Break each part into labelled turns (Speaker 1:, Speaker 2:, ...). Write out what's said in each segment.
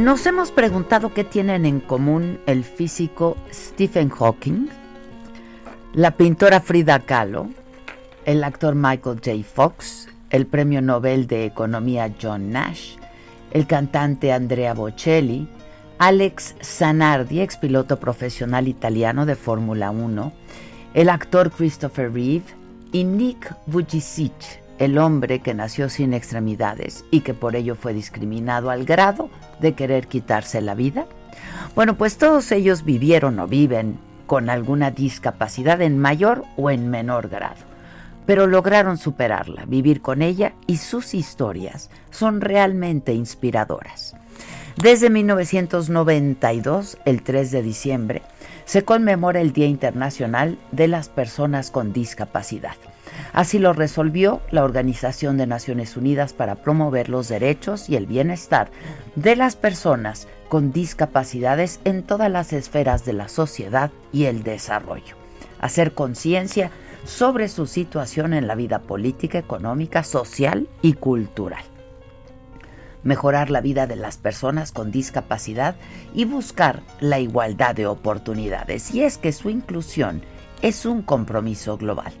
Speaker 1: Nos hemos preguntado qué tienen en común el físico Stephen Hawking, la pintora Frida Kahlo, el actor Michael J. Fox, el premio Nobel de Economía John Nash, el cantante Andrea Bocelli, Alex Zanardi, ex piloto profesional italiano de Fórmula 1, el actor Christopher Reeve y Nick Vujicic, el hombre que nació sin extremidades y que por ello fue discriminado al grado de querer quitarse la vida? Bueno, pues todos ellos vivieron o viven con alguna discapacidad en mayor o en menor grado, pero lograron superarla, vivir con ella y sus historias son realmente inspiradoras. Desde 1992, el 3 de diciembre, se conmemora el Día Internacional de las Personas con Discapacidad. Así lo resolvió la Organización de Naciones Unidas para promover los derechos y el bienestar de las personas con discapacidades en todas las esferas de la sociedad y el desarrollo. Hacer conciencia sobre su situación en la vida política, económica, social y cultural. Mejorar la vida de las personas con discapacidad y buscar la igualdad de oportunidades. Y es que su inclusión es un compromiso global.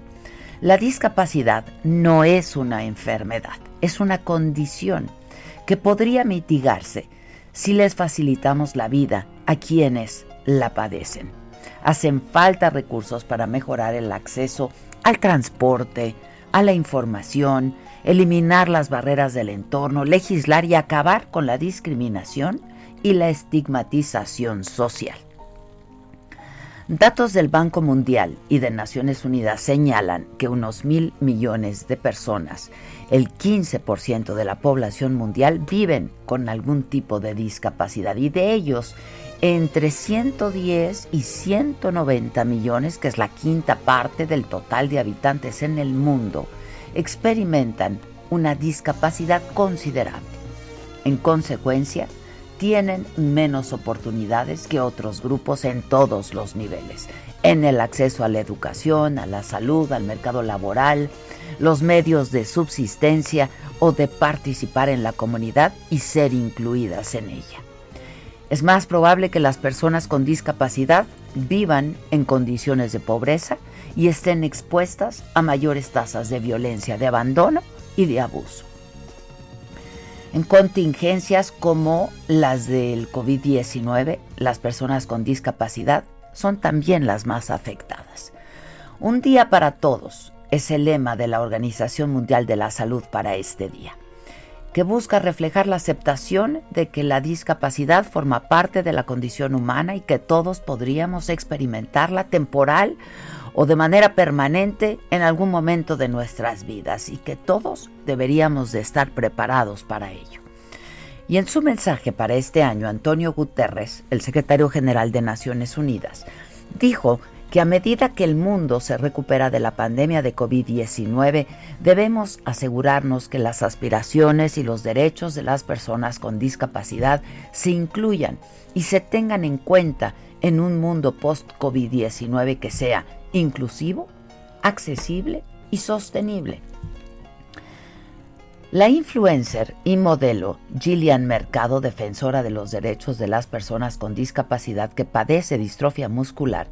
Speaker 1: La discapacidad no es una enfermedad, es una condición que podría mitigarse si les facilitamos la vida a quienes la padecen. Hacen falta recursos para mejorar el acceso al transporte, a la información, eliminar las barreras del entorno, legislar y acabar con la discriminación y la estigmatización social. Datos del Banco Mundial y de Naciones Unidas señalan que unos mil millones de personas, el 15% de la población mundial, viven con algún tipo de discapacidad y de ellos entre 110 y 190 millones, que es la quinta parte del total de habitantes en el mundo, experimentan una discapacidad considerable. En consecuencia, tienen menos oportunidades que otros grupos en todos los niveles, en el acceso a la educación, a la salud, al mercado laboral, los medios de subsistencia o de participar en la comunidad y ser incluidas en ella. Es más probable que las personas con discapacidad vivan en condiciones de pobreza y estén expuestas a mayores tasas de violencia, de abandono y de abuso en contingencias como las del COVID-19, las personas con discapacidad son también las más afectadas. Un día para todos es el lema de la Organización Mundial de la Salud para este día, que busca reflejar la aceptación de que la discapacidad forma parte de la condición humana y que todos podríamos experimentarla temporal o de manera permanente en algún momento de nuestras vidas y que todos deberíamos de estar preparados para ello. Y en su mensaje para este año, Antonio Guterres, el secretario general de Naciones Unidas, dijo que a medida que el mundo se recupera de la pandemia de COVID-19, debemos asegurarnos que las aspiraciones y los derechos de las personas con discapacidad se incluyan y se tengan en cuenta en un mundo post-COVID-19 que sea inclusivo, accesible y sostenible. La influencer y modelo Gillian Mercado, defensora de los derechos de las personas con discapacidad que padece distrofia muscular,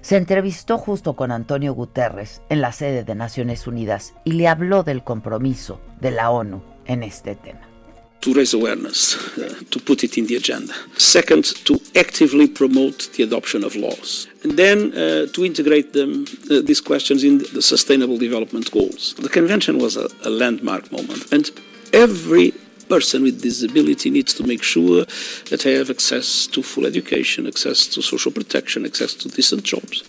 Speaker 1: se entrevistó justo con Antonio Guterres en la sede de Naciones Unidas y le habló del compromiso de la ONU en este tema.
Speaker 2: To raise awareness, uh, to put it in the agenda. Second, to actively promote the adoption of laws. And then uh, to integrate them, uh, these questions in the Sustainable Development Goals. The convention was a, a landmark moment, and every person with disability needs to make sure that they have access to full education, access to social protection, access to decent jobs.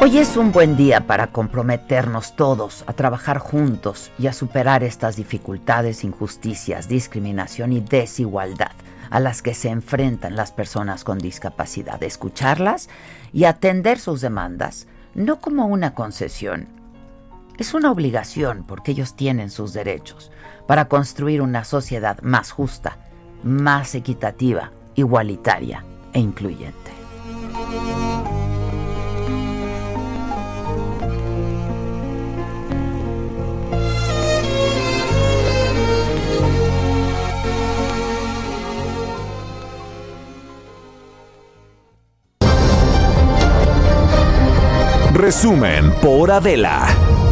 Speaker 1: Hoy es un buen día para comprometernos todos a trabajar juntos y a superar estas dificultades, injusticias, discriminación y desigualdad a las que se enfrentan las personas con discapacidad, escucharlas y atender sus demandas, no como una concesión. Es una obligación porque ellos tienen sus derechos para construir una sociedad más justa, más equitativa, igualitaria e incluyente.
Speaker 3: Resumen por Adela.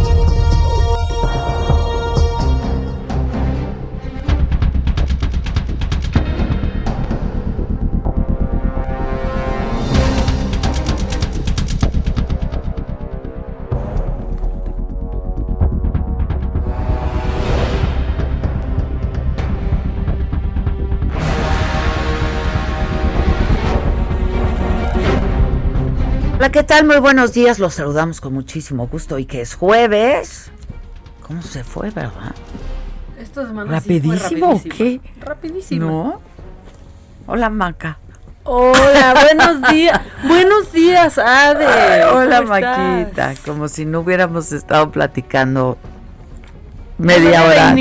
Speaker 1: Hola, ¿qué tal? Muy buenos días. Los saludamos con muchísimo gusto y que es jueves. ¿Cómo se fue, verdad?
Speaker 4: Esta semana
Speaker 1: ¿Rapidísimo,
Speaker 4: sí fue
Speaker 1: o qué?
Speaker 4: Rapidísimo.
Speaker 1: ¿No? Hola, Maca.
Speaker 4: Hola, buenos días. buenos días, Ade.
Speaker 1: Hola,
Speaker 4: ¿Cómo estás?
Speaker 1: Maquita. Como si no hubiéramos estado platicando media hora.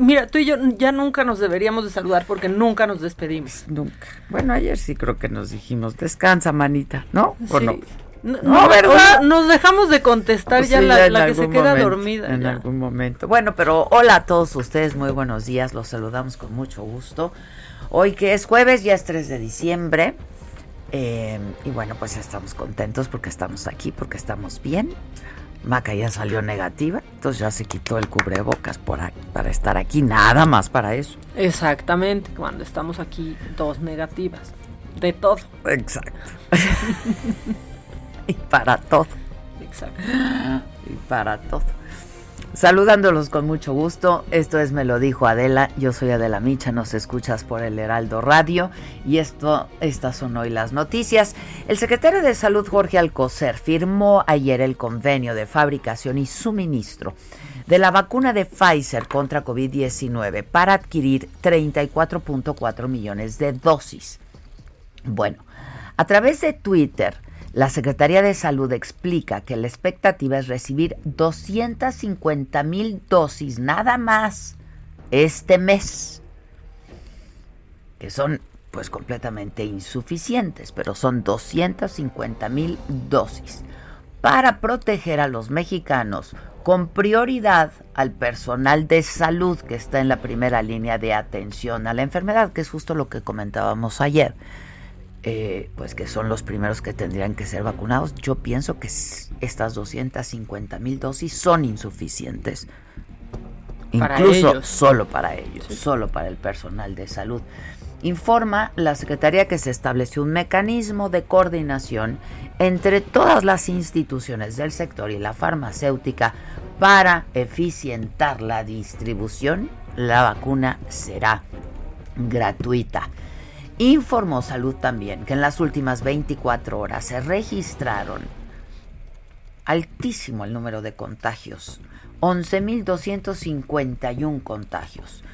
Speaker 4: Mira, tú y yo ya nunca nos deberíamos de saludar porque nunca nos despedimos.
Speaker 1: Nunca. Bueno, ayer sí creo que nos dijimos, descansa, manita, ¿no? ¿O
Speaker 4: Sí.
Speaker 1: no?
Speaker 4: No,
Speaker 1: ¿verdad?
Speaker 4: Nos dejamos de contestar
Speaker 1: Pues
Speaker 4: ya la, que se queda
Speaker 1: momento,
Speaker 4: dormida.
Speaker 1: En
Speaker 4: ya.
Speaker 1: algún momento. Bueno, pero hola a todos ustedes, muy buenos días, los saludamos con mucho gusto. Hoy que es jueves, ya es 3 de diciembre. eh, y bueno, pues estamos contentos porque estamos aquí, porque estamos bien. Maca ya salió negativa, entonces ya se quitó el cubrebocas por aquí- para estar aquí, nada más para eso.
Speaker 4: Exactamente, cuando estamos aquí dos negativas. De todo.
Speaker 1: Exacto. y para todo.
Speaker 4: Exacto.
Speaker 1: y para todo. Saludándolos con mucho gusto, esto es Me lo dijo Adela, yo soy Adela Micha, nos escuchas por el Heraldo Radio y esto, estas son hoy las noticias. El secretario de Salud Jorge Alcocer firmó ayer el convenio de fabricación y suministro de la vacuna de Pfizer contra COVID-19 para adquirir 34.4 millones de dosis. Bueno, a través de Twitter, la Secretaría de Salud explica que la expectativa es recibir 250 mil dosis nada más este mes, que son pues completamente insuficientes, pero son 250 mil dosis para proteger a los mexicanos con prioridad al personal de salud que está en la primera línea de atención a la enfermedad, que es justo lo que comentábamos ayer eh, pues que son los primeros que tendrían que ser vacunados. Yo pienso que estas 250 mil dosis son insuficientes.
Speaker 4: Para
Speaker 1: Incluso
Speaker 4: ellos.
Speaker 1: solo para ellos, solo para el personal de salud. Informa la Secretaría que se estableció un mecanismo de coordinación entre todas las instituciones del sector y la farmacéutica para eficientar la distribución. La vacuna será gratuita. Informó Salud también que en las últimas 24 horas se registraron altísimo el número de contagios, 11.251 contagios.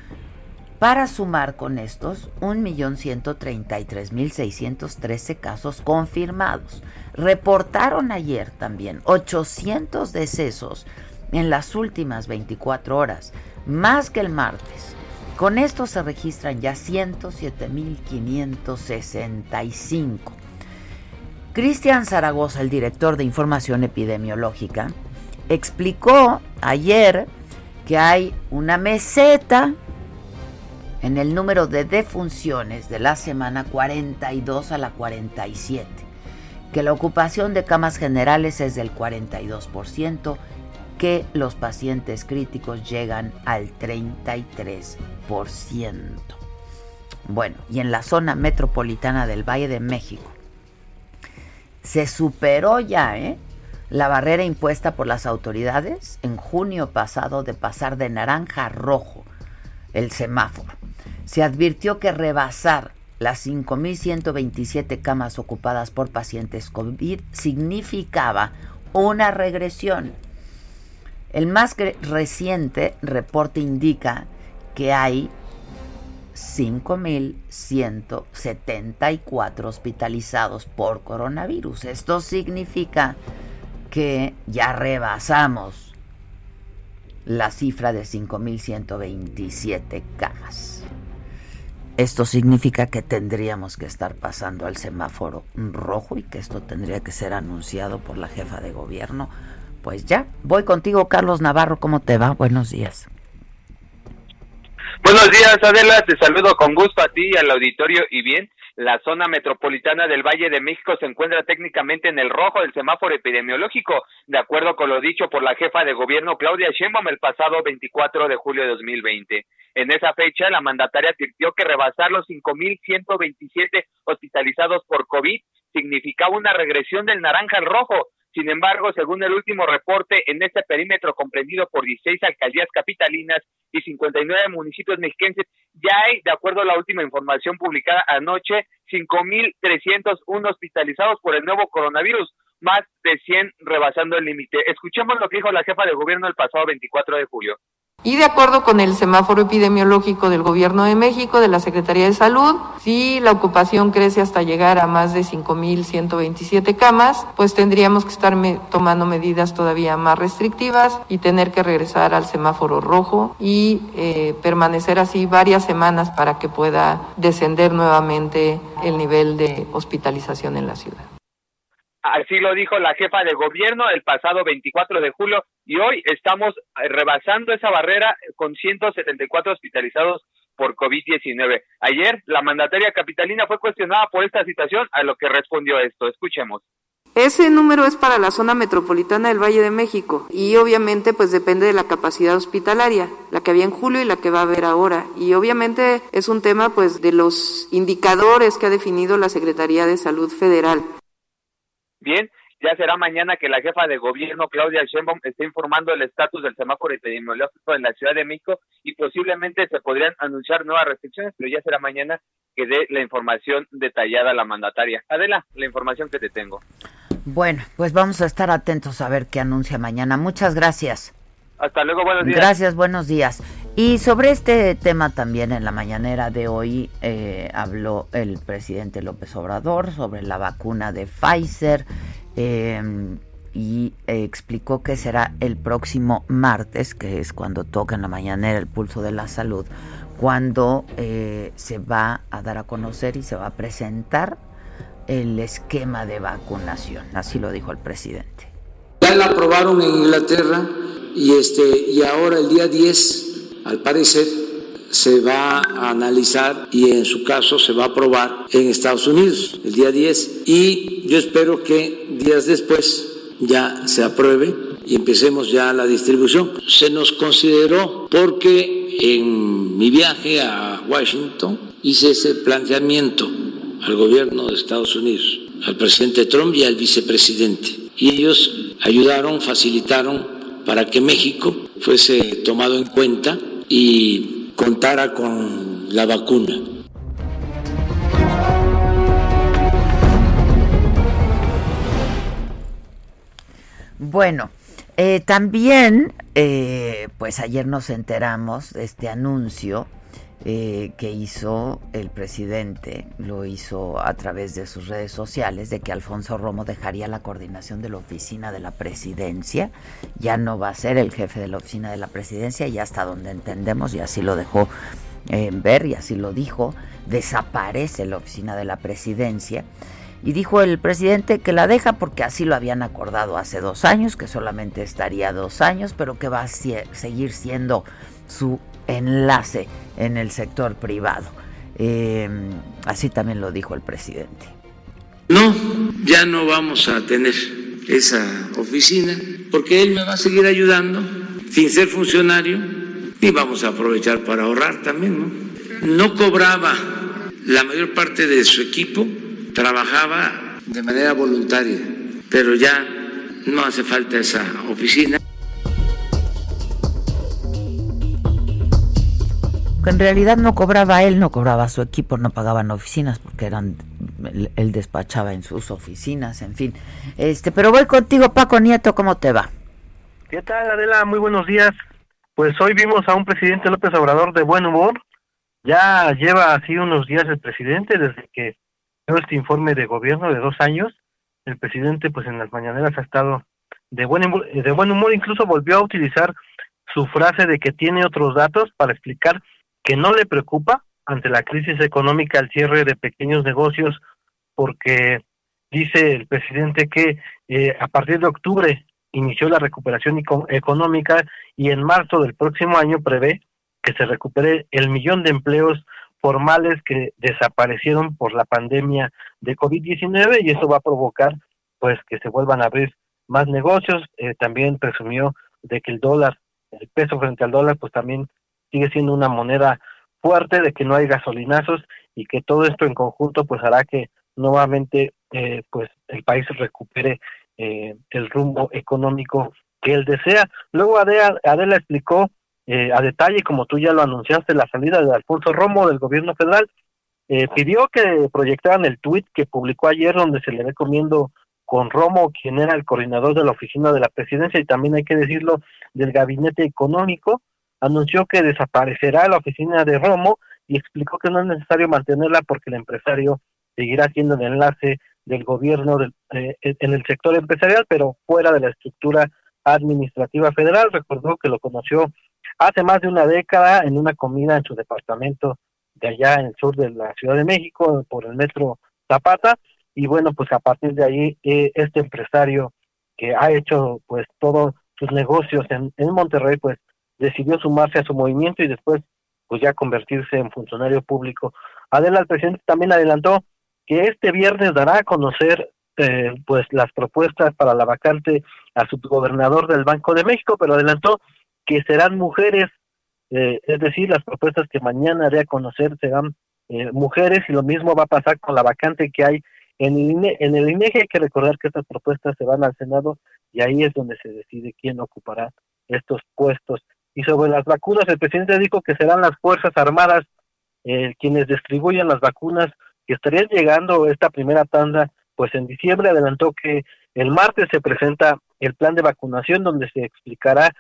Speaker 1: Para sumar con estos 1.133.613 casos confirmados. Reportaron ayer también 800 decesos en las últimas 24 horas, más que el martes. Con esto se registran ya 107.565. Cristian Zaragoza, el director de Información Epidemiológica, explicó ayer que hay una meseta en el número de defunciones de la semana 42 a la 47, que la ocupación de camas generales es del 42%, que los pacientes críticos llegan al 33%. Bueno, y en la zona metropolitana del Valle de México se superó ya, ¿eh? La barrera impuesta por las autoridades en junio pasado de pasar de naranja a rojo el semáforo. Se advirtió que rebasar las 5.127 camas ocupadas por pacientes COVID significaba una regresión. El más reciente reporte indica que hay 5.174 hospitalizados por coronavirus. Esto significa que ya rebasamos la cifra de 5.127 camas. Esto significa que tendríamos que estar pasando al semáforo rojo y que esto tendría que ser anunciado por la jefa de gobierno. Pues ya, voy contigo, Carlos Navarro. ¿Cómo te va? Buenos días.
Speaker 5: Buenos días, Adela. Te saludo con gusto a ti y al auditorio. Y bien, la zona metropolitana del Valle de México se encuentra técnicamente en el rojo del semáforo epidemiológico, de acuerdo con lo dicho por la jefa de gobierno Claudia Sheinbaum el pasado 24 de julio de 2020. En esa fecha, la mandataria advirtió que rebasar los 5.127 hospitalizados por COVID significaba una regresión del naranja al rojo, sin embargo, según el último reporte, en este perímetro comprendido por 16 alcaldías capitalinas y 59 municipios mexiquenses, ya hay, de acuerdo a la última información publicada anoche, 5.301 hospitalizados por el nuevo coronavirus, más de 100 rebasando el límite. Escuchemos lo que dijo la jefa de gobierno el pasado 24 de julio.
Speaker 6: Y de acuerdo con el semáforo epidemiológico del Gobierno de México, de la Secretaría de Salud, si la ocupación crece hasta llegar a más de 5.127 camas, pues tendríamos que estar tomando medidas todavía más restrictivas y tener que regresar al semáforo rojo y eh, permanecer así varias semanas para que pueda descender nuevamente el nivel de hospitalización en la ciudad.
Speaker 5: Así lo dijo la jefa de gobierno el pasado 24 de julio y hoy estamos eh, rebasando esa barrera con 174 hospitalizados por COVID-19. Ayer la mandataria capitalina fue cuestionada por esta situación, a lo que respondió esto. Escuchemos.
Speaker 6: Ese número es para la zona metropolitana del Valle de México y obviamente pues depende de la capacidad hospitalaria, la que había en julio y la que va a haber ahora. Y obviamente es un tema pues de los indicadores que ha definido la Secretaría de Salud Federal.
Speaker 5: Bien, ya será mañana que la jefa de gobierno, Claudia Sheinbaum, esté informando el estatus del semáforo epidemiológico en la Ciudad de México y posiblemente se podrían anunciar nuevas restricciones, pero ya será mañana que dé la información detallada a la mandataria. Adela, la información que te tengo.
Speaker 1: Bueno, pues vamos a estar atentos a ver qué anuncia mañana. Muchas gracias.
Speaker 5: Hasta luego, buenos días.
Speaker 1: Gracias, buenos días. Y sobre este tema también en la mañanera de hoy eh, habló el presidente López Obrador sobre la vacuna de Pfizer em, y explicó que será el próximo martes, que es cuando toca en la mañanera el pulso de la salud, cuando eh, se va a dar a conocer y se va a presentar el esquema de vacunación. Así lo dijo el presidente.
Speaker 7: Ya la aprobaron en Inglaterra y, este, y ahora el día 10, al parecer, se va a analizar y en su caso se va a aprobar en Estados Unidos el día 10 y yo espero que días después ya se apruebe y empecemos ya la distribución. Se nos consideró porque en mi viaje a Washington hice ese planteamiento al gobierno de Estados Unidos, al presidente Trump y al vicepresidente. Y ellos ayudaron, facilitaron para que México fuese tomado en cuenta y contara con la vacuna.
Speaker 1: Bueno, eh, también, eh, pues ayer nos enteramos de este anuncio eh, que hizo el presidente, lo hizo a través de sus redes sociales, de que Alfonso Romo dejaría la coordinación de la oficina de la presidencia, ya no va a ser el jefe de la oficina de la presidencia, y hasta donde entendemos, y así lo dejó eh, ver, y así lo dijo, desaparece la oficina de la presidencia. Y dijo el presidente que la deja porque así lo habían acordado hace dos años, que solamente estaría dos años, pero que va a seguir siendo su enlace en el sector privado. Eh, así también lo dijo el presidente.
Speaker 7: No, ya no vamos a tener esa oficina porque él me va a seguir ayudando sin ser funcionario y vamos a aprovechar para ahorrar también, ¿no? No cobraba, la mayor parte de su equipo trabajaba de manera voluntaria, pero ya no hace falta esa oficina.
Speaker 1: En realidad no cobraba él, no cobraba su equipo, no pagaban oficinas porque eran él, despachaba en sus oficinas, en fin. Este, pero voy contigo, Paco Nieto, ¿cómo te va?
Speaker 8: ¿Qué tal, Adela? Muy buenos días. Pues hoy vimos a un presidente López Obrador de buen humor. Ya lleva así unos días el presidente desde que dio este informe de gobierno de dos años. El presidente, pues en las mañaneras ha estado de buen de buen humor, incluso volvió a utilizar su frase de que tiene otros datos para explicar que no le preocupa ante la crisis económica el cierre de pequeños negocios, porque dice el presidente que eh, a partir de octubre inició la recuperación económica y en marzo del próximo año prevé que se recupere el millón de empleos formales que desaparecieron por la pandemia de COVID-19 y eso va a provocar pues que se vuelvan a abrir más negocios. Eh, también presumió de que el dólar, el peso frente al dólar, pues también sigue siendo una moneda fuerte, de que no hay gasolinazos y que todo esto en conjunto pues hará que nuevamente eh, pues el país recupere eh, el rumbo económico que él desea. Luego Adela, Adela explicó eh, a detalle, como tú ya lo anunciaste, la salida de Alfonso Romo del gobierno federal. Eh, pidió que proyectaran el tuit que publicó ayer donde se le ve comiendo con Romo, quien era el coordinador de la oficina de la presidencia y también hay que decirlo del gabinete económico, anunció que desaparecerá la oficina de Romo y explicó que no es necesario mantenerla porque el empresario seguirá siendo el enlace del gobierno eh, en el sector empresarial, pero fuera de la estructura administrativa federal. Recordó que lo conoció hace más de una década en una comida en su departamento de allá en el sur de la Ciudad de México por el metro Zapata y bueno pues a partir de ahí eh, este empresario que ha hecho pues todos sus negocios en, en Monterrey pues decidió sumarse a su movimiento y después pues ya convertirse en funcionario público. Adela, el presidente también adelantó que este viernes dará a conocer eh, pues las propuestas para la vacante a subgobernador del Banco de México, pero adelantó que serán mujeres, eh, es decir, las propuestas que mañana haré a conocer serán eh, mujeres y lo mismo va a pasar con la vacante que hay en el, INE, en el. Hay que recordar que estas propuestas se van al Senado y ahí es donde se decide quién ocupará estos puestos. Y sobre las vacunas, el presidente dijo que serán las Fuerzas Armadas quienes distribuyan las vacunas que estarían llegando esta primera tanda, pues en diciembre adelantó que el martes se presenta el plan de vacunación donde se explicará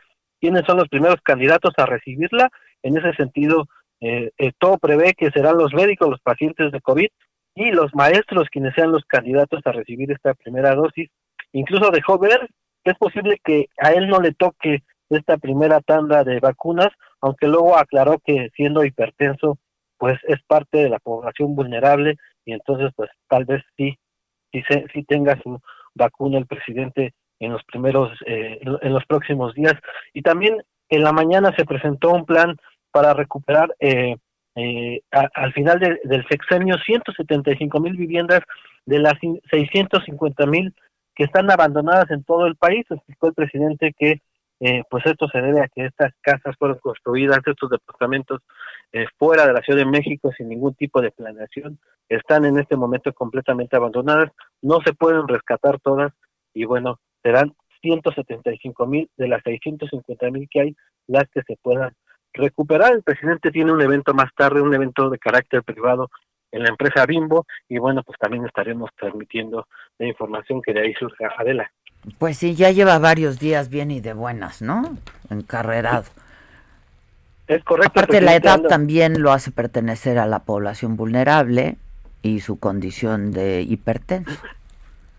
Speaker 8: quiénes son los primeros candidatos a recibirla. En ese sentido, eh, eh, todo prevé que serán los médicos, los pacientes de COVID y los maestros quienes sean los candidatos a recibir esta primera dosis. Incluso dejó ver que es posible que a él no le toque esta primera tanda de vacunas, aunque luego aclaró que siendo hipertenso pues es parte de la población vulnerable y entonces pues tal vez sí sí, sí tenga su vacuna el presidente en los primeros eh, en los próximos días. Y también en la mañana se presentó un plan para recuperar eh, eh, al final del sexenio 175 mil viviendas de las 650 mil que están abandonadas en todo el país explicó el presidente que eh, pues esto se debe a que estas casas fueron construidas, estos departamentos eh, fuera de la Ciudad de México sin ningún tipo de planeación, están en este momento completamente abandonadas, no se pueden rescatar todas y bueno, serán 175 mil de las 650 mil que hay las que se puedan recuperar. El presidente tiene un evento más tarde, un evento de carácter privado en la empresa Bimbo y bueno, pues también estaremos transmitiendo la información que de ahí surja. Adela.
Speaker 1: Pues sí, ya lleva varios días bien y de buenas, ¿no? Encarrerado.
Speaker 8: Es correcto.
Speaker 1: Aparte, la edad también lo hace pertenecer a la población vulnerable y su condición de hipertenso.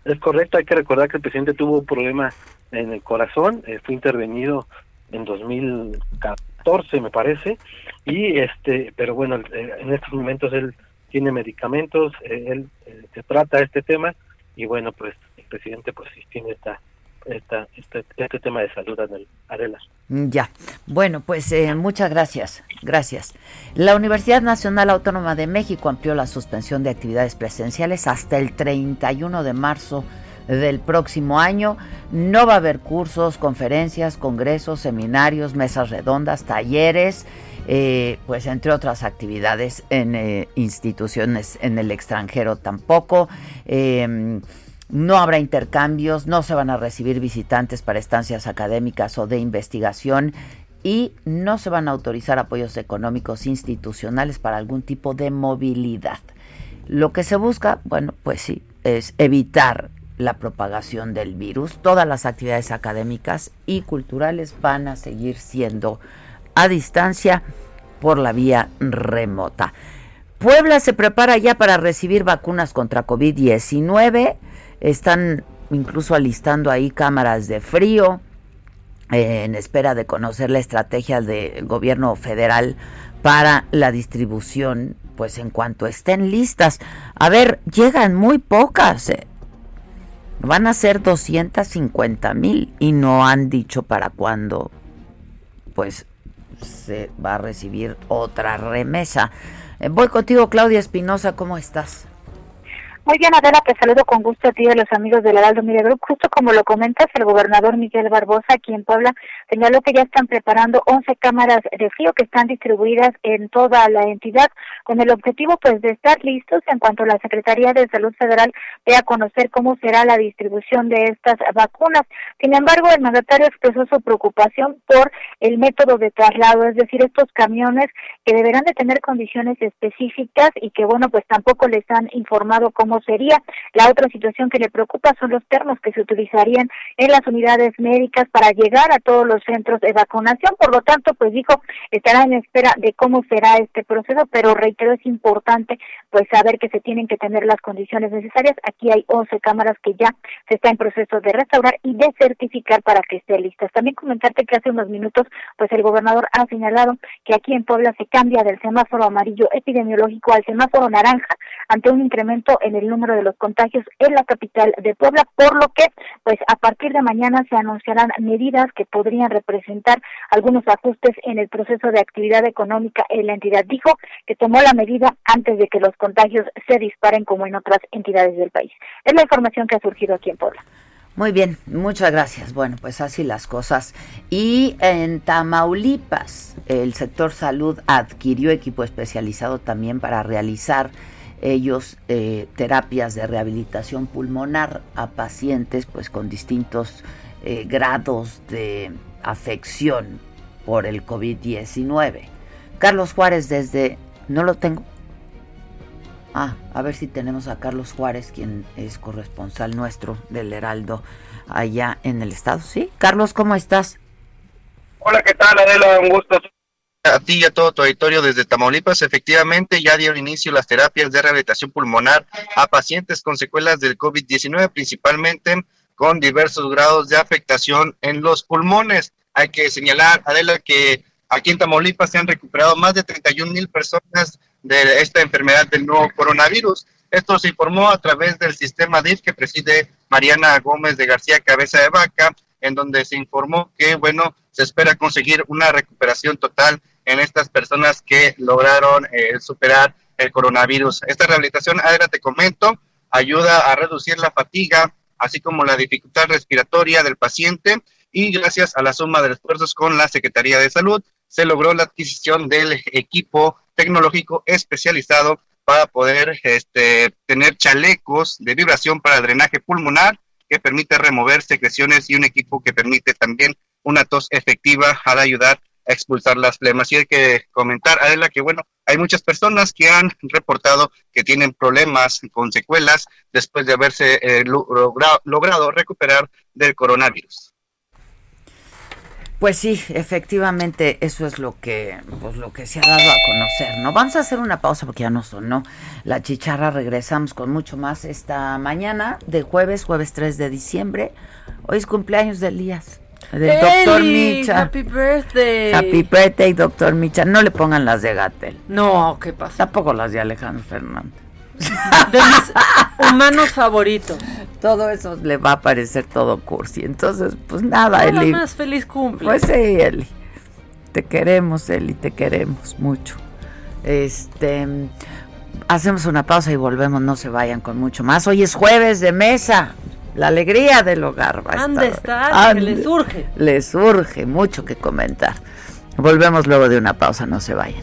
Speaker 8: Es correcto, hay que recordar que el presidente tuvo un problema en el corazón, eh, fue intervenido en 2014, me parece, y este, pero bueno, eh, en estos momentos él tiene medicamentos, eh, él se trata este tema y bueno, pues presidente pues tiene esta, esta, este, este tema de salud en el Arelas.
Speaker 1: Ya, bueno, pues eh, muchas gracias, gracias. La Universidad Nacional Autónoma de México amplió la suspensión de actividades presenciales hasta el 31 de marzo del próximo año. No va a haber cursos, conferencias, congresos, seminarios, mesas redondas, talleres, eh, pues entre otras actividades en eh, instituciones en el extranjero tampoco. Eh, no habrá intercambios, no se van a recibir visitantes para estancias académicas o de investigación y no se van a autorizar apoyos económicos institucionales para algún tipo de movilidad. Lo que se busca, bueno, pues sí, es evitar la propagación del virus. Todas las actividades académicas y culturales van a seguir siendo a distancia por la vía remota. Puebla se prepara ya para recibir vacunas contra COVID-19. Están incluso alistando ahí cámaras de frío eh, en espera de conocer la estrategia del gobierno federal para la distribución, pues en cuanto estén listas. A ver, llegan muy pocas. Eh. Van a ser 250 mil y no han dicho para cuándo, pues se va a recibir otra remesa. Eh, voy contigo, Claudia Espinosa, ¿cómo estás?
Speaker 9: Muy bien, Adela, te saludo con gusto a ti y a los amigos del Heraldo Media Group. Justo como lo comentas, el gobernador Miguel Barbosa aquí en Puebla señaló que ya están preparando 11 cámaras de frío que están distribuidas en toda la entidad con el objetivo pues de estar listos en cuanto la Secretaría de Salud Federal dé a conocer cómo será la distribución de estas vacunas. Sin embargo, el mandatario expresó su preocupación por el método de traslado, es decir, estos camiones que deberán de tener condiciones específicas y que bueno, pues tampoco les han informado cómo sería. La otra situación que le preocupa son los termos que se utilizarían en las unidades médicas para llegar a todos los centros de vacunación. Por lo tanto, pues dijo, estará en espera de cómo será este proceso, pero reitero, es importante pues saber que se tienen que tener las condiciones necesarias. Aquí hay 11 cámaras que ya se está en proceso de restaurar y de certificar para que estén listas. También comentarte que hace unos minutos, pues el gobernador ha señalado que aquí en Puebla se cambia del semáforo amarillo epidemiológico al semáforo naranja ante un incremento en el número de los contagios en la capital de Puebla, por lo que pues a partir de mañana se anunciarán medidas que podrían representar algunos ajustes en el proceso de actividad económica en la entidad. Dijo que tomó medida antes de que los contagios se disparen como en otras entidades del país. Es la información que ha surgido aquí en Puebla.
Speaker 1: Muy bien, muchas gracias. Bueno, pues así las cosas. Y en Tamaulipas, el sector salud adquirió equipo especializado también para realizar ellos eh, terapias de rehabilitación pulmonar a pacientes pues con distintos eh, grados de afección por el COVID-19. Carlos Juárez desde... No lo tengo. Ah, a ver si tenemos a Carlos Juárez, quien es corresponsal nuestro del Heraldo allá en el estado. ¿Sí? Carlos, ¿cómo estás?
Speaker 10: Hola, ¿qué tal, Adela? Un gusto a ti y a todo tu auditorio desde Tamaulipas. Efectivamente, ya dieron inicio las terapias de rehabilitación pulmonar a pacientes con secuelas del COVID-19, principalmente con diversos grados de afectación en los pulmones. Hay que señalar, Adela, que aquí en Tamaulipas se han recuperado más de 31 mil personas de esta enfermedad del nuevo coronavirus. Esto se informó a través del sistema DIF que preside Mariana Gómez de García Cabeza de Vaca, en donde se informó que, bueno, se espera conseguir una recuperación total en estas personas que lograron eh, superar el coronavirus. Esta rehabilitación, ahora te comento, ayuda a reducir la fatiga, así como la dificultad respiratoria del paciente y gracias a la suma de esfuerzos con la Secretaría de Salud se logró la adquisición del equipo tecnológico especializado para poder este, tener chalecos de vibración para el drenaje pulmonar que permite remover secreciones y un equipo que permite también una tos efectiva al ayudar a expulsar las flemas. Y hay que comentar, Adela, que bueno, hay muchas personas que han reportado que tienen problemas con secuelas después de haberse eh, logrado recuperar del coronavirus.
Speaker 1: Pues sí, efectivamente, eso es lo que, pues lo que se ha dado a conocer, ¿no? Vamos a hacer una pausa porque ya no sonó la chicharra. Regresamos con mucho más esta mañana de jueves, jueves 3 de diciembre. Hoy es cumpleaños de Elías, del doctor Micha.
Speaker 4: Happy birthday.
Speaker 1: Happy birthday, doctor Micha. No le pongan las de Gatel.
Speaker 4: No, ¿qué pasa?
Speaker 1: Tampoco las de Alejandro Fernández.
Speaker 4: De mis humanos favoritos.
Speaker 1: Todo eso le va a parecer todo cursi. Entonces, pues nada,
Speaker 4: Nada
Speaker 1: Eli.
Speaker 4: más feliz cumple.
Speaker 1: Pues sí, Eli. Te queremos, Eli, te queremos mucho. Este. Hacemos una pausa y volvemos, no se vayan con mucho más. Hoy es jueves de mesa. La alegría del hogar va a
Speaker 4: Ande
Speaker 1: estar.
Speaker 4: está, que le surge.
Speaker 1: Le surge mucho que comentar. Volvemos luego de una pausa, no se vayan.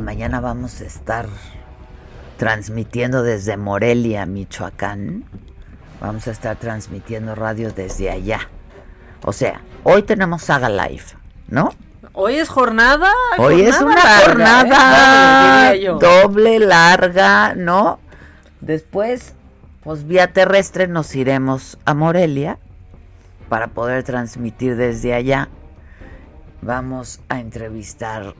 Speaker 1: Mañana vamos a estar transmitiendo desde Morelia, Michoacán. Vamos a estar transmitiendo radio desde allá. O sea, hoy tenemos Saga Live, ¿no?
Speaker 4: Hoy es jornada.
Speaker 1: Hoy es una
Speaker 4: larga,
Speaker 1: jornada
Speaker 4: ¿eh? Doble,
Speaker 1: doble, larga, ¿no? Después, pues vía terrestre nos iremos a Morelia para poder transmitir desde allá. Vamos a entrevistar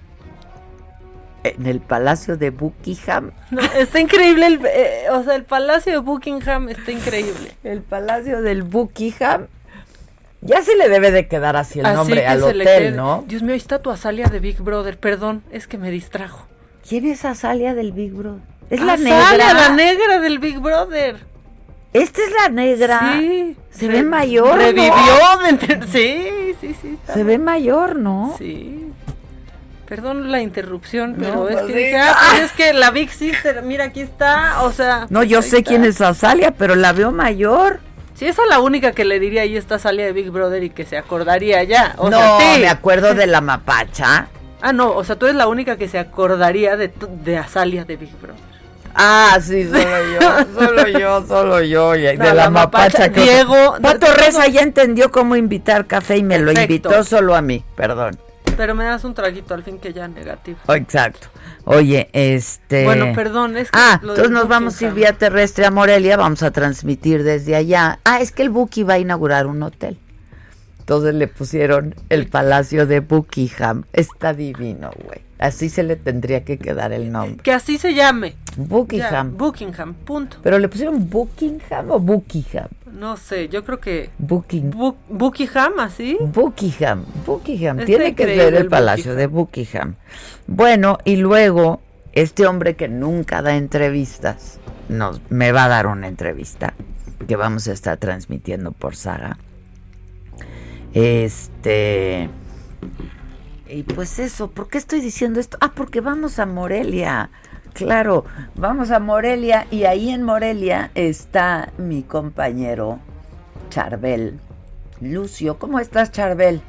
Speaker 1: en el Palacio de Buckingham.
Speaker 4: No, está increíble, el, eh, o sea, el Palacio de Buckingham está increíble.
Speaker 1: El Palacio del Buckingham. Ya se le debe de quedar así el
Speaker 4: Así
Speaker 1: nombre al hotel, ¿no?
Speaker 4: Dios mío, ahí está tu Azalia de Big Brother. Perdón, es que me distrajo.
Speaker 1: ¿Quién es Azalia del Big Brother? Es la
Speaker 4: Azalia,
Speaker 1: negra.
Speaker 4: la negra del Big Brother.
Speaker 1: Esta es la negra.
Speaker 4: Sí.
Speaker 1: Se ve mayor. ¿no?
Speaker 4: Revivió. de- Sí, sí, sí.
Speaker 1: Se ve mayor, ¿no?
Speaker 4: Sí. Perdón la interrupción,
Speaker 1: No,
Speaker 4: pero es que dije, ah, pues es que la Big Sister, mira, aquí está, o sea.
Speaker 1: No, yo sé
Speaker 4: está.
Speaker 1: quién es Azalia, pero la veo mayor.
Speaker 4: Sí, esa es la única que le diría ahí está Salia de Big Brother y que se acordaría ya. O
Speaker 1: no,
Speaker 4: sea, sí.
Speaker 1: me acuerdo de la mapacha.
Speaker 4: Ah, no, o sea, tú eres la única que se acordaría de, tu- de Azalia de Big Brother.
Speaker 1: Ah, sí, solo yo, solo yo, solo yo. De
Speaker 4: No,
Speaker 1: la,
Speaker 4: la
Speaker 1: mapacha.
Speaker 4: mapacha,
Speaker 1: que-
Speaker 4: Diego,
Speaker 1: Pato
Speaker 4: de-
Speaker 1: Reza ya entendió cómo invitar café y me lo invitó solo a mí, perdón.
Speaker 4: Pero me das un traguito al fin que ya negativo.
Speaker 1: Oh, exacto. Oye, este...
Speaker 4: Bueno, perdón, es que
Speaker 1: Ah, entonces nos vamos a ir vía terrestre a Morelia, vamos a transmitir desde allá. Ah, es que el Buki va a inaugurar un hotel. Entonces le pusieron el Palacio de Buckingham. Está divino, güey. Así se le tendría que quedar el nombre.
Speaker 4: Que así se llame. Ya,
Speaker 1: Buckingham.
Speaker 4: Buckingham, punto.
Speaker 1: Pero le pusieron Buckingham o Buckingham.
Speaker 4: No sé, yo creo que
Speaker 1: Bucking,
Speaker 4: Bu- Buckingham, así.
Speaker 1: Buckingham, Buckingham. Tiene que ser el
Speaker 4: el
Speaker 1: Palacio de Buckingham. Bueno, y luego este hombre que nunca da entrevistas, nos, me va a dar una entrevista que vamos a estar transmitiendo por Saga. Este. Y pues eso, ¿por qué estoy diciendo esto? Ah, porque vamos a Morelia. Claro, vamos a Morelia y ahí en Morelia está mi compañero Charbel. Lucio, ¿cómo estás, Charbel?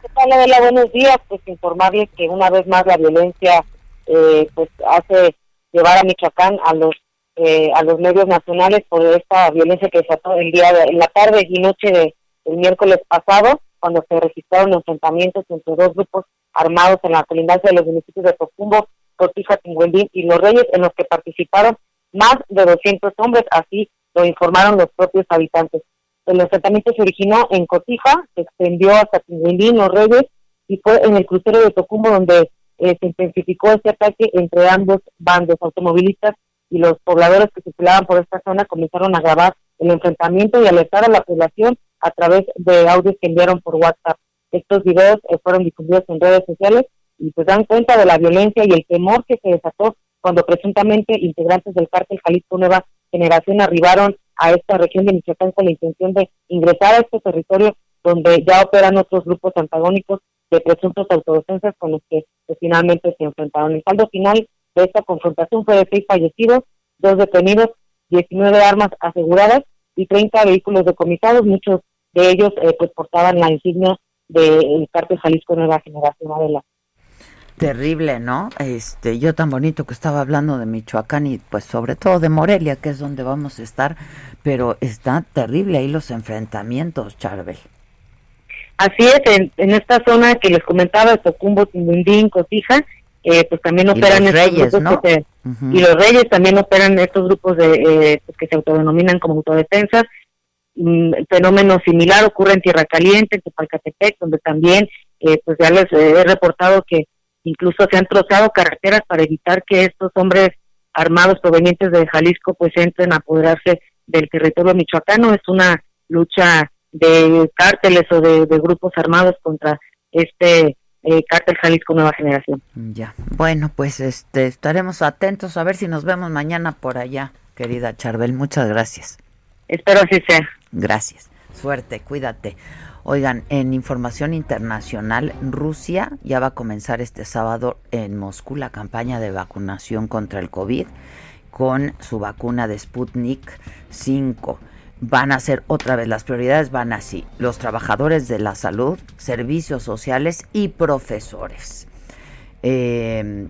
Speaker 11: ¿Qué tal? Buenos días. Pues informarles que una vez más la violencia eh, pues hace llevar a Michoacán a los eh, a los medios nacionales por esta violencia que desató el día de, en la tarde y noche de, miércoles pasado, cuando se registraron enfrentamientos entre dos grupos armados en la colindancia de los municipios de Tocumbo, Cotija, Tingüendín y Los Reyes, en los que participaron más de 200 hombres, así lo informaron los propios habitantes. El enfrentamiento se originó en Cotija, se extendió hasta Tingüindín, Los Reyes, y fue en el crucero de Tocumbo donde eh, se intensificó este ataque entre ambos bandos automovilistas y los pobladores que circulaban por esta zona comenzaron a grabar el enfrentamiento y alertar a la población a través de audios que enviaron por WhatsApp. Estos videos eh, fueron difundidos en redes sociales y pues dan cuenta de la violencia y el temor que se desató cuando presuntamente integrantes del cártel Jalisco Nueva Generación arribaron a esta región de Michoacán con la intención de ingresar a este territorio donde ya operan otros grupos antagónicos de presuntos autodefensas con los que pues, finalmente se enfrentaron. El saldo final de esta confrontación fue de seis fallecidos, dos detenidos, 19 armas aseguradas y 30 vehículos decomisados, muchos de ellos eh, pues portaban la insignia del cártel Jalisco Nueva Generación.
Speaker 1: Terrible, ¿no? Este, yo tan bonito que estaba hablando de Michoacán y pues sobre todo de Morelia, que es donde vamos a estar, pero está terrible ahí los enfrentamientos, Charbel.
Speaker 11: Así es, en, en esta zona que les comentaba, Tocumbo, Timbundín, Cotija, eh, pues también operan estos
Speaker 1: Reyes,
Speaker 11: grupos
Speaker 1: ¿no?
Speaker 11: que se-
Speaker 1: Ujú.
Speaker 11: y los Reyes también operan estos grupos de eh, pues, que se autodenominan como autodefensas. Mm, fenómeno similar ocurre en Tierra Caliente, en Tepalcatepec, donde también eh, pues ya les eh, he reportado que incluso se han trozado carreteras para evitar que estos hombres armados provenientes de Jalisco pues entren a apoderarse del territorio michoacano. Es una lucha de cárteles o de, de grupos armados contra este eh, Cártel Jalisco Nueva Generación.
Speaker 1: Ya, bueno, pues este estaremos atentos a ver si nos vemos mañana por allá, querida Charbel. Muchas gracias.
Speaker 11: Espero así sea.
Speaker 1: Gracias. Suerte, cuídate. Oigan, en información internacional, Rusia ya va a comenzar este sábado en Moscú la campaña de vacunación contra el COVID con su vacuna de Sputnik 5. Van a ser otra vez, las prioridades van así, los trabajadores de la salud, servicios sociales y profesores. Eh,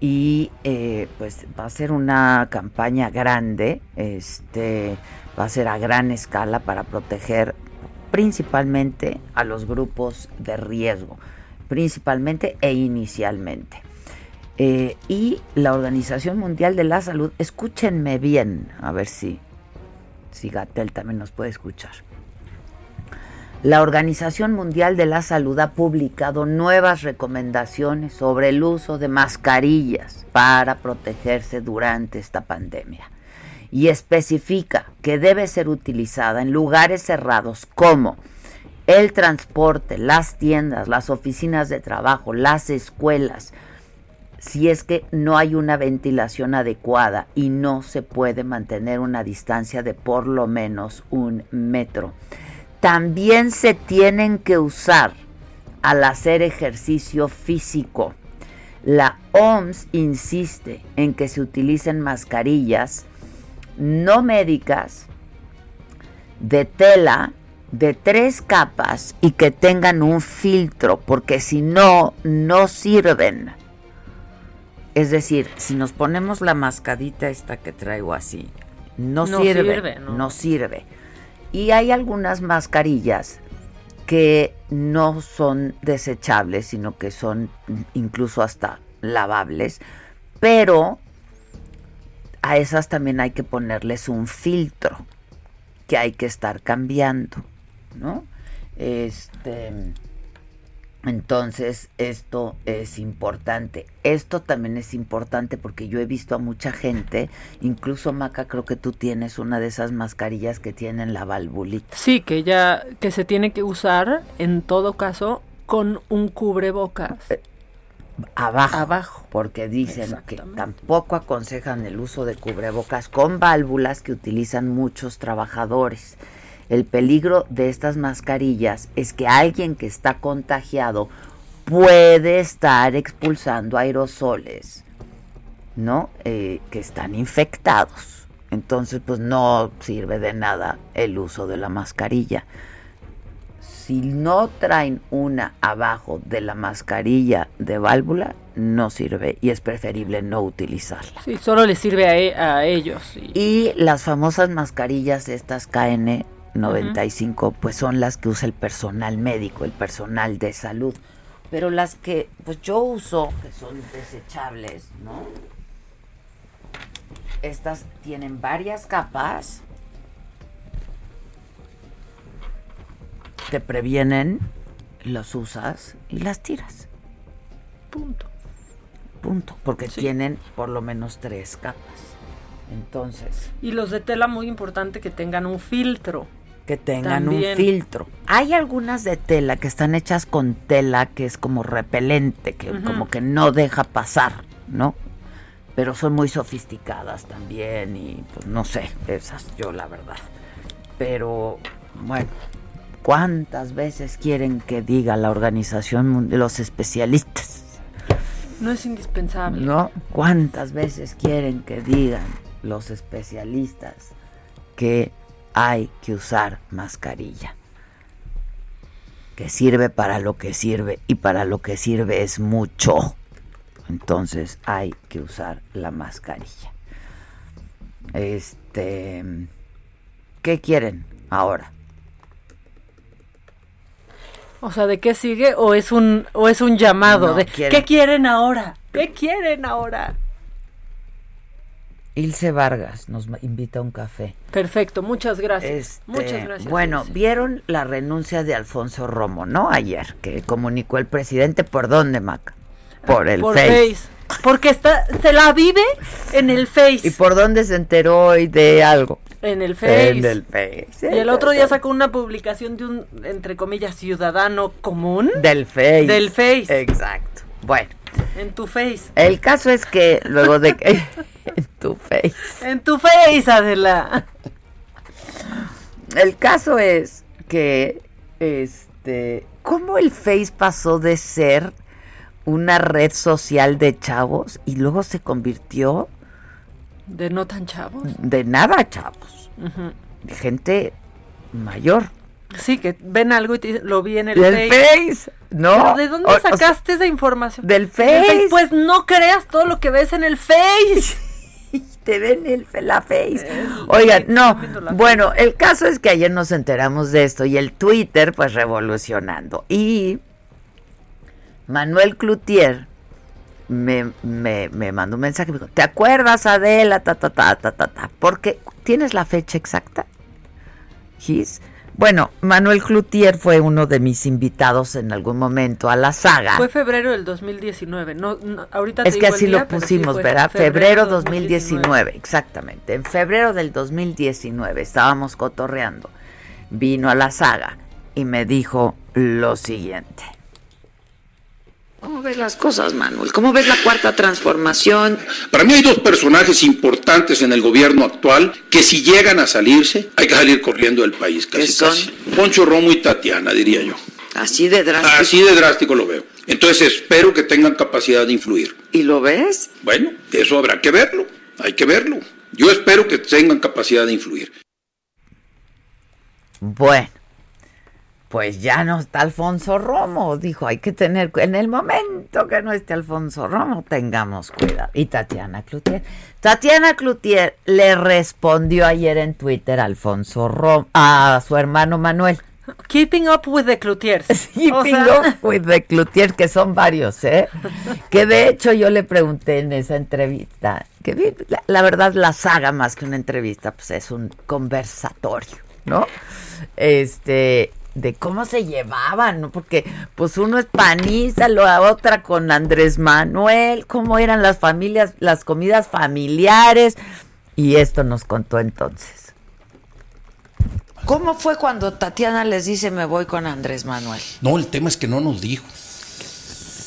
Speaker 1: y eh, pues va a ser una campaña grande, este, va a ser a gran escala para proteger principalmente a los grupos de riesgo, principalmente e inicialmente. Eh, y la Organización Mundial de la Salud, escúchenme bien, a ver si, si Gatel también nos puede escuchar. La Organización Mundial de la Salud ha publicado nuevas recomendaciones sobre el uso de mascarillas para protegerse durante esta pandemia y especifica que debe ser utilizada en lugares cerrados como el transporte, las tiendas, las oficinas de trabajo, las escuelas, si es que no hay una ventilación adecuada y no se puede mantener una distancia de por lo menos un metro. También se tienen que usar al hacer ejercicio físico. La OMS insiste en que se utilicen mascarillas no médicas de tela de tres capas y que tengan un filtro, porque si no, no sirven. Es decir, si nos ponemos la mascadita esta que traigo así, no, sirve, ¿no? no sirve. Y hay algunas mascarillas que no son desechables, sino que son incluso hasta lavables, pero a esas también hay que ponerles un filtro que hay que estar cambiando, ¿no? Este, entonces, esto es importante. Esto también es importante porque yo he visto a mucha gente, incluso Maca, creo que tú tienes una de esas mascarillas que tienen la valvulita.
Speaker 4: Sí, que ya que se tiene que usar en todo caso con un cubrebocas.
Speaker 1: Abajo, abajo, porque dicen que tampoco aconsejan el uso de cubrebocas con válvulas que utilizan muchos trabajadores. El peligro de estas mascarillas es que alguien que está contagiado puede estar expulsando aerosoles, ¿no? Eh, que están infectados. Entonces, pues no sirve de nada el uso de la mascarilla si no traen una abajo de la mascarilla de válvula, no sirve y es preferible no utilizarla.
Speaker 4: Sí, solo les sirve a, e, ellos.
Speaker 1: Y... las famosas mascarillas estas KN95, pues son las que usa el personal médico, el personal de salud. Pero las que pues yo uso, que son desechables, ¿no? Estas tienen varias capas te previenen, los usas y las tiras.
Speaker 4: Punto.
Speaker 1: Punto. Porque tienen por lo menos tres capas. Entonces.
Speaker 4: Y los de tela muy importante que tengan un filtro.
Speaker 1: Que tengan un filtro. Hay algunas de tela que están hechas con tela que es como repelente, que como que no deja pasar, ¿no? Pero son muy sofisticadas también y pues no sé, esas yo la verdad. Pero bueno, ¿Cuántas veces quieren que diga la organización de los especialistas?
Speaker 4: No es indispensable.
Speaker 1: ¿No? ¿Cuántas veces quieren que digan los especialistas que hay que usar mascarilla? Que sirve para lo que sirve y para lo que sirve es mucho. Entonces hay que usar la mascarilla. Este, ¿qué quieren ahora?
Speaker 4: O sea, ¿de qué sigue? ¿O es un, o es un llamado? de, ¿Qué quieren ahora? ¿Qué quieren ahora?
Speaker 1: Ilse Vargas nos invita a un café.
Speaker 4: Perfecto, muchas gracias.
Speaker 1: Este,
Speaker 4: muchas gracias.
Speaker 1: Bueno, vieron la renuncia de Alfonso Romo, ¿no? Ayer, que comunicó el presidente por dónde, Maca. Por el
Speaker 4: por face. Porque está, se la vive en el Face.
Speaker 1: ¿Y por dónde se enteró hoy de algo?
Speaker 4: En el Face.
Speaker 1: En el Face.
Speaker 4: Y el otro día sacó una publicación de un, entre comillas, ciudadano común.
Speaker 1: Del Face.
Speaker 4: Del Face.
Speaker 1: Exacto. Bueno.
Speaker 4: En tu Face.
Speaker 1: El caso es que luego de que... en tu Face.
Speaker 4: En tu Face, Adela.
Speaker 1: El caso es que, este, ¿cómo el Face pasó de ser una red social de chavos y luego se convirtió
Speaker 4: de no tan chavos.
Speaker 1: De nada chavos. De gente mayor.
Speaker 4: Sí, que ven algo y lo vi en el
Speaker 1: Face. face. No.
Speaker 4: ¿De dónde sacaste esa información?
Speaker 1: Del face.
Speaker 4: Pues no creas todo lo que ves en el Face.
Speaker 1: Te ven el, la Face. Eh, Oigan, no. Bueno, el caso es que ayer nos enteramos de esto y el Twitter, pues revolucionando. Y Manuel Cloutier me, me, me mandó un mensaje me dijo, ¿te acuerdas Adela? Ta, ta, ta, ta, ta, ta. Porque, ¿tienes la fecha exacta? His? Bueno, Manuel Cloutier fue uno de mis invitados en algún momento a la saga.
Speaker 4: Fue febrero del 2019. No, ahorita
Speaker 1: es que así lo pusimos, ¿verdad? Febrero, 2019, exactamente. En febrero del 2019 estábamos cotorreando. Vino a la saga y me dijo lo siguiente. ¿Cómo ves las cosas, Manuel? ¿Cómo ves la cuarta transformación?
Speaker 12: Para mí hay dos personajes importantes en el gobierno actual que si llegan a salirse, hay que salir corriendo del país, casi, son? casi. Poncho Romo y Tatiana, diría yo.
Speaker 1: Así de drástico.
Speaker 12: Así de drástico lo veo. Entonces espero que tengan capacidad de influir.
Speaker 1: ¿Y lo ves?
Speaker 12: Bueno, eso habrá que verlo. Hay que verlo. Yo espero que tengan capacidad de influir.
Speaker 1: Bueno pues ya no está Alfonso Romo. Dijo, hay que tener, en el momento que no esté Alfonso Romo, tengamos cuidado. Y Tatiana Cloutier. Tatiana Cloutier le respondió ayer en Twitter a Alfonso Romo, a su hermano Manuel.
Speaker 4: Keeping up with the Cloutiers.
Speaker 1: Keeping up with the Cloutiers, que son varios, ¿eh? que de hecho yo le pregunté en esa entrevista, que la, la verdad la saga más que una entrevista, pues es un conversatorio, ¿no? Este, de cómo se llevaban, ¿no? Porque pues uno es panista, la otra con Andrés Manuel, cómo eran las familias, las comidas familiares. Y esto nos contó entonces. ¿Cómo fue cuando Tatiana les dice me voy con Andrés Manuel?
Speaker 12: No, el tema es que no nos dijo.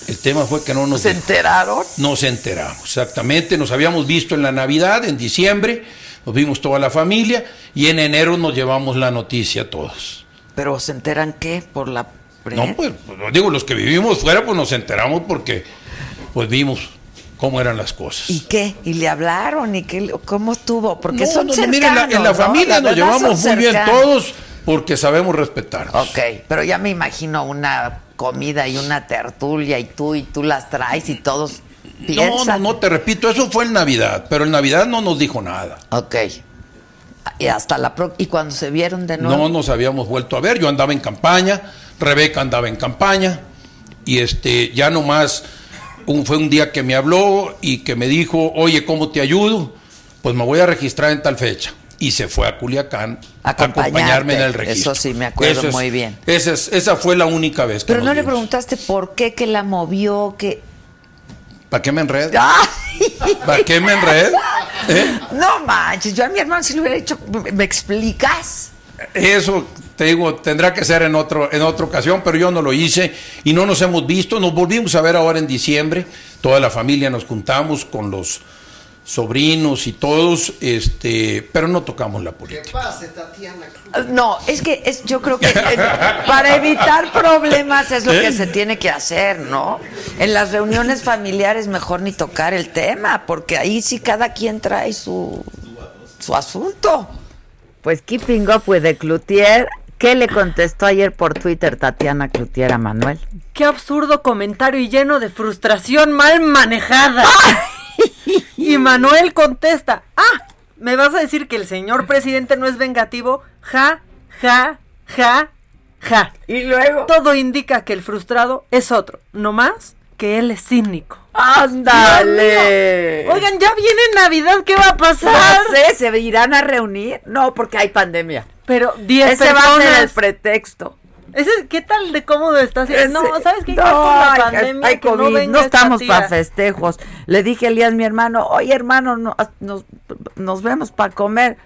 Speaker 12: El tema fue que no nos
Speaker 1: ¿Se enteraron?
Speaker 12: Nos enteramos, exactamente. Nos habíamos visto en la Navidad, en diciembre, nos vimos toda la familia y en enero nos llevamos la noticia todos.
Speaker 1: ¿Pero se enteran qué? ¿Por la
Speaker 12: No, pues, pues, digo, los que vivimos fuera, pues nos enteramos porque pues vimos cómo eran las cosas.
Speaker 1: ¿Y qué? ¿Y le hablaron? ¿Y qué? ¿Cómo estuvo? Porque son cercanos,
Speaker 12: mira, en la, familia nos llevamos muy bien todos porque sabemos respetarnos.
Speaker 1: Ok, pero ya me imagino una comida y una tertulia y tú y tú las traes y todos piensan.
Speaker 12: No, no, no, te repito, eso fue en Navidad, pero en Navidad no nos dijo nada.
Speaker 1: Ok. Y hasta la y cuando se vieron de nuevo.
Speaker 12: No nos habíamos vuelto a ver. Yo andaba en campaña, Rebeca andaba en campaña y este ya nomás un, fue un día que me habló y que me dijo, oye, ¿cómo te ayudo? Pues me voy a registrar en tal fecha. Y se fue a Culiacán a acompañarme en el registro.
Speaker 1: Eso sí, me acuerdo muy bien.
Speaker 12: Esa, esa fue la única vez que
Speaker 1: Pero no le preguntaste por qué, que la movió, que
Speaker 12: ¿Para qué me enredo? ¿Para qué me enredo?
Speaker 1: ¿Eh? No manches, yo a mi hermano si le hubiera dicho, ¿me explicas?
Speaker 12: Eso te digo, tendrá que ser en otro en otra ocasión, pero yo no lo hice y no nos hemos visto. Nos volvimos a ver ahora en diciembre. Toda la familia nos juntamos con los sobrinos y todos, este, pero no tocamos la política.
Speaker 1: Tatiana? No, es que es, yo creo que eh, para evitar problemas es lo que se tiene que hacer, ¿no? En las reuniones familiares mejor ni tocar el tema, porque ahí sí cada quien trae su, su asunto. Pues keeping up with the Cloutier, ¿qué le contestó ayer por Twitter Tatiana Cloutier a Manuel?
Speaker 4: Qué absurdo comentario y lleno de frustración mal manejada. Y Manuel contesta, ah, ¿me vas a decir que el señor presidente no es vengativo? Ja, ja, ja, ja.
Speaker 1: Y luego...
Speaker 4: Todo indica que el frustrado es otro, no más que él es cínico.
Speaker 1: ¡Ándale!
Speaker 4: Oigan, ya viene Navidad, ¿qué va a pasar?
Speaker 1: No sé, ¿se irán a reunir? No, porque hay pandemia.
Speaker 4: Pero 10
Speaker 1: Ese va a ser el pretexto.
Speaker 4: ¿Qué tal de cómodo estás? no, ¿sabes qué? No, la pandemia,
Speaker 1: hay, COVID, no, estamos para festejos. Le dije a Elías, mi hermano, oye hermano, nos, nos vemos para comer.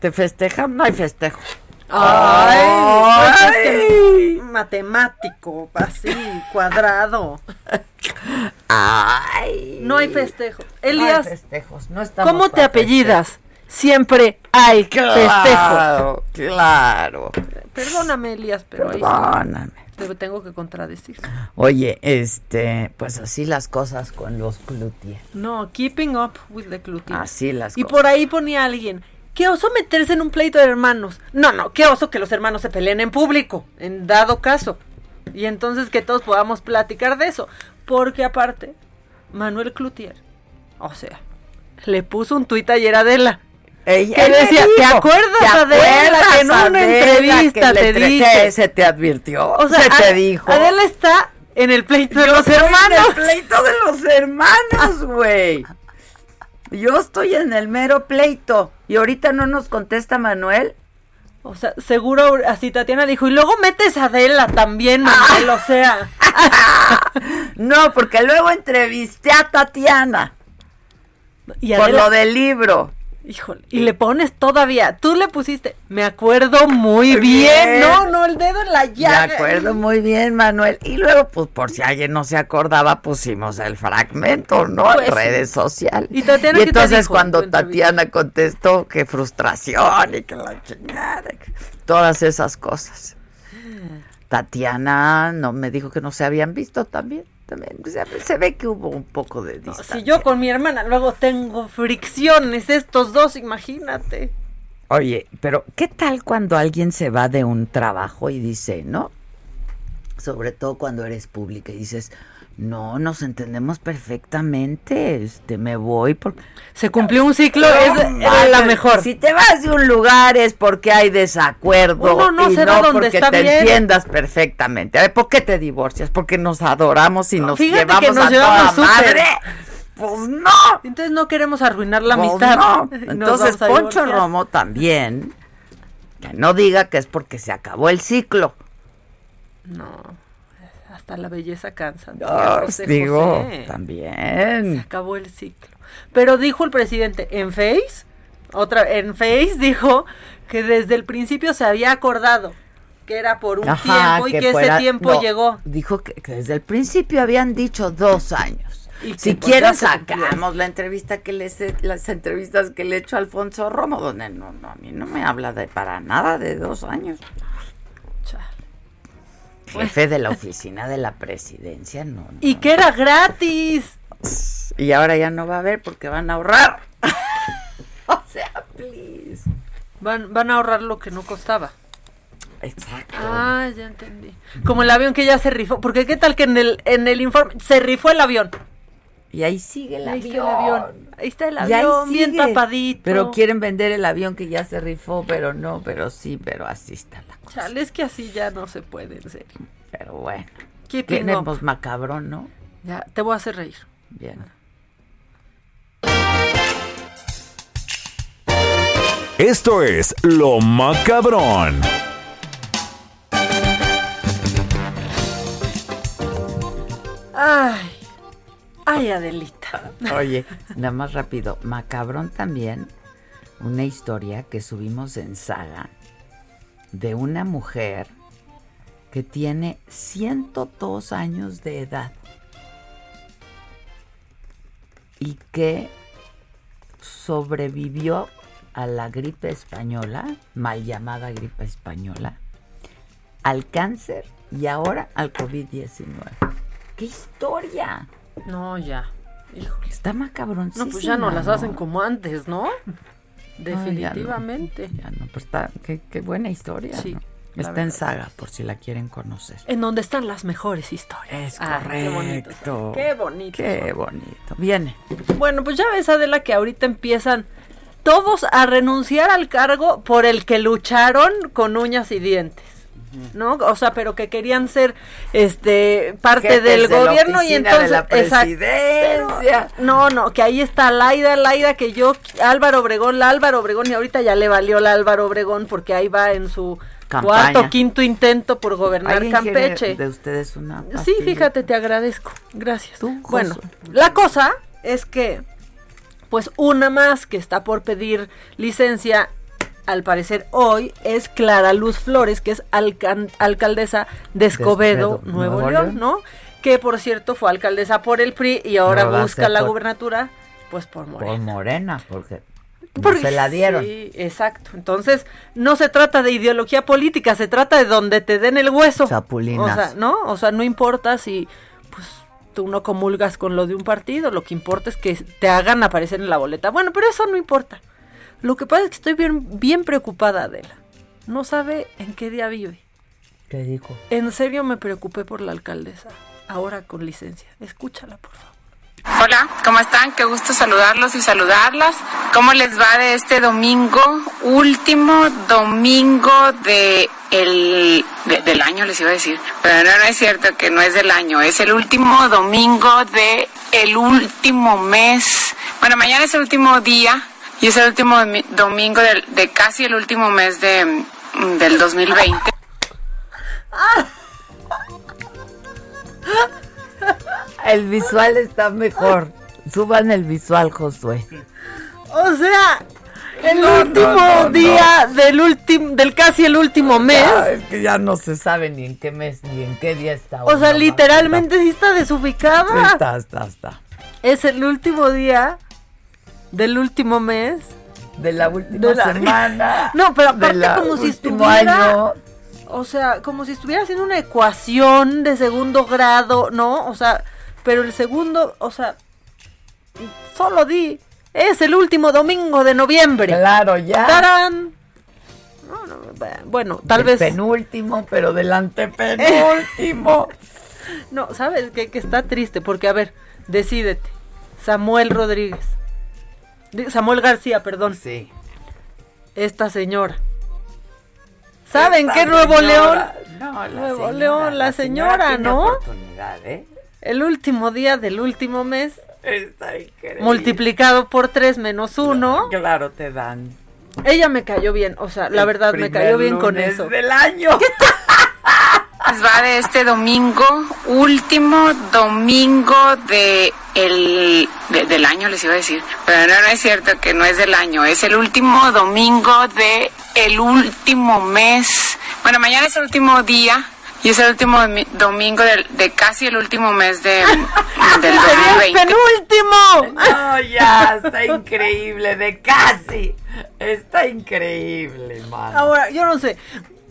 Speaker 1: ¿Te festejan? No hay festejo.
Speaker 4: Ay, pues es que matemático, así, cuadrado.
Speaker 1: Ay.
Speaker 4: No hay festejo.
Speaker 1: No hay
Speaker 4: Elías,
Speaker 1: festejos. No estamos
Speaker 4: ¿cómo te apellidas? Siempre hay festejo.
Speaker 1: Claro, claro.
Speaker 4: Perdóname, Elías, pero ahí sí
Speaker 1: Perdóname.
Speaker 4: te tengo que contradecir.
Speaker 1: Oye, este, pues así las cosas con los Cloutier.
Speaker 4: No, keeping up with the Cloutier.
Speaker 1: Así las
Speaker 4: Y
Speaker 1: cosas.
Speaker 4: por ahí ponía alguien, qué oso meterse en un pleito de hermanos. No, no, qué oso que los hermanos se peleen en público, en dado caso. Y entonces que todos podamos platicar de eso. Porque aparte, Manuel Cloutier, o sea, le puso un tuit ayer a Adela.
Speaker 1: Ella
Speaker 4: que decía, ¿te acuerdas,
Speaker 1: ¿te
Speaker 4: Adela, que en
Speaker 1: acuerdas,
Speaker 4: una entrevista te dije?
Speaker 1: se te advirtió,
Speaker 4: O sea,
Speaker 1: se te
Speaker 4: Ad-
Speaker 1: dijo.
Speaker 4: Adela está en el pleito de
Speaker 1: Yo
Speaker 4: los
Speaker 1: estoy en
Speaker 4: hermanos.
Speaker 1: el pleito de los hermanos, güey. Yo estoy en el mero pleito. Y ahorita no nos contesta Manuel.
Speaker 4: O sea, seguro así Tatiana dijo, y luego metes a Adela también, Manuel, o sea.
Speaker 1: No, porque luego entrevisté a Tatiana
Speaker 4: Y
Speaker 1: por lo del libro.
Speaker 4: Híjole, y le pones todavía, tú le pusiste, me acuerdo muy bien.
Speaker 1: Bien.
Speaker 4: No, no, el dedo en la
Speaker 1: Me
Speaker 4: llaga.
Speaker 1: acuerdo muy bien, Manuel. Y luego, pues, por si alguien no se acordaba, pusimos el fragmento, ¿no?
Speaker 4: Pues,
Speaker 1: en redes sociales.
Speaker 4: ¿Y Tatiana qué
Speaker 1: entonces
Speaker 4: dijo
Speaker 1: cuando? Tatiana contestó que frustración y que la chingada, todas esas cosas. Tatiana no me dijo que no se habían visto también. También se, se ve que hubo un poco de distancia.
Speaker 4: Si yo con mi hermana luego tengo fricciones, estos dos, imagínate.
Speaker 1: Oye, pero ¿qué tal cuando alguien se va de un trabajo y dice, ¿no? Sobre todo cuando eres pública y dices, no, nos entendemos perfectamente, este, me voy porque...
Speaker 4: Se cumplió un ciclo,
Speaker 1: No,
Speaker 4: es la mejor.
Speaker 1: Si te vas de un lugar es porque hay desacuerdo
Speaker 4: Uno no
Speaker 1: y no
Speaker 4: donde
Speaker 1: porque
Speaker 4: está
Speaker 1: te
Speaker 4: bien.
Speaker 1: entiendas perfectamente. A ver, ¿por qué te divorcias? Porque nos adoramos y nos llevamos
Speaker 4: que nos
Speaker 1: a
Speaker 4: llevamos
Speaker 1: toda madre. Pues no.
Speaker 4: Entonces no queremos arruinar la
Speaker 1: Pues
Speaker 4: amistad.
Speaker 1: no. Entonces Poncho. Romo también, que no diga que es porque se acabó el ciclo.
Speaker 4: No, hasta la belleza cansa. decía
Speaker 1: Ah,
Speaker 4: José
Speaker 1: digo,
Speaker 4: José. Se
Speaker 1: también.
Speaker 4: acabó el ciclo. Pero dijo el presidente en Face, otra en Face dijo que desde el principio se había acordado que era por un
Speaker 1: Ajá,
Speaker 4: tiempo y que,
Speaker 1: fuera-
Speaker 4: ese tiempo
Speaker 1: no,
Speaker 4: llegó.
Speaker 1: Dijo que, que desde el principio habían dicho dos años.
Speaker 4: Y
Speaker 1: si
Speaker 4: pues,
Speaker 1: quieren
Speaker 4: se
Speaker 1: sacamos la entrevista que les las entrevistas que le he hecho a Alfonso Romo, donde no, no, a mí no me habla de para nada de dos años.
Speaker 4: Chale.
Speaker 1: Jefe de la oficina de la presidencia, no, no.
Speaker 4: Y que era gratis.
Speaker 1: Y ahora ya no va a haber porque van a ahorrar. o sea, please.
Speaker 4: Van, van a ahorrar lo que no costaba.
Speaker 1: Exacto.
Speaker 4: Ah, ya entendí. Como el avión que ya se rifó. Porque qué tal que en el, en el informe se rifó el avión.
Speaker 1: Y ahí sigue el
Speaker 4: Ahí está
Speaker 1: avión.
Speaker 4: el avión. Ahí está el avión, bien tapadito.
Speaker 1: Pero quieren vender el avión que ya se rifó, pero no, pero sí, pero así está.
Speaker 4: Chale, es que así ya no se puede, en serio.
Speaker 1: Pero bueno. Tenemos macabrón, ¿no?
Speaker 4: Ya, te voy a hacer reír.
Speaker 1: Bien.
Speaker 3: Esto es Lo Macabrón.
Speaker 4: Ay, ay, Adelita.
Speaker 1: Oye, nada más rápido. Macabrón también, una historia que subimos en Saga de una mujer que tiene 102 años de edad y que sobrevivió a la gripe española, mal llamada gripe española, al cáncer y ahora al COVID-19. ¡Qué historia!
Speaker 4: No, ya. Híjole.
Speaker 1: Está macabrón.
Speaker 4: No, pues ya no las hacen como antes, ¿no? Definitivamente.
Speaker 1: Ya no, pues está, qué, qué buena historia.
Speaker 4: Sí,
Speaker 1: Está en saga, por si la quieren conocer.
Speaker 4: En donde están las mejores historias.
Speaker 1: Es
Speaker 4: Ah, qué bonito.
Speaker 1: correcto.
Speaker 4: Qué bonito.
Speaker 1: Qué bonito. Viene.
Speaker 4: Bueno, pues ya ves, Adela, que ahorita empiezan todos a renunciar al cargo por el que lucharon con uñas y dientes. ¿No? O sea, pero que querían ser este parte
Speaker 1: Jefes
Speaker 4: del
Speaker 1: de la
Speaker 4: gobierno y entonces
Speaker 1: de la presidencia.
Speaker 4: pero- no, no, que ahí está Laida, Laida que yo Álvaro Obregón, la Álvaro Obregón y ahorita ya le valió la Álvaro Obregón porque ahí va en su
Speaker 1: Campaña.
Speaker 4: cuarto, quinto intento por gobernar
Speaker 1: ¿Alguien quiere
Speaker 4: Campeche.
Speaker 1: de ustedes una
Speaker 4: Sí, fíjate, te agradezco. Gracias.
Speaker 1: Tú,
Speaker 4: bueno, la cosa es que, pues una más que está por pedir licencia al parecer hoy, es Clara Luz Flores, que es alcaldesa de Escobedo, Nuevo,
Speaker 1: Nuevo
Speaker 4: León. ¿no? Que por cierto fue alcaldesa por el PRI y ahora busca la
Speaker 1: por-
Speaker 4: gubernatura, pues por Morena.
Speaker 1: Por Morena, porque no
Speaker 4: Porque
Speaker 1: se la dieron.
Speaker 4: Sí, exacto. Entonces, no se trata de ideología política, se trata de donde te den el hueso.
Speaker 1: Chapulinas.
Speaker 4: O sea, ¿no? O sea, no importa si pues tú no comulgas con lo de un partido, lo que importa es que te hagan aparecer en la boleta. Bueno, pero eso no importa. Lo que pasa es que estoy bien, bien preocupada, Adela. No sabe en qué día vive.
Speaker 1: ¿Qué dijo?
Speaker 4: En serio me preocupé por la alcaldesa, ahora con licencia. Escúchala, por favor.
Speaker 13: Hola, ¿cómo están? Qué gusto saludarlos y saludarlas. ¿Cómo les va de este domingo? Último domingo de el, de- del año, les iba a decir. Pero no, no es cierto que no es del año. Es el último domingo de el último mes. Bueno, mañana es el último día y es el último domi- domingo del- de, casi el último mes de, mm, del 2020.
Speaker 1: El visual está mejor. Suban el visual, Josué.
Speaker 4: O sea, el
Speaker 1: No,
Speaker 4: último
Speaker 1: no, no.
Speaker 4: día del último, del casi el último mes.
Speaker 1: Ya, es que ya no se sabe ni en qué mes ni en qué día está.
Speaker 4: O sea, literalmente sí está desubicada.
Speaker 1: Está, está, está.
Speaker 4: Es el último día del último mes.
Speaker 1: De la última
Speaker 4: De la-
Speaker 1: semana.
Speaker 4: No, pero aparte como si estuviera...
Speaker 1: año.
Speaker 4: O sea, como si estuviera haciendo una ecuación de segundo grado, ¿no? O sea, pero el segundo, o sea, solo di, es el último domingo de noviembre.
Speaker 1: Claro, ya.
Speaker 4: ¡Tarán! No, no, bueno, tal vez...
Speaker 1: penúltimo, pero del antepenúltimo.
Speaker 4: No, ¿sabes qué? Que está triste, porque a ver, decídete. Samuel Rodríguez. Samuel García, perdón.
Speaker 1: Sí.
Speaker 4: Esta señora. ¿Saben qué Nuevo
Speaker 1: señora.
Speaker 4: León?
Speaker 1: No, la
Speaker 4: Nuevo
Speaker 1: señora,
Speaker 4: León, la señora,
Speaker 1: tiene
Speaker 4: ¿no?
Speaker 1: oportunidad, ¿eh?
Speaker 4: El último día del último mes,
Speaker 1: Está increíble.
Speaker 4: multiplicado por 3 menos 1.
Speaker 1: Claro, te dan.
Speaker 4: Ella me cayó bien, o sea, la verdad me cayó bien con eso.
Speaker 1: del año.
Speaker 13: Les va de este domingo, último domingo de el, de- del año, les iba a decir. Pero no, no es cierto que no es del año, es el último domingo de el último mes. Bueno, mañana es el último día y es el último domi- domingo del- de, casi el último mes de, del
Speaker 4: ¡Sería el
Speaker 13: 2020.
Speaker 4: penúltimo!
Speaker 1: No, ya, está increíble, de casi. Está increíble, mano.
Speaker 4: Ahora, yo no sé.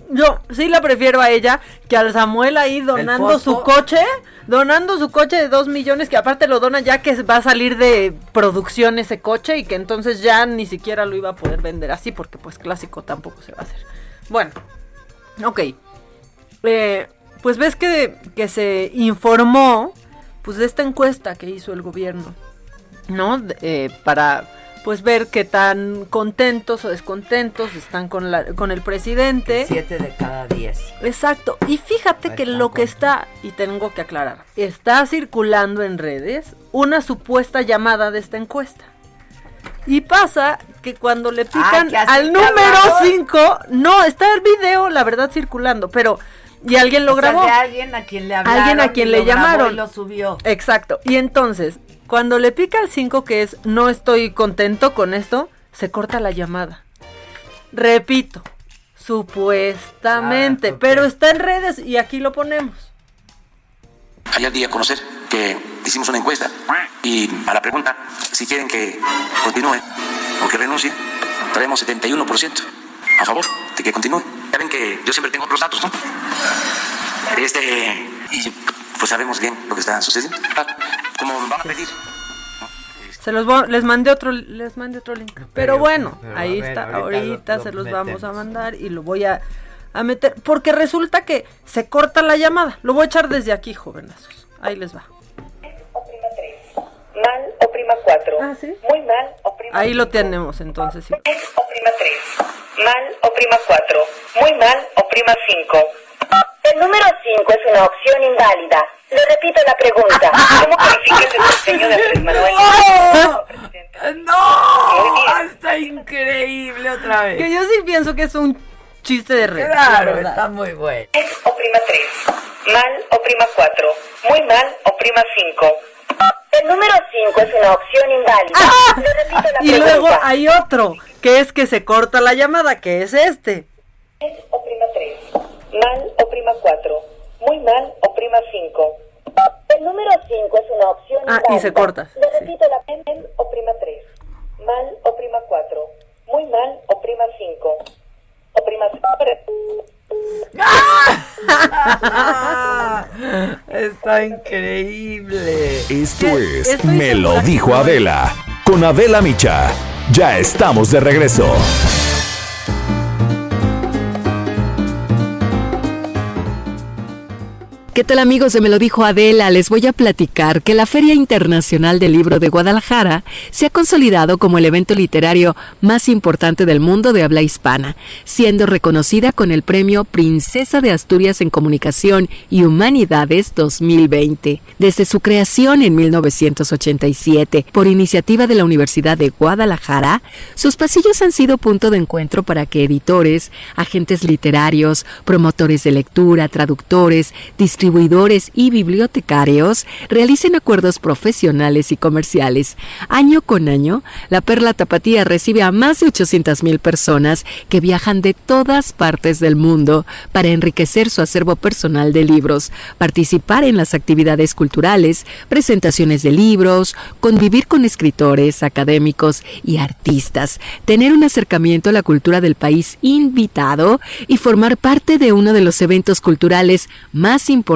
Speaker 4: Yo sí la prefiero a ella que al Samuel ahí donando su coche, donando su coche de dos millones, que aparte lo dona ya que va a salir de producción ese coche y que entonces ya ni siquiera lo iba a poder vender así porque pues clásico tampoco se va a hacer. Bueno, ok. Eh, pues ves que, que se informó pues de esta encuesta que hizo el gobierno, ¿no? Eh, para pues ver qué tan contentos o descontentos están con, la, con el presidente.
Speaker 1: Siete de cada diez.
Speaker 4: Exacto. Y fíjate que lo que está, y tengo que aclarar, está circulando en redes una supuesta llamada de esta encuesta. Y pasa que cuando le pican
Speaker 1: Ah, así
Speaker 4: al número
Speaker 1: hablaron.
Speaker 4: 5, no, está el video, la verdad, circulando, pero... Y alguien lo
Speaker 1: O sea,
Speaker 4: grabó.
Speaker 1: de alguien a quien le hablaron.
Speaker 4: Alguien a quien
Speaker 1: lo
Speaker 4: le
Speaker 1: grabó
Speaker 4: llamaron.
Speaker 1: Y lo subió.
Speaker 4: Exacto. Y entonces, cuando le pica al 5, que es no estoy contento con esto, se corta la llamada. Repito, supuestamente,
Speaker 1: Ah,
Speaker 4: pero está en redes y aquí lo ponemos.
Speaker 14: Ayer di a conocer que hicimos una encuesta y a la pregunta si quieren que continúe o que renuncie, traemos 71% a favor de que continúe. Ya ven que yo siempre tengo otros datos, ¿no? Este, y pues sabemos bien lo que está sucediendo. Ah, Como van a pedir,
Speaker 4: Se los voy- les mandé otro les mandé otro link. Pero, bueno,
Speaker 1: pero
Speaker 4: ahí
Speaker 1: ver,
Speaker 4: está,
Speaker 1: ahorita
Speaker 4: ahorita,
Speaker 1: lo- lo
Speaker 4: se los vamos a mandar y lo voy a, a meter porque resulta que se corta la llamada. Lo voy a echar desde aquí, jovenazos. Ahí les va.
Speaker 15: Mal o prima 4.
Speaker 4: Ah, ¿sí?
Speaker 15: Muy mal o prima
Speaker 4: Ahí lo tenemos entonces. sí.
Speaker 15: o prima 3. Mal o prima 4. Muy mal o prima 5.
Speaker 9: El número 5 es una opción inválida. Le repito la pregunta.
Speaker 15: ¿Cómo califica el desempeño de Andrés Manuel?
Speaker 1: ¡No! Está increíble otra vez.
Speaker 4: Que yo sí pienso que es un chiste de red. la
Speaker 1: Claro, está muy bueno.
Speaker 15: o prima 3. Mal o prima 4. Muy mal o prima 5.
Speaker 9: El número 5 es una opción inválida. Le repito la
Speaker 4: Y
Speaker 9: pregunta.
Speaker 4: luego hay otro que es que se corta la llamada, que es este.
Speaker 15: Oprima 3. Mal, oprima 4. Muy mal, oprima 5. El número 5 es una opción.
Speaker 4: Ah, y se corta.
Speaker 15: Le repito la mal, oprima 3. Mal, oprima 4. Muy mal, oprima 5. Oprima 5.
Speaker 1: Está increíble.
Speaker 3: Esto es Me lo dijo Adela. Con Adela Micha. Ya estamos de regreso.
Speaker 16: ¿Qué tal amigos de Me lo dijo Adela? Les voy a platicar que la Feria Internacional del Libro de Guadalajara se ha consolidado como el evento literario más importante del mundo de habla hispana, siendo reconocida con el premio Princesa de Asturias en Comunicación y Humanidades 2020. Desde su creación en 1987 por iniciativa de la Universidad de Guadalajara, sus pasillos han sido punto de encuentro para que editores, agentes literarios, promotores de lectura, traductores, y bibliotecarios realicen acuerdos profesionales y comerciales. Año con año, la Perla Tapatía recibe a más de 800 mil personas que viajan de todas partes del mundo para enriquecer su acervo personal de libros, participar en las actividades culturales, presentaciones de libros, convivir con escritores, académicos y artistas, tener un acercamiento a la cultura del país invitado y formar parte de uno de los eventos culturales más importantes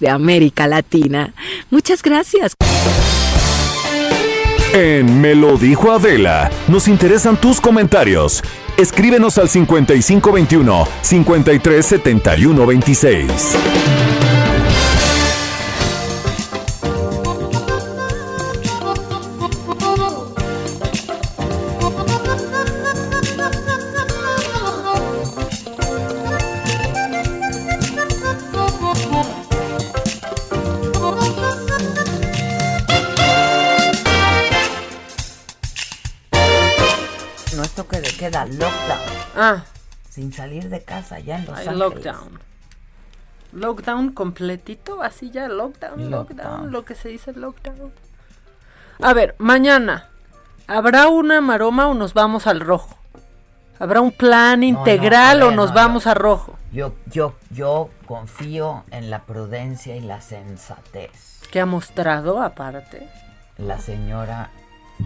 Speaker 16: de América Latina. Muchas gracias.
Speaker 3: En Me lo dijo Adela, nos interesan tus comentarios. Escríbenos al 5521 537126.
Speaker 1: Sin salir de casa, ya en Los
Speaker 4: lockdown. Lockdown completito, así ya, lockdown, lockdown,
Speaker 1: Lockdown.
Speaker 4: lo que se dice lockdown. A ver, mañana, ¿habrá una maroma o nos vamos al rojo? ¿Habrá un plan
Speaker 1: no,
Speaker 4: integral
Speaker 1: ver,
Speaker 4: o nos
Speaker 1: no,
Speaker 4: vamos a rojo?
Speaker 1: Yo, yo, yo confío en la prudencia y la sensatez.
Speaker 4: ¿Qué ha mostrado aparte?
Speaker 1: La señora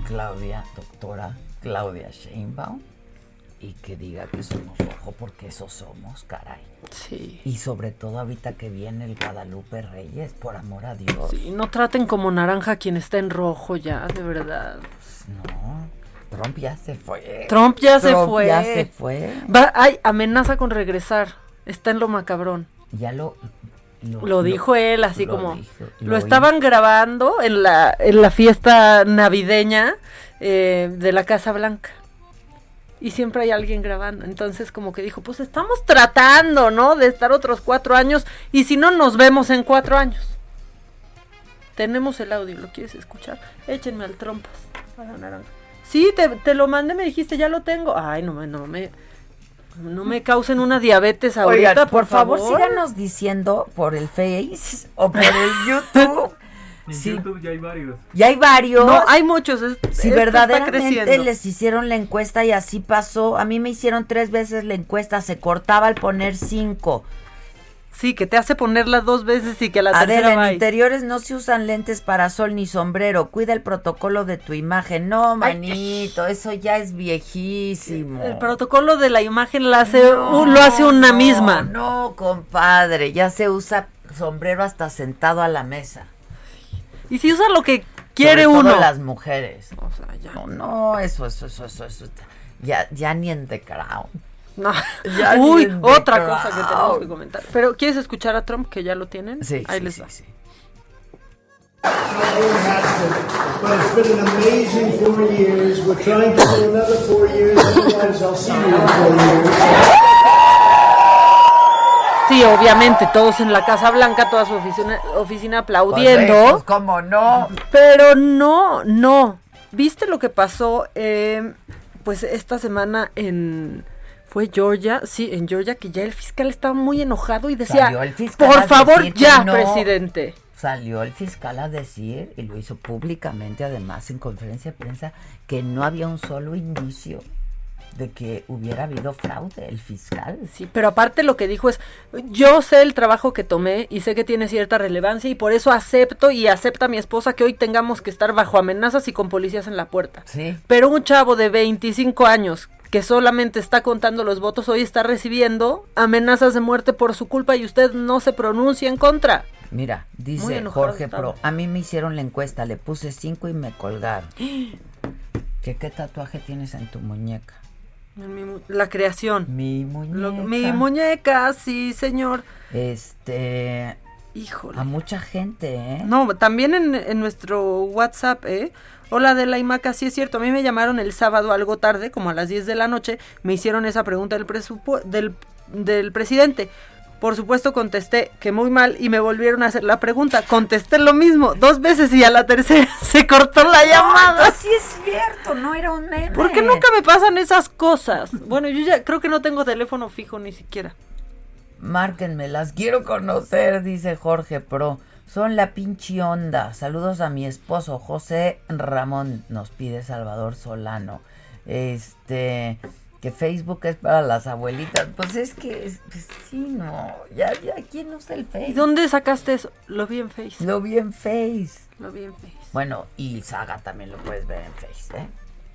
Speaker 1: Claudia, doctora Claudia Sheinbaum, y que diga que somos rojo, porque eso somos, caray.
Speaker 4: Sí.
Speaker 1: Y sobre todo ahorita que viene el Guadalupe Reyes, por amor a Dios.
Speaker 4: Sí, no traten como naranja a quien está en rojo ya, de verdad.
Speaker 1: No, Trump ya se fue.
Speaker 4: Trump ya se
Speaker 1: Trump
Speaker 4: fue.
Speaker 1: Ya se fue.
Speaker 4: Va, ay, amenaza con regresar. Está en lo macabrón.
Speaker 1: Ya lo...
Speaker 4: Lo, dijo él, así
Speaker 1: lo
Speaker 4: como...
Speaker 1: dijo,
Speaker 4: lo
Speaker 1: lo
Speaker 4: estaban grabando en la, en la fiesta navideña eh, de la Casa Blanca. Y siempre hay alguien grabando. Entonces como que dijo, pues estamos tratando, ¿no? De estar otros cuatro años. Y si no, nos vemos en cuatro años. Tenemos el audio, ¿lo quieres escuchar? Échenme al trompas. a la naranja. Sí, te, te lo mandé, me dijiste, ya lo tengo. Ay, no me, no me, no me causen una diabetes ahorita,
Speaker 1: Oigan,
Speaker 4: por,
Speaker 1: por favor,
Speaker 4: favor.
Speaker 1: síganos diciendo por el Face o por el YouTube.
Speaker 17: En
Speaker 1: Sí.
Speaker 17: YouTube ya hay varios.
Speaker 1: Ya hay varios.
Speaker 4: No, hay muchos. es-
Speaker 1: Si
Speaker 4: esto está
Speaker 1: verdaderamente
Speaker 4: creciendo.
Speaker 1: les hicieron la encuesta y así pasó. A mí me hicieron tres veces la encuesta. Se cortaba al poner cinco.
Speaker 4: Sí, que te hace ponerla dos veces y que a la
Speaker 1: Adela,
Speaker 4: tercera
Speaker 1: en
Speaker 4: va.
Speaker 1: interiores no se usan lentes para sol ni sombrero. Cuida el protocolo de tu imagen. No, manito, eso ya es viejísimo.
Speaker 4: El protocolo de la imagen la hace, un- lo hace una misma.
Speaker 1: No, compadre, ya se usa sombrero hasta sentado a la mesa.
Speaker 4: Y si usa lo que quiere
Speaker 1: Sobre todo
Speaker 4: uno.
Speaker 1: las mujeres. No, no, eso, eso, eso, eso, eso. Ya, ya ni en The Crown.
Speaker 4: No.
Speaker 1: Ya
Speaker 4: Uy,
Speaker 1: ni en
Speaker 4: otra
Speaker 1: The
Speaker 4: cosa que tenemos que comentar. Pero ¿quieres escuchar a Trump que ya lo tienen?
Speaker 1: Sí,
Speaker 4: Ahí
Speaker 1: sí,
Speaker 4: les
Speaker 1: sí,
Speaker 4: va.
Speaker 18: But it's been an amazing four years. We're trying to do another four years. Otherwise, I'll see you in four years.
Speaker 4: Sí, obviamente, todos en la Casa Blanca, toda su oficina, oficina aplaudiendo.
Speaker 1: Pues, ¿Cómo no?
Speaker 4: Pero no, no. ¿Viste lo que pasó? eh, pues esta semana en... ¿Fue Georgia? Sí, en Georgia, que ya el fiscal estaba muy enojado y decía, por favor, ya,
Speaker 1: no".
Speaker 4: presidente.
Speaker 1: Salió el fiscal a decir, y lo hizo públicamente además en conferencia de prensa, que no había un solo indicio de que hubiera habido fraude, el fiscal.
Speaker 4: Sí, pero aparte lo que dijo es, yo sé el trabajo que tomé y sé que tiene cierta relevancia y por eso acepto y acepta mi esposa que hoy tengamos que estar bajo amenazas y con policías en la puerta.
Speaker 1: Sí.
Speaker 4: Pero un chavo de 25 años que solamente está contando los votos hoy está recibiendo amenazas de muerte por su culpa y usted no se pronuncia en contra.
Speaker 1: Mira, dice Jorge. Pro, a mí me hicieron la encuesta, le puse cinco y me colgaron. ¿Qué, ¿Qué tatuaje tienes en tu muñeca?
Speaker 4: La creación.
Speaker 1: Mi muñeca.
Speaker 4: Lo- mi muñeca, sí, señor.
Speaker 1: Este...
Speaker 4: Híjole.
Speaker 1: A mucha gente, ¿eh?
Speaker 4: No, también en, en nuestro WhatsApp, ¿eh? Hola de la IMACA, sí es cierto, a mí me llamaron el sábado algo tarde, como a las 10 de la noche, me hicieron esa pregunta del, presupu- del, del presidente. Por supuesto contesté que muy mal y me volvieron a hacer la pregunta. Contesté lo mismo dos veces y a la tercera se cortó la llamada.
Speaker 1: sí es cierto, no era un meme.
Speaker 4: ¿Por qué nunca me pasan esas cosas? Bueno, yo ya creo que no tengo teléfono fijo ni siquiera.
Speaker 1: Márquenme, las quiero conocer, dice Jorge Pro. Son la pinche onda. Saludos a mi esposo José Ramón, nos pide Salvador Solano. Este, que Facebook es para las abuelitas. Pues es que, es- pues sí, no. Ya, ya, ¿quién usa el
Speaker 4: ¿Y
Speaker 1: Face?
Speaker 4: dónde sacaste eso? Lo vi en Face.
Speaker 1: Lo vi en Face.
Speaker 4: Lo vi en Face.
Speaker 1: Bueno, y Saga también lo puedes ver en Face, ¿eh?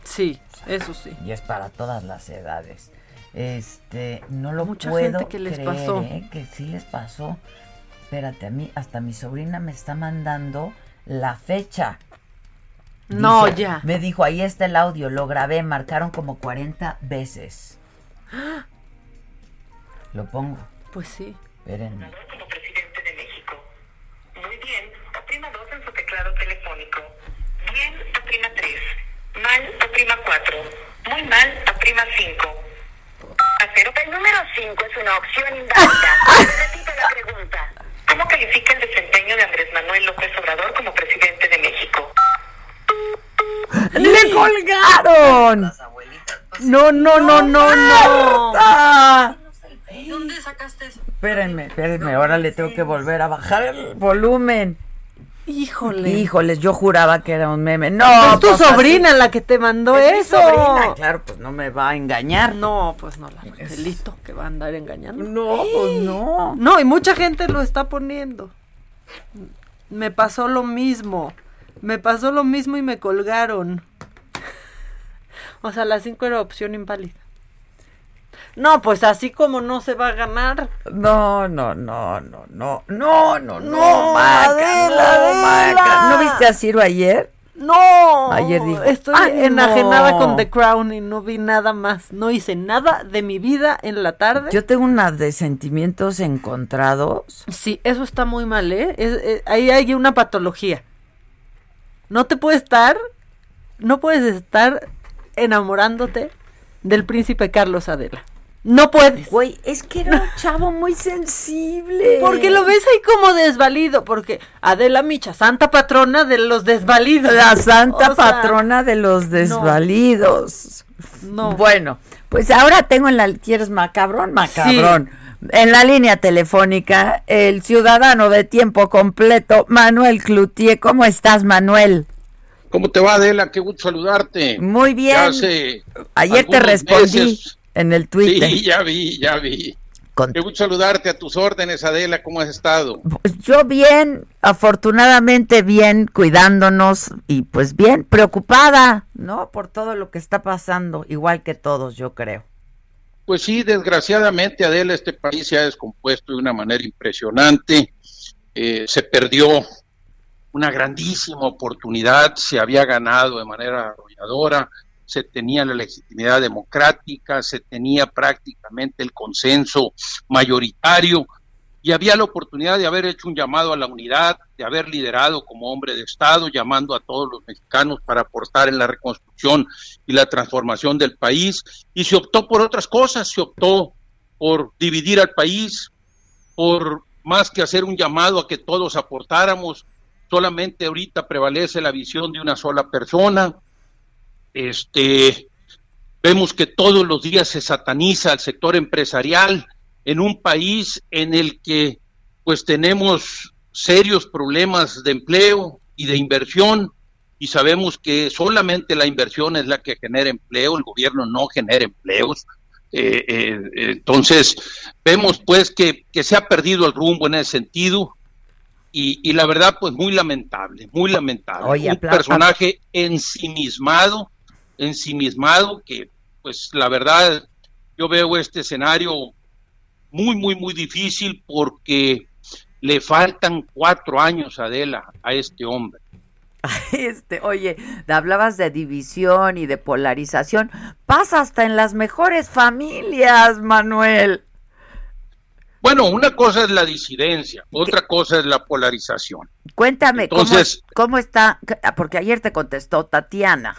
Speaker 4: Sí, eso sí.
Speaker 1: Y es para todas las edades. Este, no lo
Speaker 4: Mucha
Speaker 1: puedo
Speaker 4: gente que les
Speaker 1: creer,
Speaker 4: pasó.
Speaker 1: ¿eh? que sí les pasó. Espérate, a mí, hasta mi sobrina me está mandando la fecha.
Speaker 4: No,
Speaker 1: Dice-
Speaker 4: ya.
Speaker 1: Me dijo, ahí está el audio, lo grabé, marcaron como 40 veces. Lo pongo,
Speaker 4: Pues sí.
Speaker 1: espérenme.
Speaker 15: Muy bien, oprima 2 en su teclado telefónico. Bien, oprima 3. Mal, oprima 4. Muy mal, oprima 5. Acero. El número 5 es una opción inválida. Repito la pregunta. ¿Cómo califica el desempeño de Andrés Manuel López Obrador como presidente de México?
Speaker 1: ¡Le colgaron!
Speaker 4: No, no, no, no, no.
Speaker 1: ¡Marta!
Speaker 4: ¿Dónde sacaste eso?
Speaker 1: Espérenme, espérenme, ahora le tengo que volver a bajar el volumen.
Speaker 4: Híjole.
Speaker 1: Híjoles, yo juraba que era un meme. No,
Speaker 4: es tu
Speaker 1: pues así-
Speaker 4: sobrina la que te mandó
Speaker 1: Es mi
Speaker 4: eso.
Speaker 1: sobrina, claro, pues no me va a engañar.
Speaker 4: No, pues no, la Angelito que va a andar engañando.
Speaker 1: No, pues no.
Speaker 4: No, y mucha gente lo está poniendo. Me pasó lo mismo. Me pasó lo mismo y me colgaron. O sea, la 5 era opción inválida. No, pues así como no se va a ganar.
Speaker 1: No, no, no, no, no, no, no, no, Maca,
Speaker 4: Adela,
Speaker 1: no, Maca. ¿No viste a Ciro ayer?
Speaker 4: No.
Speaker 1: Ayer dijo,
Speaker 4: Estoy
Speaker 1: "Ánimo".
Speaker 4: enajenada con The Crown y no vi nada más. No hice nada de mi vida en la tarde.
Speaker 1: Yo tengo unas de sentimientos encontrados.
Speaker 4: Sí, eso está muy mal, ¿eh? Es- eh, ahí hay una patología. No te puedes estar, no puedes estar enamorándote del príncipe Carlos Adela. No puedes.
Speaker 1: Güey, es que era un chavo muy sensible.
Speaker 4: Porque lo ves ahí como desvalido, porque Adela Micha, santa patrona de los desvalidos.
Speaker 1: La santa
Speaker 4: O sea,
Speaker 1: patrona de los desvalidos.
Speaker 4: No.
Speaker 1: Bueno, pues ahora tengo en la... ¿Quieres macabrón? Macabrón. En la línea telefónica, el ciudadano de tiempo completo, Manuel Cloutier. ¿Cómo estás, Manuel?
Speaker 12: ¿Cómo te va, Adela? Qué gusto saludarte.
Speaker 1: Muy bien.
Speaker 12: Hace
Speaker 1: Ayer te respondí
Speaker 12: meses-
Speaker 1: en el Twitter.
Speaker 12: Sí, ya vi, ya vi. Qué gusto saludarte a tus órdenes, Adela. ¿Cómo has estado?
Speaker 1: Yo bien, afortunadamente bien, cuidándonos y pues bien, preocupada, ¿no? Por todo lo que está pasando, igual que todos, yo creo.
Speaker 12: Pues sí, desgraciadamente, Adela, este país se ha descompuesto de una manera impresionante. Eh, se perdió una grandísima oportunidad, se había ganado de manera arrolladora, se tenía la legitimidad democrática, se tenía prácticamente el consenso mayoritario y había la oportunidad de haber hecho un llamado a la unidad, de haber liderado como hombre de Estado, llamando a todos los mexicanos para aportar en la reconstrucción y la transformación del país, y se optó por otras cosas, se optó por dividir al país, por más que hacer un llamado a que todos aportáramos, solamente ahorita prevalece la visión de una sola persona. Este vemos que todos los días se sataniza al sector empresarial en un país en el que pues tenemos serios problemas de empleo y de inversión y sabemos que solamente la inversión es la que genera empleo, el gobierno no genera empleos. Eh, eh, entonces, vemos pues que, se ha perdido el rumbo en ese sentido y, la verdad pues muy lamentable, muy lamentable. Un personaje ensimismado, ensimismado que pues la verdad yo veo este escenario muy, muy, muy difícil porque le faltan cuatro años, Adela, a este hombre.
Speaker 1: Este, oye, hablabas de división y de polarización. Pasa hasta en las mejores familias, Manuel.
Speaker 12: Bueno, una cosa es la disidencia, otra cosa es la polarización.
Speaker 1: Cuéntame, Entonces, ¿cómo, ¿cómo está? Porque ayer te contestó Tatiana.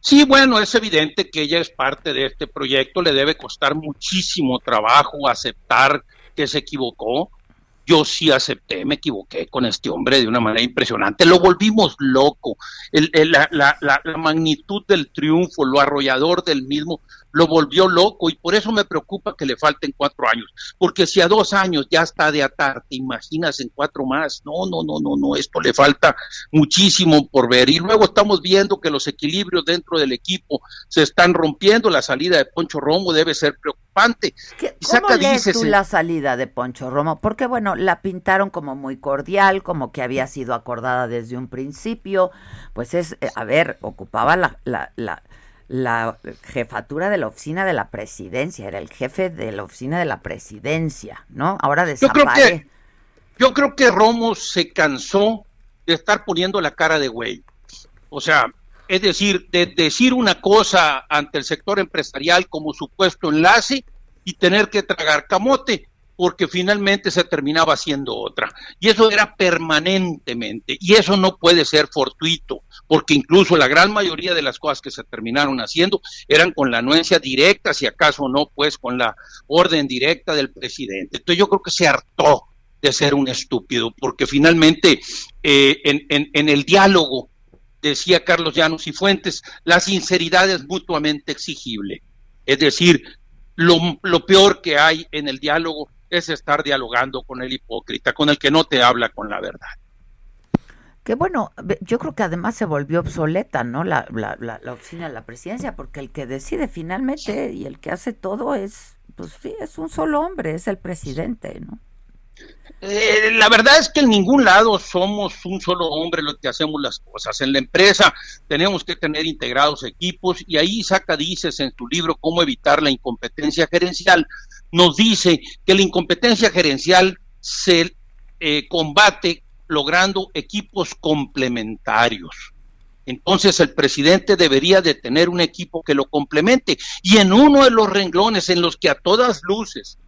Speaker 12: Sí, bueno, es evidente que ella es parte de este proyecto, le debe costar muchísimo trabajo aceptar que se equivocó, yo sí acepté, me equivoqué con este hombre de una manera impresionante, lo volvimos loco, la, la, magnitud del triunfo, lo arrollador del mismo, lo volvió loco y por eso me preocupa que le falten cuatro años, porque si a dos años ya está de atar, te imaginas en cuatro más, no, no, no, no, no, esto le falta muchísimo por ver. Y luego estamos viendo que los equilibrios dentro del equipo se están rompiendo, la salida de Poncho Romo debe ser preocupante.
Speaker 1: ¿Cómo lees tú la salida de Poncho Romo? Porque bueno, la pintaron como muy cordial, como que había sido acordada desde un principio, pues es, eh, a ver, ocupaba la, la, la la jefatura de la oficina de la presidencia, era el jefe de la oficina de la presidencia, ¿no? Ahora desaparece.
Speaker 12: Yo creo que, Romo se cansó de estar poniendo la cara de güey. O sea, es decir, de decir una cosa ante el sector empresarial como supuesto enlace y tener que tragar camote porque finalmente se terminaba haciendo otra. Y eso era permanentemente, y eso no puede ser fortuito, porque incluso la gran mayoría de las cosas que se terminaron haciendo eran con la anuencia directa, si acaso no, pues con la orden directa del presidente. Entonces yo creo que se hartó de ser un estúpido, porque finalmente eh, en, en el diálogo, decía Carlos Llanos y Fuentes, la sinceridad es mutuamente exigible. Es decir, lo, lo, peor que hay en el diálogo es estar dialogando con el hipócrita, con el que no te habla con la verdad.
Speaker 1: Que bueno, yo creo que además se volvió obsoleta, ¿no? La, la, la, la oficina de la presidencia, porque el que decide finalmente y el que hace todo es, pues sí, es un solo hombre, es el presidente, ¿no?
Speaker 12: Eh, la verdad es que en ningún lado somos un solo hombre los que hacemos las cosas. En la empresa tenemos que tener integrados equipos y ahí saca, dices en tu libro, cómo evitar la incompetencia gerencial nos dice que la incompetencia gerencial se eh, combate logrando equipos complementarios. Entonces el presidente debería de tener un equipo que lo complemente. Y en uno de los renglones en los que a todas luces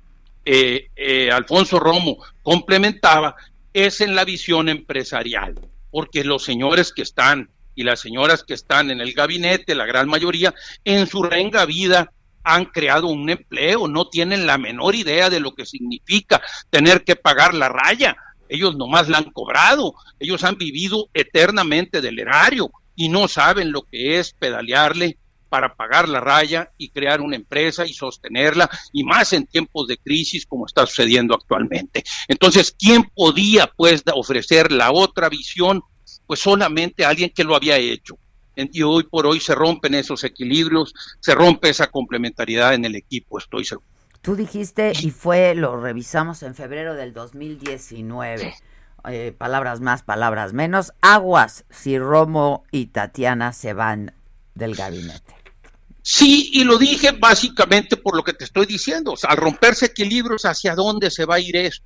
Speaker 12: eh, eh, Alfonso Romo complementaba es en la visión empresarial, porque los señores que están y las señoras que están en el gabinete, la gran mayoría, en su renga vida han creado un empleo, no tienen la menor idea de lo que significa tener que pagar la raya. Ellos nomás la han cobrado, ellos han vivido eternamente del erario y no saben lo que es pedalearle para pagar la raya y crear una empresa y sostenerla, y más en tiempos de crisis como está sucediendo actualmente. Entonces, ¿quién podía pues ofrecer la otra visión? Pues solamente alguien que lo había hecho, y hoy por hoy se rompen esos equilibrios, se rompe esa complementariedad en el equipo, estoy seguro.
Speaker 1: Tú dijiste, y fue, lo revisamos en febrero del 2019, eh, palabras más, palabras menos, aguas si Romo y Tatiana se van del gabinete.
Speaker 12: Sí, y lo dije básicamente por lo que te estoy diciendo, al romperse equilibrios, ¿hacia dónde se va a ir esto?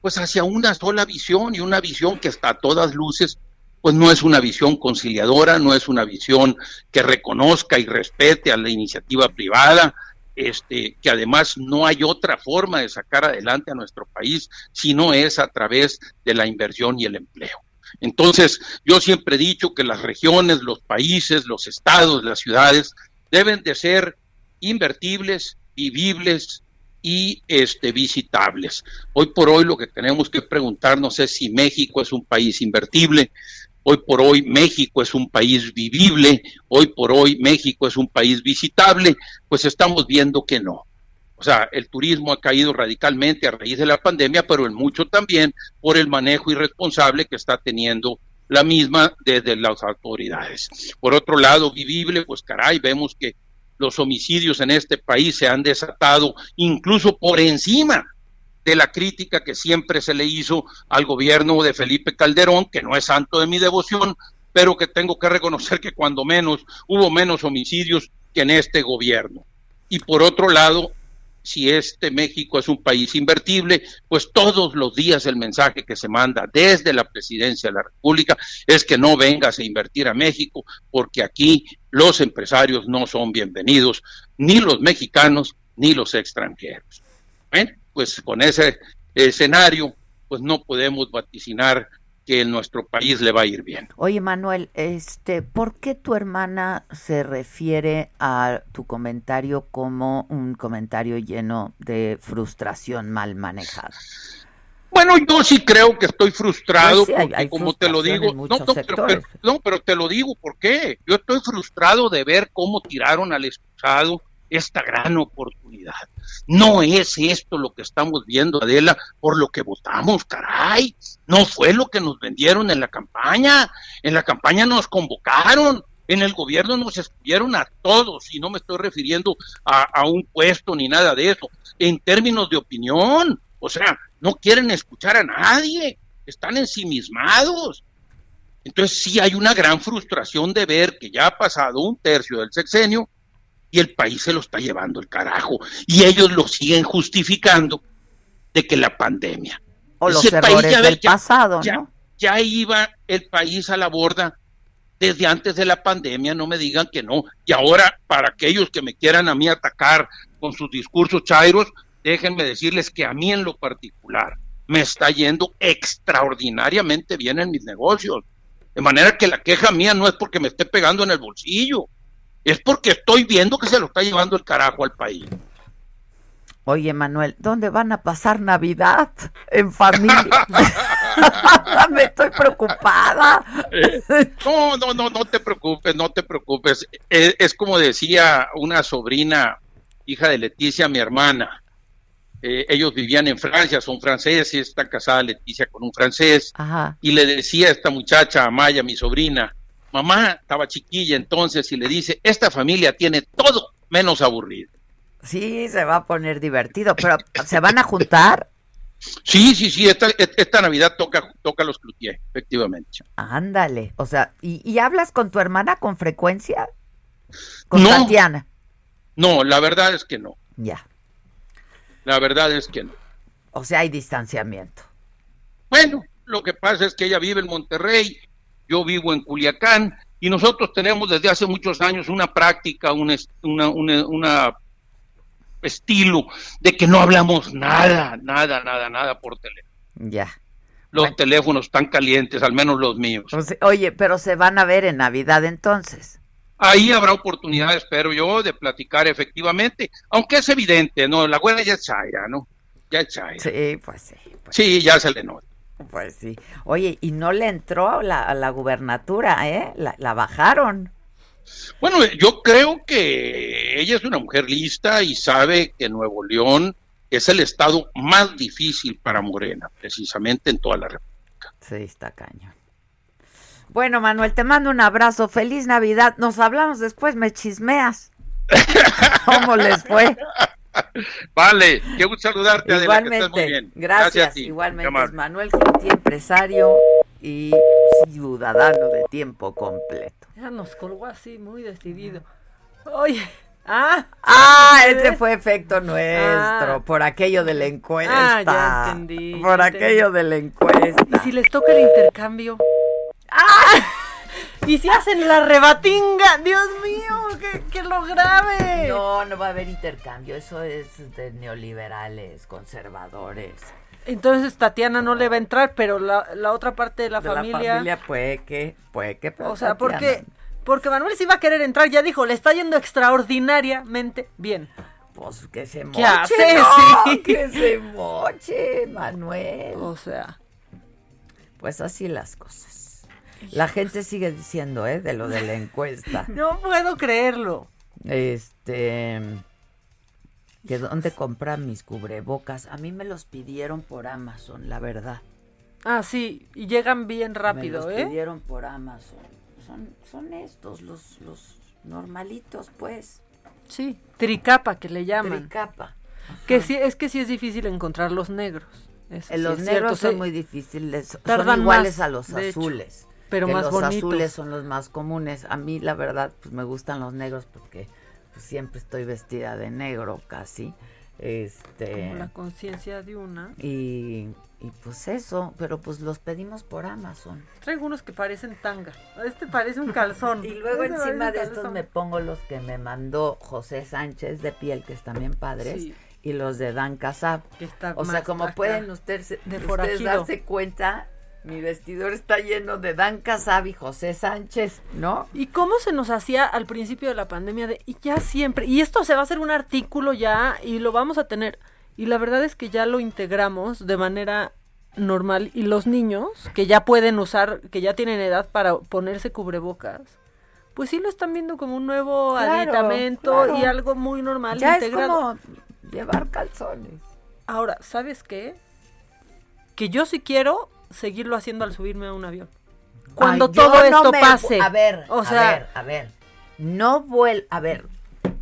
Speaker 12: Pues hacia una sola visión y una visión que está a todas luces pues no es una visión conciliadora, no es una visión que reconozca y respete a la iniciativa privada, este, que además no hay otra forma de sacar adelante a nuestro país si no es a través de la inversión y el empleo. Entonces, yo siempre he dicho que las regiones, los países, los estados, las ciudades deben de ser invertibles, vivibles y este, visitables. Hoy por hoy lo que tenemos que preguntarnos es si México es un país invertible, Hoy por hoy México es un país vivible, hoy por hoy México es un país visitable, pues estamos viendo que no. O sea, el turismo ha caído radicalmente a raíz de la pandemia, pero en mucho también por el manejo irresponsable que está teniendo la misma desde las autoridades. Por otro lado, vivible, pues caray, vemos que los homicidios en este país se han desatado incluso por encima de la crítica que siempre se le hizo al gobierno de Felipe Calderón, que no es santo de mi devoción, pero que tengo que reconocer que cuando menos hubo menos homicidios que en este gobierno. Y por otro lado, si este México es un país invertible, pues todos los días el mensaje que se manda desde la presidencia de la República es que no vengas a invertir a México, porque aquí los empresarios no son bienvenidos, ni los mexicanos ni los extranjeros. Bueno, pues con ese escenario, pues no podemos vaticinar que en nuestro país le va a ir bien.
Speaker 1: Oye, Manuel, este, ¿por qué tu hermana se refiere a tu comentario como un comentario lleno de frustración mal manejada?
Speaker 12: Bueno, yo sí creo que estoy frustrado, pues porque como te lo digo, no, no, pero, no, pero te lo digo, ¿por qué? Yo estoy frustrado de ver cómo tiraron al excusado esta gran oportunidad. No es esto lo que estamos viendo, Adela, por lo que votamos, caray. No fue lo que nos vendieron en la campaña. En la campaña nos convocaron. En el gobierno nos escogieron a todos, y no me estoy refiriendo a, a un puesto ni nada de eso. En términos de opinión, o sea, no quieren escuchar a nadie, están ensimismados. Entonces sí hay una gran frustración de ver que ya ha pasado un tercio del sexenio y el país se lo está llevando el carajo. Y ellos lo siguen justificando de que la pandemia.
Speaker 1: O los errores ya, del pasado,
Speaker 12: ¿no? Ya iba el país a la borda desde antes de la pandemia, no me digan que no. Y ahora, para aquellos que me quieran a mí atacar con sus discursos chairos, déjenme decirles que a mí en lo particular me está yendo extraordinariamente bien en mis negocios. De manera que la queja mía no es porque me esté pegando en el bolsillo, es porque estoy viendo que se lo está llevando el carajo al país.
Speaker 1: Oye, Manuel, ¿dónde van a pasar Navidad? En familia. Me estoy preocupada.
Speaker 12: Eh, no, no, no, no te preocupes, no te preocupes. Es, es, como decía una sobrina, hija de Leticia, mi hermana. Eh, ellos vivían en Francia, son franceses, está casada Leticia con un francés.
Speaker 1: Ajá.
Speaker 12: Y le decía a esta muchacha, Amaya, mi sobrina, mamá estaba chiquilla entonces y le dice, esta familia tiene todo menos aburrido.
Speaker 1: Sí, se va a poner divertido, pero ¿se van a juntar?
Speaker 12: Sí, sí, sí, esta, esta Navidad toca, toca los Cloutier, efectivamente.
Speaker 1: Ándale, o sea, ¿y, ¿y, hablas con tu hermana con frecuencia? ¿Con
Speaker 12: no,
Speaker 1: Tatiana?
Speaker 12: No, la verdad es que no.
Speaker 1: Ya.
Speaker 12: La verdad es que no.
Speaker 1: O sea, hay distanciamiento.
Speaker 12: Bueno, lo que pasa es que ella vive en Monterrey yo vivo en Culiacán y nosotros tenemos desde hace muchos años una práctica, una, una, una, una estilo de que no hablamos nada, nada, nada, nada por teléfono.
Speaker 1: Ya.
Speaker 12: Los bueno. teléfonos están calientes, al menos los míos.
Speaker 1: Oye, pero se van a ver en Navidad entonces.
Speaker 12: Ahí habrá oportunidad, espero yo, de platicar efectivamente, aunque es evidente, ¿no? La güera ya es chaira, ¿no? Ya es chaira.
Speaker 1: Sí, pues sí. Pues
Speaker 12: sí, ya se le nota.
Speaker 1: Pues sí. Oye, y no le entró a la, a la gubernatura, ¿eh? La, la, bajaron.
Speaker 12: Bueno, yo creo que ella es una mujer lista y sabe que Nuevo León es el estado más difícil para Morena, precisamente en toda la República.
Speaker 1: Sí, está cañón. Bueno, Manuel, te mando un abrazo. Feliz Navidad. Nos hablamos después, me chismeas. ¿Cómo les fue?
Speaker 12: Vale, qué gusto saludarte.
Speaker 1: Igualmente,
Speaker 12: Adela, que muy bien.
Speaker 1: gracias. gracias igualmente, es Manuel Quintí, empresario y ciudadano de tiempo completo.
Speaker 4: Ya nos colgó así, muy decidido. Oye, ah,
Speaker 1: ah, ese fue efecto nuestro, ah, por aquello de la encuesta.
Speaker 4: Ah, ya entendí.
Speaker 1: Por
Speaker 4: ya
Speaker 1: aquello
Speaker 4: entendí.
Speaker 1: de la encuesta.
Speaker 4: ¿Y si les toca el intercambio? ¡Ah! Y si hacen la rebatinga, Dios mío, que, que, lo grabe.
Speaker 1: No, no va a haber intercambio, eso es de neoliberales, conservadores.
Speaker 4: Entonces Tatiana no le va a entrar, pero la, la otra parte de la
Speaker 1: de
Speaker 4: familia.
Speaker 1: La familia puede que, puede que.
Speaker 4: O sea, porque, porque Manuel sí va a querer entrar, ya dijo, le está yendo extraordinariamente bien.
Speaker 1: Pues que se moche.
Speaker 4: ¿Qué hace?
Speaker 1: No,
Speaker 4: sí.
Speaker 1: Que se moche, Manuel.
Speaker 4: O sea.
Speaker 1: Pues así las cosas. La gente sigue diciendo, ¿eh? De lo de la encuesta.
Speaker 4: No puedo creerlo.
Speaker 1: Este. Que dónde compran mis cubrebocas. A mí me los pidieron por Amazon, la verdad.
Speaker 4: Ah, sí, y llegan bien rápido,
Speaker 1: Me los
Speaker 4: ¿eh?
Speaker 1: pidieron por Amazon. Son, son estos, los, los normalitos, pues.
Speaker 4: Sí, tricapa que le llaman.
Speaker 1: Tricapa.
Speaker 4: Que sí, es que sí es difícil encontrar los negros. Eso
Speaker 1: Eh,
Speaker 4: sí
Speaker 1: los negros
Speaker 4: cierto,
Speaker 1: son
Speaker 4: sí.
Speaker 1: muy difíciles. Son
Speaker 4: Tardan
Speaker 1: iguales
Speaker 4: más,
Speaker 1: a los azules.
Speaker 4: Pero
Speaker 1: que
Speaker 4: más
Speaker 1: los
Speaker 4: bonitos.
Speaker 1: azules son los más comunes. A mí, la verdad, pues me gustan los negros porque pues, siempre estoy vestida de negro casi. Este.
Speaker 4: Como la conciencia de una.
Speaker 1: Y, y pues eso, pero pues los pedimos por Amazon.
Speaker 4: Traigo unos que parecen tanga. Este parece un calzón.
Speaker 1: Y luego
Speaker 4: Este
Speaker 1: encima de estos me pongo los que me mandó José Sánchez de piel, que están bien padres,
Speaker 4: Sí.
Speaker 1: y los de Dan Casab. O sea, como
Speaker 4: acá,
Speaker 1: pueden ustedes,
Speaker 4: de
Speaker 1: ustedes darse cuenta, mi vestidor está lleno de Dan Casab y José Sánchez, ¿no?
Speaker 4: ¿Y cómo se nos hacía al principio de la pandemia de y ya siempre? Y esto se va a hacer un artículo ya y lo vamos a tener. Y la verdad es que ya lo integramos de manera normal y los niños que ya pueden usar, que ya tienen edad para ponerse cubrebocas, pues sí lo están viendo como un nuevo
Speaker 1: Claro,
Speaker 4: aditamento
Speaker 1: claro.
Speaker 4: y algo muy normal
Speaker 1: Ya es
Speaker 4: integrado.
Speaker 1: como llevar calzones.
Speaker 4: Ahora, ¿sabes qué? Que yo sí quiero seguirlo haciendo al subirme a un avión. Cuando
Speaker 1: Ay,
Speaker 4: todo
Speaker 1: no
Speaker 4: esto
Speaker 1: me-
Speaker 4: pase.
Speaker 1: A ver,
Speaker 4: o
Speaker 1: a
Speaker 4: sea,
Speaker 1: ver, a ver. No vuel, a ver.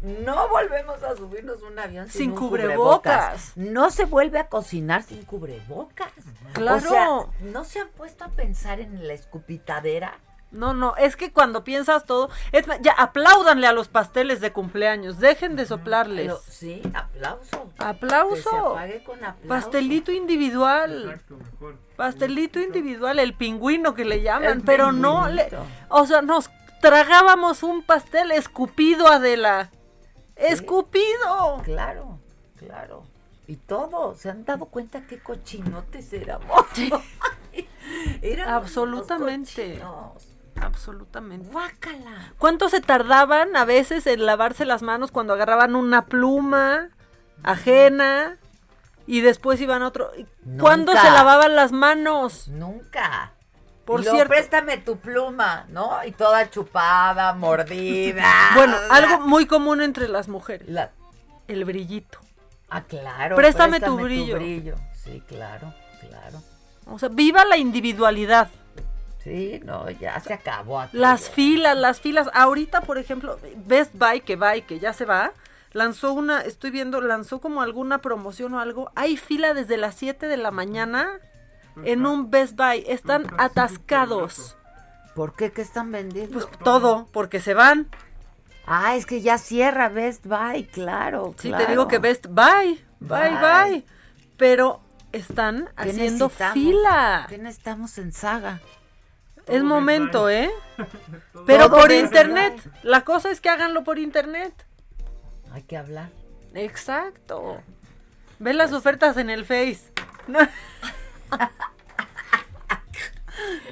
Speaker 1: No volvemos a subirnos un avión sin,
Speaker 4: Sin
Speaker 1: un
Speaker 4: cubrebocas.
Speaker 1: No se vuelve a cocinar sin cubrebocas.
Speaker 4: Claro.
Speaker 1: O sea, ¿no se han puesto a pensar en la escupitadera?
Speaker 4: No, no, es que cuando piensas todo, es más, ya apláudanle a los pasteles de cumpleaños, dejen de soplarles.
Speaker 1: Pero, sí, aplauso. Que se
Speaker 4: Aplauso.
Speaker 1: apague con aplauso.
Speaker 4: Pastelito individual. Pastelito individual, el pingüino que le llaman,
Speaker 1: El
Speaker 4: pero no le, o sea, nos tragábamos un pastel escupido, Adela. Escupido.
Speaker 1: Claro, claro. Y todo, ¿se han dado cuenta qué cochinotes éramos? Éramos
Speaker 4: Absolutamente. Absolutamente.
Speaker 1: Guácala.
Speaker 4: ¿Cuánto se tardaban a veces en lavarse las manos cuando agarraban una pluma ajena y después iban a otro? ¿Cuándo se lavaban las manos?
Speaker 1: Nunca.
Speaker 4: Por cierto.
Speaker 1: préstame tu pluma, ¿no? Y toda chupada, mordida.
Speaker 4: Bueno, algo muy común entre las mujeres.
Speaker 1: La-
Speaker 4: El brillito.
Speaker 1: Ah, claro.
Speaker 4: Préstame tu brillo.
Speaker 1: Sí, claro, claro.
Speaker 4: O sea, viva la individualidad.
Speaker 1: Sí, no, ya se acabó aquí.
Speaker 4: Las filas, las filas. Ahorita, por ejemplo, Best Buy, que va y que ya se va, lanzó una, estoy viendo, lanzó como alguna promoción o algo. Hay fila desde las 7 de la mañana en un Best Buy. Están atascados.
Speaker 1: ¿Por qué? ¿Qué están vendiendo?
Speaker 4: Pues todo, porque se van.
Speaker 1: Ah, es que ya cierra Best Buy, claro.
Speaker 4: Sí,
Speaker 1: claro.
Speaker 4: te digo que Best Buy, bye,
Speaker 1: Bye.
Speaker 4: bye. Pero están
Speaker 1: ¿Qué
Speaker 4: haciendo fila.
Speaker 1: ¿Qué necesitamos en saga?
Speaker 4: Es momento, ¿eh? Pero por internet. La cosa es que háganlo por internet.
Speaker 1: Hay que hablar.
Speaker 4: Exacto. Ve las ofertas en el Face.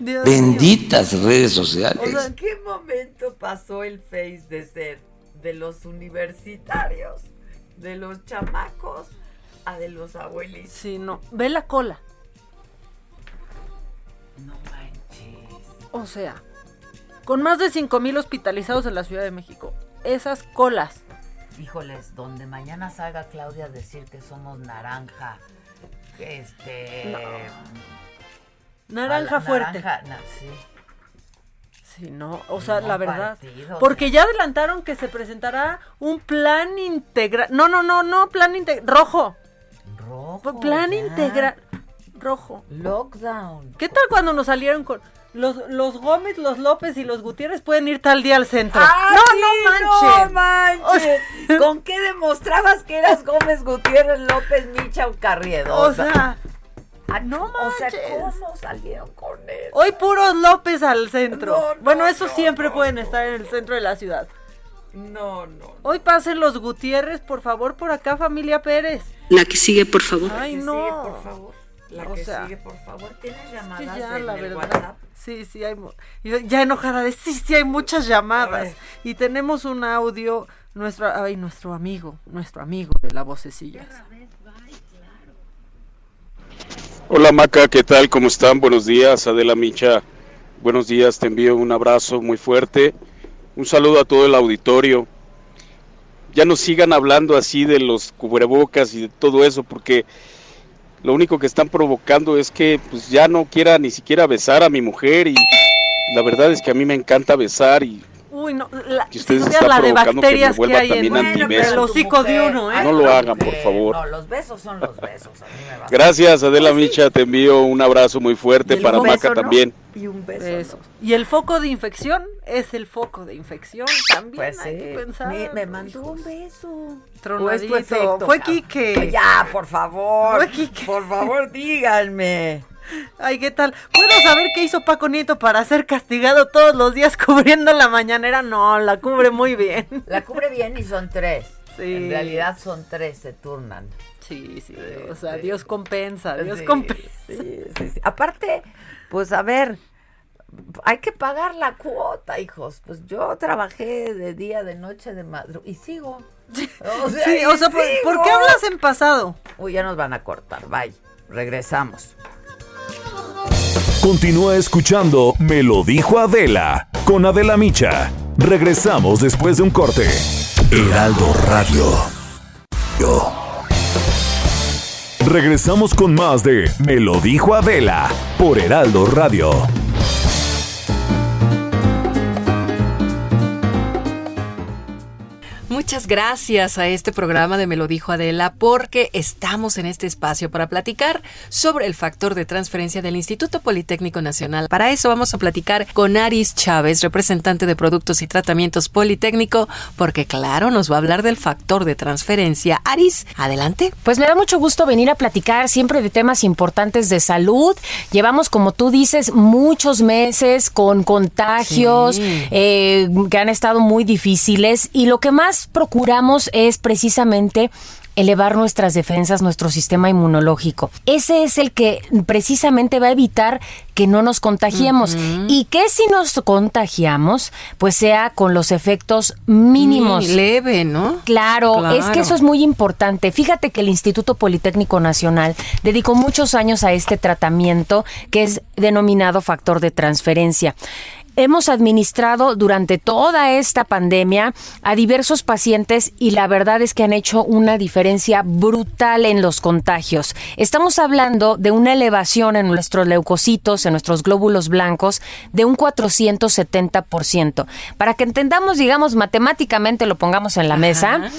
Speaker 4: Dios.
Speaker 7: Benditas redes sociales.
Speaker 1: O sea, ¿en qué momento pasó el Face de ser de los universitarios, de los chamacos, a de los abuelitos?
Speaker 4: Sí, no. Ve la cola.
Speaker 1: No manches.
Speaker 4: O sea, con más de 5 mil hospitalizados en la Ciudad de México. Esas colas.
Speaker 1: Híjoles, donde mañana salga Claudia a decir que somos naranja, este...
Speaker 4: Naranja fuerte.
Speaker 1: naranja, na- sí.
Speaker 4: Sí, no, o sea,
Speaker 1: No,
Speaker 4: la verdad.
Speaker 1: partido,
Speaker 4: Porque ya adelantaron que se presentará un plan integral. No, no, no, no, plan integral. Rojo.
Speaker 1: Rojo.
Speaker 4: plan integral. Rojo.
Speaker 1: Lockdown.
Speaker 4: ¿Qué tal cuando nos salieron con los, los Gómez, los López y los Gutiérrez pueden ir tal día al centro?
Speaker 1: ¡Ah,
Speaker 4: no,
Speaker 1: sí,
Speaker 4: no
Speaker 1: no
Speaker 4: manchen.
Speaker 1: manches! ¿Con qué demostrabas que eras Gómez Gutiérrez López Micha o Carriedo?
Speaker 4: O sea,
Speaker 1: no O sea,
Speaker 4: manches.
Speaker 1: ¿cómo salieron con eso?
Speaker 4: hoy puros López al centro.
Speaker 1: No, no,
Speaker 4: bueno, esos
Speaker 1: no,
Speaker 4: siempre
Speaker 1: no,
Speaker 4: pueden estar en el centro de la ciudad.
Speaker 1: No, no.
Speaker 4: Hoy pasen los Gutiérrez, por favor, por acá, familia Pérez.
Speaker 15: La que sigue, por favor.
Speaker 4: Ay,
Speaker 1: que
Speaker 4: no.
Speaker 1: sigue, por favor. La
Speaker 4: O
Speaker 1: que
Speaker 4: sea,
Speaker 1: sigue, por favor. ¿Tienes
Speaker 4: Sí,
Speaker 1: llamadas
Speaker 4: ya,
Speaker 1: en
Speaker 4: la
Speaker 1: el
Speaker 4: verdad.
Speaker 1: WhatsApp?
Speaker 4: Sí, sí, hay. Ya enojada de sí, sí, hay muchas llamadas. Y tenemos un audio, nuestro, ay, nuestro amigo, nuestro amigo de la vocecilla.
Speaker 17: Hola Maca, ¿qué tal? ¿Cómo están? Buenos días, Adela Micha. Buenos días, te envío un abrazo muy fuerte. Un saludo a todo el auditorio. Ya no sigan hablando así de los cubrebocas y de todo eso, porque lo único que están provocando es que pues ya no quiera ni siquiera besar a mi mujer y la verdad es que a mí me encanta besar y
Speaker 4: Uy, no, la,
Speaker 17: que ustedes
Speaker 4: si
Speaker 17: están
Speaker 4: la de
Speaker 17: que
Speaker 4: bacterias que,
Speaker 17: vuelva
Speaker 4: hay en,
Speaker 17: también
Speaker 4: en
Speaker 17: antibeso.
Speaker 4: el hocico de uno, ¿eh?
Speaker 17: No lo hagan, por favor.
Speaker 1: No, los besos son los besos. A mí me va a-
Speaker 17: Gracias, Adela Micha, te envío un abrazo muy fuerte para Maca también.
Speaker 1: Y un beso.
Speaker 4: Y el foco de infección es el foco de infección también.
Speaker 1: Pues
Speaker 4: hay
Speaker 1: sí,
Speaker 4: que pensar.
Speaker 1: me, me mandó un beso.
Speaker 4: Tronadito.
Speaker 1: ¿O es tu efecto,
Speaker 4: Fue? Quique.
Speaker 1: Ya, por favor.
Speaker 4: Fue Quique.
Speaker 1: Por favor, díganme.
Speaker 4: Ay, ¿qué tal? ¿Puedo saber qué hizo Paco Nieto para ser castigado todos los días cubriendo la mañanera? No, la cubre muy bien.
Speaker 1: La cubre bien y son tres.
Speaker 4: Sí.
Speaker 1: En realidad son tres, se turnan.
Speaker 4: Sí, sí. O sea, Dios compensa, Dios compensa.
Speaker 1: sí, sí, sí. Aparte, pues a ver, hay que pagar la cuota, hijos. Pues yo trabajé de día, de noche, de madrugada y sigo. O sea,
Speaker 4: Sí, o sea, ¿por, qué hablas en pasado?
Speaker 1: Uy, ya nos van a cortar. Bye. Regresamos.
Speaker 3: Continúa escuchando Me lo dijo Adela con Adela Micha. Regresamos después de un corte. Heraldo Radio. Yo. Regresamos con más de Me lo dijo Adela por Heraldo Radio.
Speaker 16: Muchas gracias a este programa de Me lo dijo Adela porque estamos en este espacio para platicar sobre el factor de transferencia del Instituto Politécnico Nacional. Para eso vamos a platicar con Aris Chávez, representante de Productos y Tratamientos Politécnico, porque claro, nos va a hablar del factor de transferencia. Aris, adelante.
Speaker 19: Pues me da mucho gusto venir a platicar siempre de temas importantes de salud. Llevamos, como tú dices, muchos meses con contagios
Speaker 16: Sí.
Speaker 19: eh, que han estado muy difíciles y lo que más procuramos es precisamente elevar nuestras defensas, nuestro sistema inmunológico. Ese es el que precisamente va a evitar que no nos contagiemos. Y que si nos contagiamos, pues sea con los efectos mínimos.
Speaker 16: Mini- leve, ¿no?
Speaker 19: Claro,
Speaker 16: Claro.
Speaker 19: es que eso es muy importante. Fíjate que el Instituto Politécnico Nacional dedicó muchos años a este tratamiento que es denominado factor de transferencia. Hemos administrado durante toda esta pandemia a diversos pacientes y la verdad es que han hecho una diferencia brutal en los contagios. Estamos hablando de una elevación en nuestros leucocitos, en nuestros glóbulos blancos, de un 470%. Para que entendamos, digamos, matemáticamente lo pongamos en la mesa.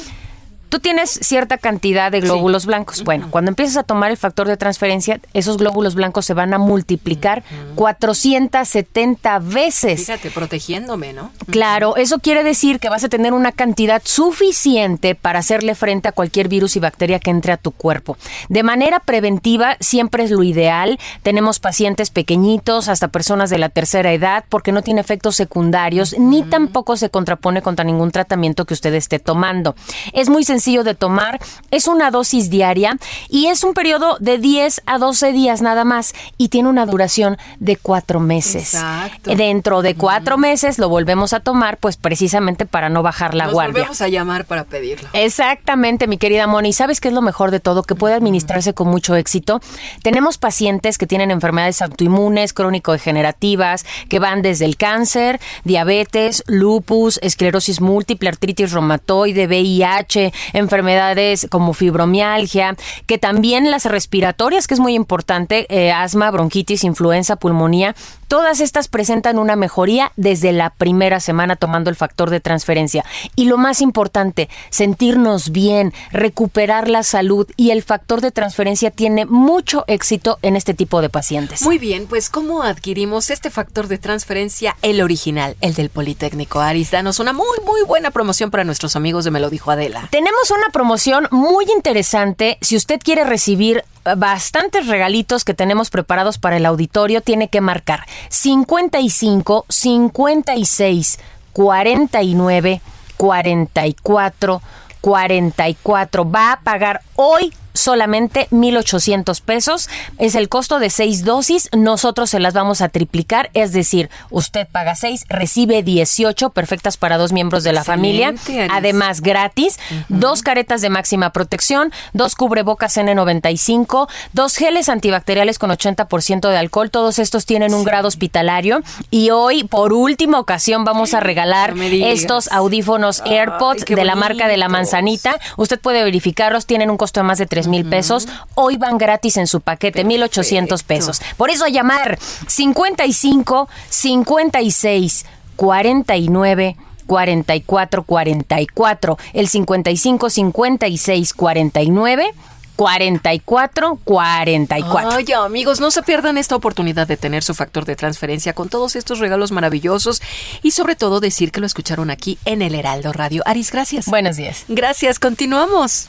Speaker 19: Tú tienes cierta cantidad de glóbulos blancos. Bueno, cuando empiezas a tomar el factor de transferencia, esos glóbulos blancos se van a multiplicar 470 veces.
Speaker 16: Fíjate, protegiéndome, ¿no?
Speaker 19: Claro, eso quiere decir que vas a tener una cantidad suficiente para hacerle frente a cualquier virus y bacteria que entre a tu cuerpo. De manera preventiva siempre es lo ideal. Tenemos pacientes pequeñitos, hasta personas de la tercera edad, porque no tiene efectos secundarios, ni tampoco se contrapone contra ningún tratamiento que usted esté tomando. Es muy sencillo de tomar, es una dosis diaria y es un periodo de 10 a 12 días nada más y tiene una duración de cuatro meses.
Speaker 16: Exacto.
Speaker 19: Dentro de cuatro meses lo volvemos a tomar, pues precisamente para no bajar la
Speaker 16: Nos
Speaker 19: guardia.
Speaker 16: volvemos a llamar para pedirlo.
Speaker 19: Exactamente, mi querida Moni. ¿Sabes qué es lo mejor de todo? Que puede administrarse con mucho éxito. Tenemos pacientes que tienen enfermedades autoinmunes, crónico-degenerativas, que van desde el cáncer, diabetes, lupus, esclerosis múltiple, artritis reumatoide, VIH, enfermedades como fibromialgia, que también las respiratorias, que es muy importante, eh, asma, bronquitis, influenza, pulmonía, todas estas presentan una mejoría desde la primera semana tomando el factor de transferencia. Y lo más importante, sentirnos bien, recuperar la salud y el factor de transferencia tiene mucho éxito en este tipo de pacientes.
Speaker 16: Muy bien, pues ¿cómo adquirimos este factor de transferencia, el original, el del Politécnico? Aris, danos una muy, muy buena promoción para nuestros amigos de Me lo dijo Adela.
Speaker 19: Tenemos una promoción muy interesante. Si usted quiere recibir bastantes regalitos que tenemos preparados para el auditorio, tiene que marcar 55 56 49 44 44. Va a pagar hoy solamente 1,800 pesos. Es el costo de seis dosis. Nosotros se las vamos a triplicar. Es decir, usted paga seis, recibe 18 perfectas para dos miembros de la familia. Además, gratis. Dos caretas de máxima protección, dos cubrebocas N95, dos geles antibacteriales con 80% de alcohol. Todos estos tienen un grado hospitalario. Y hoy, por última ocasión, vamos a regalar estos audífonos AirPods de la marca de la manzanita. Usted puede verificarlos, tienen un costo de más de 3 mil pesos, hoy van gratis en su paquete, 1,800 pesos. Por eso a llamar 55 56 49 44 44, el 55 56 49 44 44.
Speaker 16: Ay, amigos, no se pierdan esta oportunidad de tener su factor de transferencia con todos estos regalos maravillosos y sobre todo decir que lo escucharon aquí en el Heraldo Radio. Aris, gracias.
Speaker 19: Buenos días.
Speaker 16: Gracias, continuamos.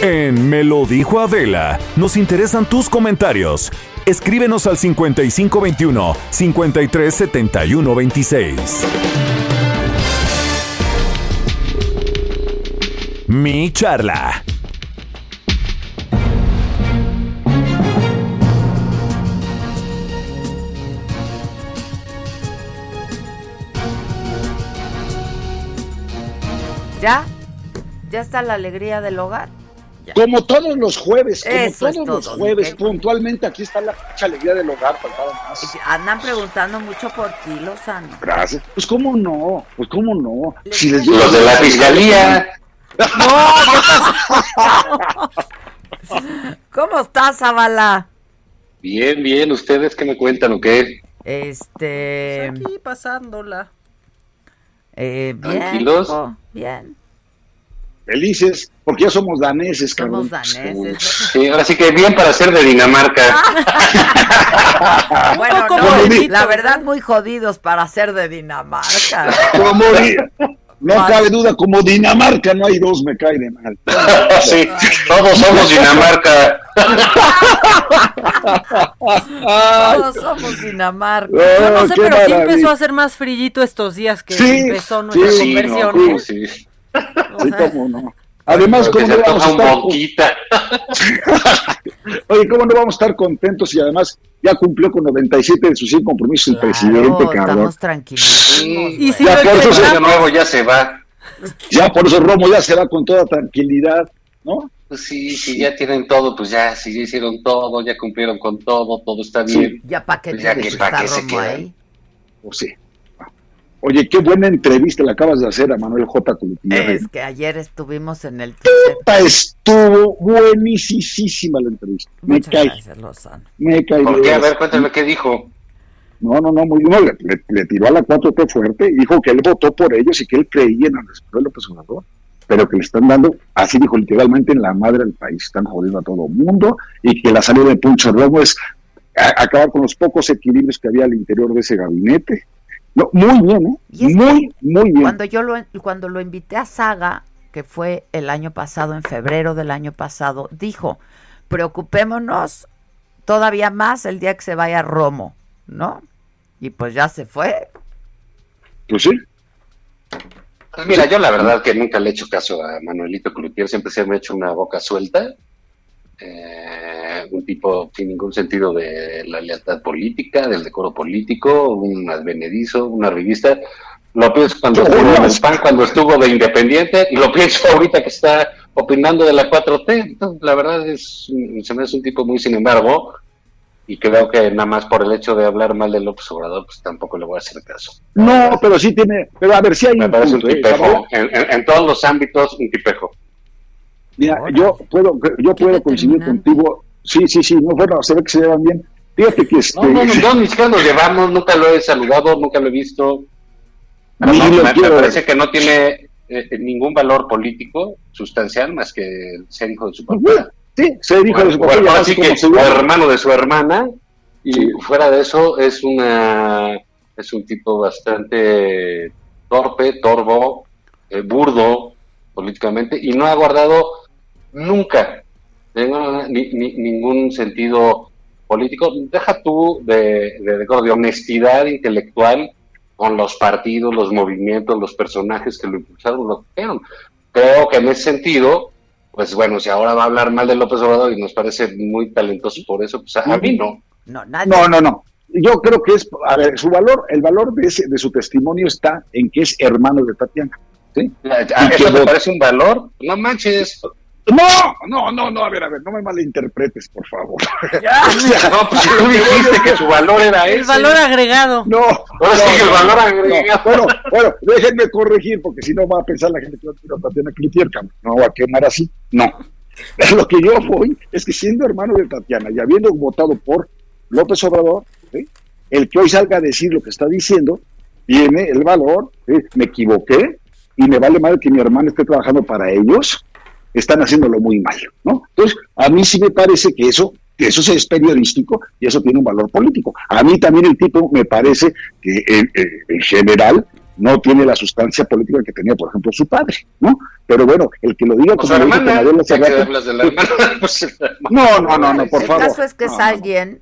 Speaker 3: En Me lo dijo Adela, nos interesan tus comentarios. Escríbenos al 5521 537126. Mi charla.
Speaker 1: ¿Ya? ¿Ya está la alegría del hogar?
Speaker 20: Como todos los jueves, como
Speaker 1: Eso
Speaker 20: todos los jueves, puntualmente aquí está la alegría del hogar, faltaba más.
Speaker 1: Andan preguntando mucho por ti, Lozano.
Speaker 20: Gracias. Pues cómo no, pues cómo no. Si
Speaker 1: Los
Speaker 20: digo-
Speaker 21: de la fiscalía.
Speaker 1: ¿Cómo estás, Zavala?
Speaker 21: Bien, bien, ¿ustedes qué me cuentan o qué?
Speaker 1: Este.
Speaker 4: Aquí pasándola.
Speaker 1: Eh, bien.
Speaker 20: Tranquilos.
Speaker 1: Bien.
Speaker 20: Felices, porque ya somos daneses, cabrón.
Speaker 1: Somos daneses.
Speaker 21: Sí, ahora sí que bien para ser de Dinamarca.
Speaker 1: Bueno,
Speaker 20: Como
Speaker 1: no, la verdad, muy jodidos para ser de Dinamarca.
Speaker 20: Como no cabe duda, como Dinamarca no hay dos, me cae de mal.
Speaker 21: sí, todos somos Dinamarca.
Speaker 1: Todos somos Dinamarca.
Speaker 4: Yo no sé,
Speaker 20: qué
Speaker 4: pero sí
Speaker 20: maravilla.
Speaker 4: empezó a hacer más frillito estos días que
Speaker 20: Sí,
Speaker 4: empezó nuestra
Speaker 20: sí,
Speaker 4: conversión.
Speaker 20: no.
Speaker 21: Sí.
Speaker 20: Sí, cómo no. Además,
Speaker 21: que
Speaker 20: ¿cómo no vamos a estar? Oye, ¿cómo no vamos a estar contentos y además ya cumplió con 97 de sus 100 compromisos el presidente,
Speaker 1: Claro,
Speaker 20: cabrón?
Speaker 1: estamos tranquilos.
Speaker 4: Y si
Speaker 20: Ya por eso se-
Speaker 21: De nuevo ya se va.
Speaker 20: Ya por eso Romo ya se va con toda tranquilidad, ¿no?
Speaker 21: Pues sí, si ya tienen todo, pues ya, si ya hicieron todo, ya cumplieron con todo, todo está bien.
Speaker 1: Ya para qué
Speaker 21: Pues ya que
Speaker 1: que
Speaker 21: pa' qué se
Speaker 1: Romo
Speaker 21: quedan.
Speaker 1: ahí.
Speaker 20: Pues sí. Oye, qué buena entrevista le acabas de hacer a Manuel J. Gutiérrez.
Speaker 1: Es que ayer estuvimos en el
Speaker 20: Puta, Estuvo buenísima la entrevista. Me
Speaker 1: Muchas
Speaker 20: cae,
Speaker 1: gracias, Lozano.
Speaker 20: me cae.
Speaker 21: ¿Por qué? A ver, cuéntame qué dijo.
Speaker 20: No, no, no, muy bien. Le, le- le tiró a la 4T fuerte dijo que él votó por ellos y que él creía en Andrés Manuel López Obrador, pero que le están dando, así dijo literalmente, en la madre del país. Están jodiendo a todo el mundo y que la salida de Puncho Romo es a- acabar con los pocos equilibrios que había al interior de ese gabinete. No, muy bien, ¿eh? Muy, muy bien.
Speaker 1: Cuando yo lo, cuando lo invité a Saga, que fue el año pasado, en febrero del año pasado, dijo, preocupémonos todavía más el día que se vaya Romo, ¿no? Y pues ya se fue.
Speaker 20: Pues sí.
Speaker 21: Pues mira, yo la verdad que nunca le he hecho caso a Manuelito Cloutier, siempre se me ha hecho una boca suelta, eh, un tipo sin ningún sentido de la lealtad política, del decoro político, un advenedizo, una revista. Lo pienso cuando
Speaker 20: ¿Qué
Speaker 21: estuvo en el? PAN, cuando estuvo de independiente, y lo pienso ahorita que está opinando de la 4T. Entonces, la verdad es, se me hace un tipo muy sin embargo, y creo que nada más por el hecho de hablar mal de López Obrador, pues tampoco le voy a hacer caso.
Speaker 20: No, pero sí tiene, pero a ver si hay
Speaker 21: Me
Speaker 20: un
Speaker 21: parece un
Speaker 20: punto, ¿eh?
Speaker 21: tipejo.
Speaker 20: Zavala.
Speaker 21: En, en- en todos los ámbitos, un tipejo.
Speaker 20: Mira, yo puedo, yo puedo coincidir contigo. Sí, sí, sí, no, bueno, se ve que se llevan bien. Fíjate que este,
Speaker 21: No, no, no, no, ni siquiera nos llevamos, nunca lo he saludado, nunca lo he visto. No,
Speaker 20: lo
Speaker 21: me, parece que no tiene eh, ningún valor político sustancial más que ser hijo de su papá.
Speaker 20: Sí, ser hijo de su papá,
Speaker 21: Bueno,
Speaker 20: ya
Speaker 21: así que o hermano de su hermana, y fuera de eso es una es un tipo bastante torpe, torvo, eh, burdo políticamente, y no ha guardado nunca tengo ni- ni- ningún sentido político. Deja tú de, de, de- de honestidad intelectual con los partidos, los movimientos, los personajes que lo impulsaron, lo que hicieron. Creo que en ese sentido, pues bueno, si ahora va a hablar mal de López Obrador y nos parece muy talentoso por eso, pues a, a mí no.
Speaker 1: No, nadie.
Speaker 20: No, no, no. Yo creo que es, a ver, su valor, el valor de, ese, de su testimonio está en que es hermano de Tatiana. ¿sí?
Speaker 21: ¿A- a-
Speaker 20: Y que
Speaker 21: ¿Eso te parece un valor? No manches.
Speaker 20: No, no, no, no, a ver, a ver, no me malinterpretes, por favor.
Speaker 4: Ya.
Speaker 21: No, pues tú dijiste que su valor era ese.
Speaker 4: El valor agregado.
Speaker 20: No,
Speaker 21: Ahora sí que el valor agregado.
Speaker 20: Bueno, bueno, déjenme corregir, porque si no va a pensar la gente que tiro a Tatiana Cloutier, no va a quemar así. No. Lo que yo voy es que siendo hermano de Tatiana y habiendo votado por López Obrador, ¿sí? el que hoy salga a decir lo que está diciendo, tiene el valor, ¿sí? me equivoqué y me vale mal que mi hermano esté trabajando para ellos, están haciéndolo muy mal, ¿no? Entonces, a mí sí me parece que eso, que eso sí es periodístico y eso tiene un valor político. A mí también el tipo me parece que eh, eh, en general no tiene la sustancia política que tenía, por ejemplo, su padre, ¿no? Pero bueno, el que lo diga
Speaker 21: Pues
Speaker 20: como lo dijo
Speaker 21: ya de la hermana, pues,
Speaker 20: No, no, no, no, por
Speaker 1: el
Speaker 20: favor.
Speaker 1: caso es que es
Speaker 20: No,
Speaker 1: alguien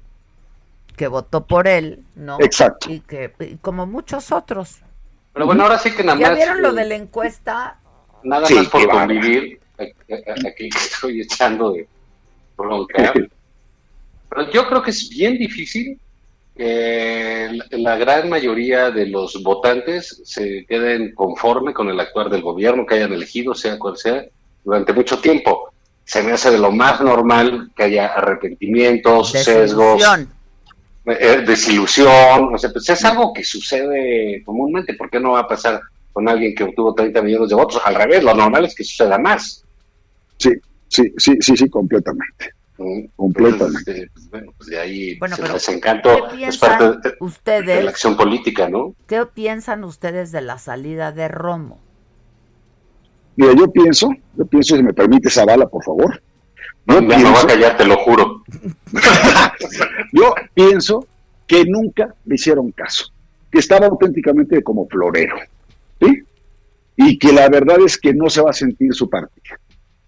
Speaker 1: que votó por él, ¿no?
Speaker 20: Exacto.
Speaker 1: Y que, y como muchos otros.
Speaker 21: Pero bueno, ahora sí que nada
Speaker 1: ¿Ya
Speaker 21: más.
Speaker 1: vieron lo de la encuesta?
Speaker 21: Nada
Speaker 20: Sí,
Speaker 21: más por convivir. Eh, eh, Aquí estoy echando de bronca. Pero yo creo que es bien difícil que la- gran mayoría de los votantes se queden conforme con el actuar del gobierno que hayan elegido, sea cual sea, durante mucho tiempo. Se me hace de lo más normal que haya arrepentimientos, sesgos,
Speaker 1: Desilusión.
Speaker 21: eh, desilusión, o sea, pues es algo que sucede comúnmente, ¿por qué no va a pasar con alguien que obtuvo 30 millones de votos? Al revés, lo normal es que suceda más.
Speaker 20: Sí, sí, sí, sí, sí, completamente. Completamente.
Speaker 21: entonces, eh, pues, bueno, pues de ahí
Speaker 1: Bueno,
Speaker 21: se
Speaker 1: pero
Speaker 21: desencanto
Speaker 1: ¿qué
Speaker 21: es
Speaker 1: piensan
Speaker 21: parte de, de
Speaker 1: ustedes?
Speaker 21: la acción política, ¿no?
Speaker 1: ¿Qué piensan ustedes de la salida de Romo?
Speaker 20: Mira, yo pienso, yo pienso, si me permite Zavala, por favor. Yo
Speaker 21: Ya me voy a
Speaker 20: pienso,
Speaker 21: callar, te lo juro.
Speaker 20: yo pienso que nunca le hicieron caso, que estaba auténticamente como florero, ¿sí? Y que la verdad es que no se va a sentir su partida.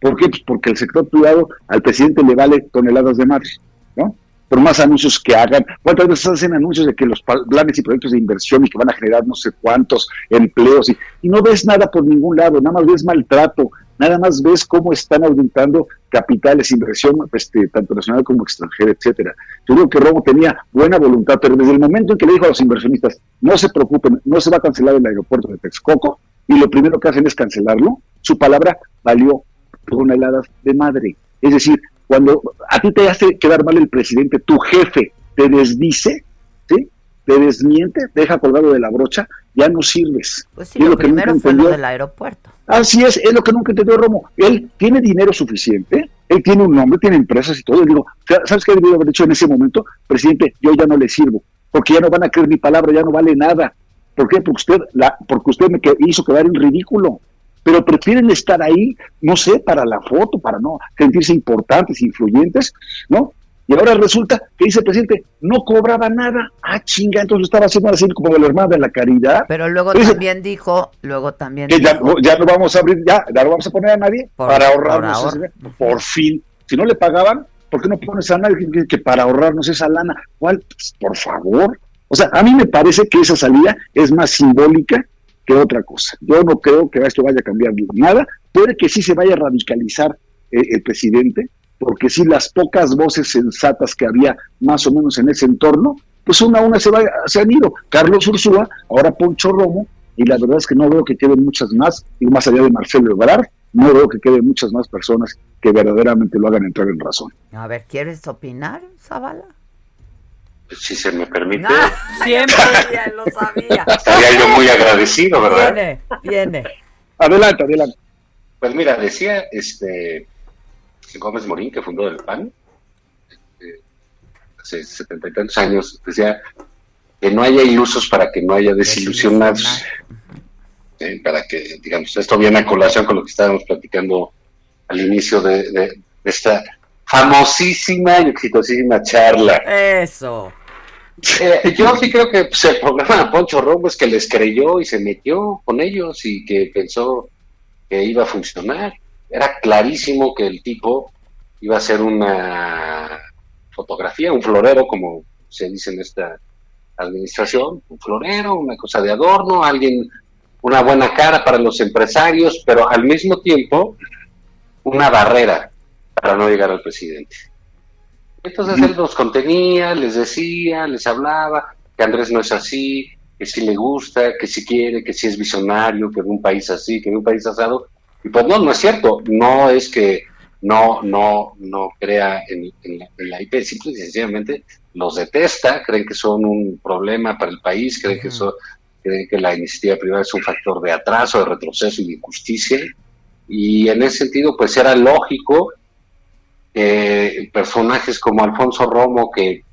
Speaker 20: ¿Por qué? Pues porque el sector privado al presidente le vale toneladas de madre, ¿no? Por más anuncios que hagan. ¿Cuántas veces hacen anuncios de que los planes y proyectos de inversión y que van a generar no sé cuántos empleos? Y, no ves nada por ningún lado, nada más ves maltrato, nada más ves cómo están aumentando capitales, inversión, este, tanto nacional como extranjera, etcétera. Yo creo que Romo tenía buena voluntad, pero desde el momento en que le dijo a los inversionistas, no se preocupen, no se va a cancelar el aeropuerto de Texcoco, y lo primero que hacen es cancelarlo, su palabra valió toneladas de madre. Es decir, cuando a ti te hace quedar mal el presidente, tu jefe te desdice, ¿sí? te desmiente, te deja colgado de la brocha, ya no sirves.
Speaker 1: Pues sí,
Speaker 20: es
Speaker 1: lo
Speaker 20: que nunca
Speaker 1: fue lo
Speaker 20: entendió.
Speaker 1: del aeropuerto.
Speaker 20: Así es, es lo que nunca entendió Romo. Él tiene dinero suficiente, él tiene un nombre, tiene empresas y todo. Y digo, ¿sabes qué debió haber dicho en ese momento? Presidente, yo ya no le sirvo, porque ya no van a creer mi palabra, ya no vale nada. ¿Por qué? Porque usted, la, porque usted me hizo quedar en ridículo. Pero prefieren estar ahí, no sé, para la foto, para no sentirse importantes, influyentes, ¿no? Y ahora resulta que dice el presidente, no cobraba nada. Ah, chinga, entonces estaba haciendo así como de la hermana de la caridad.
Speaker 1: Pero luego también dijo, luego también
Speaker 20: que ya,
Speaker 1: dijo,
Speaker 20: ya no vamos a abrir, ya, ya no vamos a poner a nadie
Speaker 1: Por-
Speaker 20: para
Speaker 1: por
Speaker 20: ahorrarnos
Speaker 1: ahorro.
Speaker 20: ese- por fin. Si no le pagaban, ¿por qué no pones a nadie que para ahorrarnos esa lana? ¿Cuál? Pues, por favor. O sea, a mí me parece que esa salida es más simbólica que otra cosa. Yo no creo que esto vaya a cambiar nada. Puede que sí se vaya a radicalizar eh, el presidente, porque sí las pocas voces sensatas que había más o menos en ese entorno, pues una a una se, va, se han ido. Carlos Ursúa, ahora Poncho Romo, y la verdad es que no veo que queden muchas más, y más allá de Marcelo Ebrard, no veo que queden muchas más personas que verdaderamente lo hagan entrar en razón.
Speaker 1: a ver, ¿quieres opinar, Zavala?
Speaker 21: Si se me permite,
Speaker 1: Siempre ya lo sabía.
Speaker 21: estaría yo muy agradecido, ¿verdad?
Speaker 1: Viene, viene.
Speaker 20: Adelante, adelante.
Speaker 21: Pues mira, decía este Gómez Morín, que fundó el PAN, este, hace setenta y tantos años, decía que no haya ilusos para que no haya desilusionados. Eh, para que, digamos, esto viene a colación con lo que estábamos platicando al inicio de, de- de esta famosísima y exitosísima charla.
Speaker 1: Eso.
Speaker 21: Eh, yo sí creo que pues, el problema de Poncho Romo es que les creyó y se metió con ellos y que pensó que iba a funcionar. Era clarísimo que el tipo iba a ser una fotografía, un florero, como se dice en esta administración, un florero, una cosa de adorno, alguien, una buena cara para los empresarios, pero al mismo tiempo una barrera para no llegar al presidente. Entonces él los contenía, les decía, les hablaba que Andrés no es así, que sí le gusta, que sí quiere, que sí es visionario, que en un país así, que en un país asado. Y pues no, no es cierto. No es que no, no, no crea en, la, IP, simple y sencillamente los detesta, creen que son un problema para el país, creen que son, creen que la iniciativa privada es un factor de atraso, de retroceso y de injusticia, y en ese sentido, pues era lógico que personajes como Alfonso Romo, que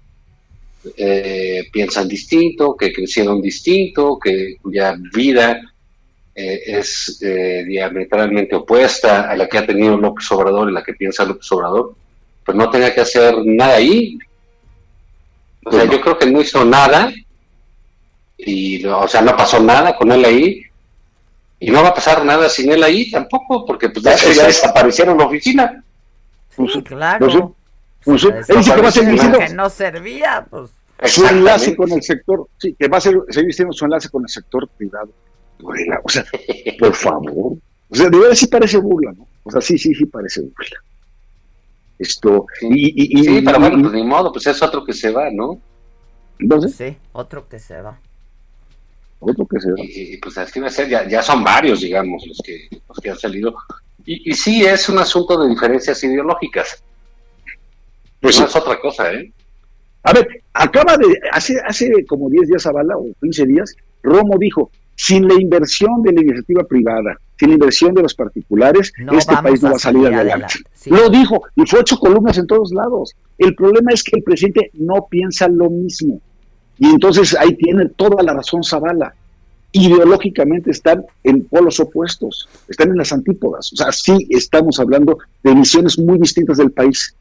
Speaker 21: eh, piensan distinto, que crecieron distinto, que cuya vida eh, es eh, diametralmente opuesta a la que ha tenido López Obrador y la que piensa López Obrador, pues no tenía que hacer nada ahí. O sea, yo creo que no hizo nada, y, o sea, no pasó nada con él ahí, y no va a pasar nada sin él ahí tampoco, porque pues ya, ya desaparecieron la oficina.
Speaker 1: Pues, claro.
Speaker 20: Pues, pues, que va a seguir
Speaker 1: que no servía, pues.
Speaker 20: Su enlace con el sector, sí, que va a ser, seguir siendo su enlace con el sector privado. O sea, por favor. O sea, de verdad sí parece burla, ¿no? O sea, sí, sí, sí parece burla. Esto, y, y,
Speaker 21: sí, pero bueno, pues ni modo, pues es otro que se va, ¿no?
Speaker 20: Entonces.
Speaker 1: Sí, otro que se va.
Speaker 20: Otro que se va.
Speaker 21: Y, pues así va a ser, ya, ya son varios, digamos, los que, los que han salido. Y, y sí, es un asunto de diferencias ideológicas. Pues no es otra cosa, ¿eh?
Speaker 20: A ver, acaba de, hace, hace como 10 días, Zavala, o 15 días, Romo dijo, sin la inversión de la iniciativa privada, sin la inversión de los particulares, este país no va a salir adelante. Lo dijo, y fue ocho columnas en todos lados. El problema es que el presidente no piensa lo mismo. Y entonces ahí tiene toda la razón Zavala. Ideológicamente están en polos opuestos, están en las antípodas. O sea, sí estamos hablando de visiones muy distintas del país.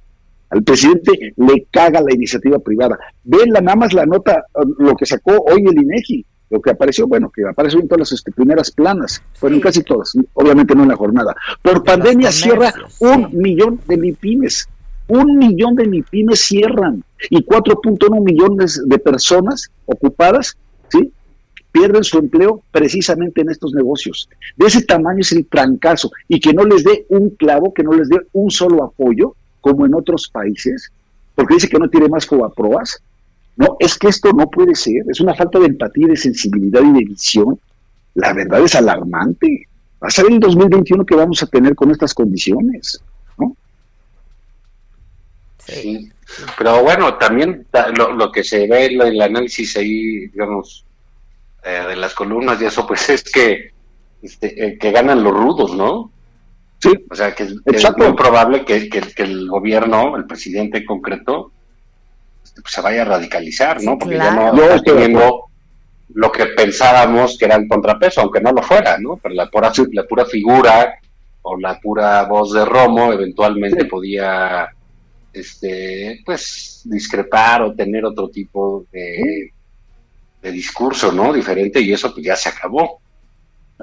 Speaker 20: Al presidente le caga la iniciativa privada. Ven la, nada más la nota, lo que sacó hoy el INEGI lo que apareció, bueno, que apareció en todas las este, primeras planas, fueron casi todas, obviamente no en la jornada. Por pandemia cierra un millón de MIPIMES, un millón de MIPIMES cierran y 4.1 millones de personas ocupadas. Pierden su empleo precisamente en estos negocios. De ese tamaño es el trancazo y que no les dé un clavo, que no les dé un solo apoyo, como en otros países, porque dice que no tiene más proas no, es que esto no puede ser, es una falta de empatía, de sensibilidad y de visión. La verdad es alarmante. Va a ser el 2021 que vamos a tener con estas condiciones, ¿no?
Speaker 21: Sí, pero bueno, también lo, que se ve en el análisis ahí, digamos, eh, de las columnas y eso, pues es que, este, eh, que ganan los rudos, ¿no?
Speaker 20: Sí.
Speaker 21: O sea, que, es muy probable que, que el gobierno, el presidente en concreto, pues, se vaya a radicalizar, ¿no? Porque ya no está teniendo lo que pensábamos que era el contrapeso, aunque no lo fuera, ¿no? Pero la pura, la pura figura o la pura voz de Romo eventualmente podía, este, pues, discrepar o tener otro tipo de, de discurso, ¿no? Diferente y eso pues ya se acabó.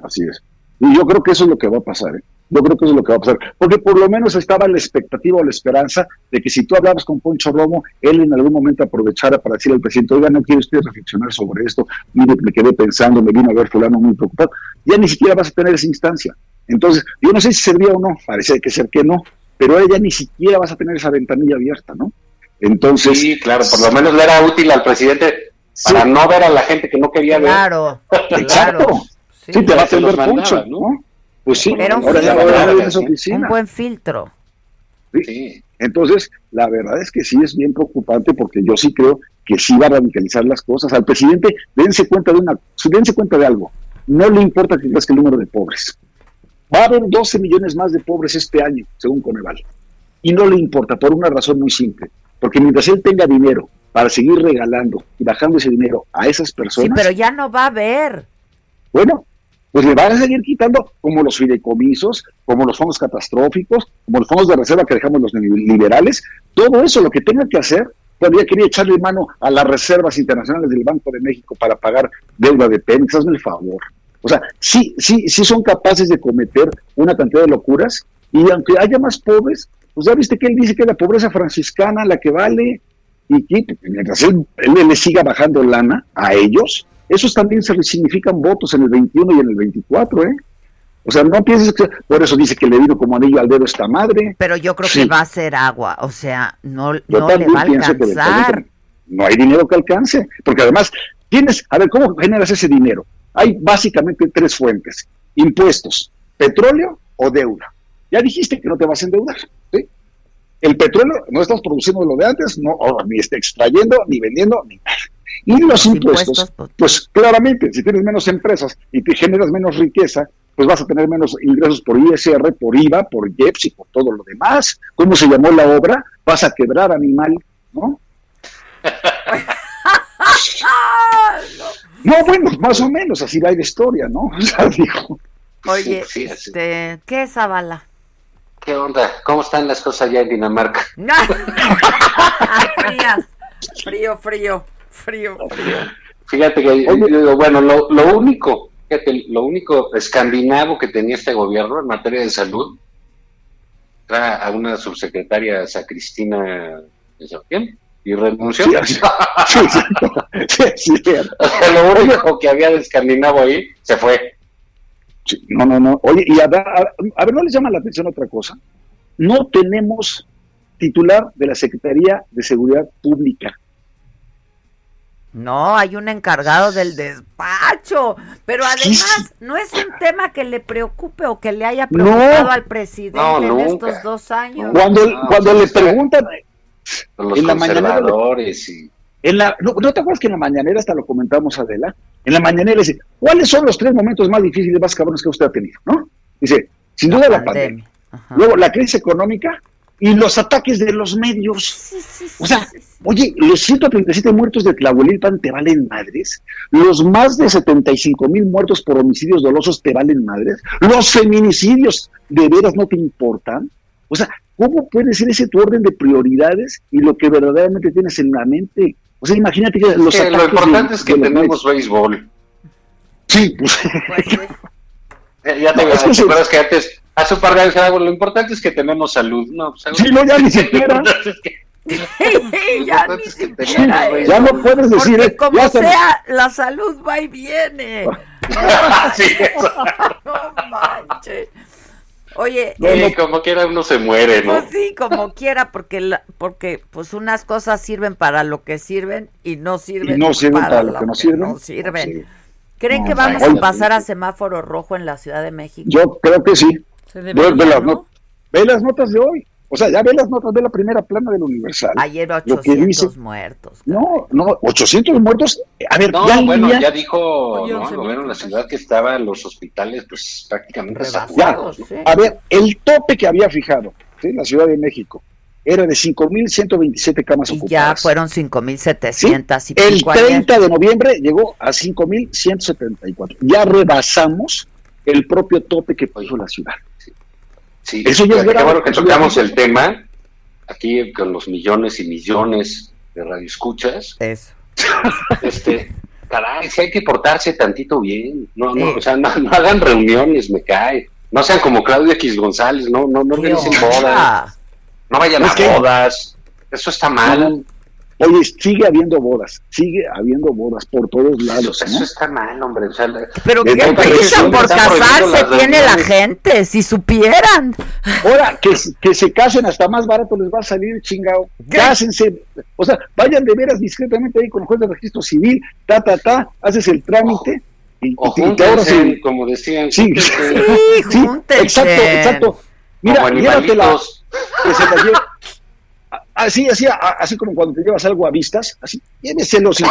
Speaker 20: Así es. Y yo creo que eso es lo que va a pasar. ¿eh? Yo creo que eso es lo que va a pasar. Porque por lo menos estaba la expectativa o la esperanza de que si tú hablabas con Poncho Romo, él en algún momento aprovechara para decirle al presidente, oiga, no quiere usted reflexionar sobre esto, mire, me quedé pensando, me vino a ver fulano muy preocupado. Ya ni siquiera vas a tener esa instancia. Entonces, yo no sé si servía o no, parece que ser que no, pero ya ni siquiera vas a tener esa ventanilla abierta, ¿no? Entonces...
Speaker 21: Sí, claro, por lo menos le era útil al presidente para no ver a la gente que no quería ver.
Speaker 1: Claro,
Speaker 20: Exacto. Sí, te va a atender Poncho, ¿no? Pues sí,
Speaker 1: Era un, un buen filtro.
Speaker 20: Sí. Entonces, la verdad es que sí es bien preocupante porque yo sí creo que sí va a radicalizar las cosas. Al presidente, dense cuenta de una, dense cuenta de algo. No le importa que crezca el número de pobres. Va a haber 12 millones más de pobres este año, según Coneval. Y no le importa, por una razón muy simple. Porque mientras él tenga dinero para seguir regalando y bajando ese dinero a esas personas. Sí,
Speaker 1: pero ya no va a haber.
Speaker 20: Bueno, pues le van a seguir quitando como los fideicomisos, como los fondos catastróficos, como los fondos de reserva que dejamos los liberales, todo eso lo que tengan que hacer, todavía quería echarle mano a las reservas internacionales del Banco de México para pagar deuda de Pemex, hazme el favor. O sea, sí, sí, sí son capaces de cometer una cantidad de locuras y aunque haya más pobres, pues ya viste que él dice que la pobreza franciscana la que vale y que mientras él, él le siga bajando lana a ellos, esos también se significan votos en el 21 y en el 24, ¿eh? O sea, no pienses que por eso dice que le vino como anillo al dedo esta madre.
Speaker 1: Pero yo creo que va a ser agua, o sea, no, no le va a alcanzar.
Speaker 20: no hay dinero que alcance, porque además tienes, a ver, ¿cómo generas ese dinero? Hay básicamente tres fuentes, impuestos, petróleo o deuda. Ya dijiste que no te vas a endeudar. El petróleo no estamos produciendo lo de antes, no, ni está extrayendo, ni vendiendo, ni nada. Y los, impuestos, pues claramente, si tienes menos empresas y te generas menos riqueza, pues vas a tener menos ingresos por ISR, por IVA, por IEPS y por todo lo demás. ¿Cómo se llamó la obra? Vas a quebrar animal, ¿no? no, bueno, más o menos, así va la historia, ¿no? O sea, dijo.
Speaker 1: Oye, este, ¿qué es Zavala?
Speaker 21: ¿Qué onda? ¿Cómo están las cosas allá en Dinamarca?
Speaker 1: Frías. Frío, frío, frío.
Speaker 21: Fíjate que, bueno, lo, lo único, fíjate, lo único escandinavo que tenía este gobierno en materia de salud era a una subsecretaria Sacristina ¿quién? y renunció. Sí, sí, sí, lo único que había de escandinavo ahí se fue.
Speaker 20: No, no, no. Oye, y a, a, ver, ¿no les llama la atención otra cosa? No tenemos titular de la Secretaría de Seguridad Pública.
Speaker 1: No, hay un encargado del despacho, pero además no es un tema que le preocupe o que le haya preocupado al presidente en estos dos años.
Speaker 20: Cuando, cuando le preguntan
Speaker 21: los en la mañanera, y...
Speaker 20: en la, no, te acuerdas que en la mañanera hasta lo comentamos Adela? En la mañanera dice, ¿cuáles son los tres momentos más difíciles, más cabrones que usted ha tenido? ¿No? Dice, sin duda la, pandemia. Luego la crisis económica y los ataques de los medios. o sea, oye, los 137 muertos de Tlahuelilpan te valen madres, los más de 75 mil muertos por homicidios dolosos te valen madres, los feminicidios de veras no te importan. O sea, ¿cómo puede ser ese tu orden de prioridades y lo que verdaderamente tienes en la mente? O sea, imagínate que los
Speaker 21: ataques Lo importante es que tenemos béisbol.
Speaker 20: Sí, pues.
Speaker 21: Eh, ya te, no, es que antes Hace un par de años lo importante es que tenemos salud. No,
Speaker 20: pues, sí, no, ya ni siquiera.
Speaker 1: ya ni siquiera.
Speaker 20: Ya no puedes decir.
Speaker 1: Porque como sea, la salud va y viene.
Speaker 21: sí,
Speaker 1: no manches. Oye,
Speaker 21: eh, como quiera uno se muere, ¿no?
Speaker 1: Pues sí, como quiera, porque porque pues unas cosas sirven para lo que sirven y no sirven,
Speaker 20: y no sirven para, lo que, no sirven. No
Speaker 1: sirven. ¿Creen que vamos a pasar a semáforo rojo en la Ciudad de México?
Speaker 20: Yo creo que sí ve, las notas de hoy. O sea, ya ve las notas, de la primera plana del Universal.
Speaker 1: Ayer 800 muertos.
Speaker 20: No, no, 800 muertos. A ver,
Speaker 21: no, bueno, ya dijo ¿no? el gobierno de la ciudad que estaban los hospitales pues prácticamente saturados.
Speaker 20: A ver, el tope que había fijado ¿sí? la Ciudad de México era de 5.127 camas y ocupadas.
Speaker 1: ya fueron 5.700 ¿Sí?
Speaker 20: y El 30 de noviembre llegó a 5.174. Ya rebasamos el propio tope que puso la ciudad.
Speaker 21: Sí, eso ya es qué bueno que tocamos el tema aquí con los millones y millones de radioescuchas.
Speaker 1: Eso.
Speaker 21: Este, caray, si hay que portarse tantito bien, no, no, o sea, no, hagan reuniones, me cae. No sean como Claudia X González, no, no, no organicen bodas, no vayan a bodas, eso está mal.
Speaker 20: Oye, sigue habiendo bodas, sigue habiendo bodas por todos lados.
Speaker 21: Eso, está mal, hombre.
Speaker 1: Pero qué prisa por casarse tiene la gente, si supieran.
Speaker 20: Ahora, que, que se casen hasta más barato les va a salir chingado. Cásense. O sea, vayan de veras discretamente ahí con el juez de registro civil, ta, ta, ta, haces el trámite.
Speaker 21: y, o y, ahora sí, como decían.
Speaker 20: Sí, sí, exacto, exacto. Mira, llévatela. Que se la lleve Así, así, así como cuando te llevas algo a vistas, así, lléveselo sin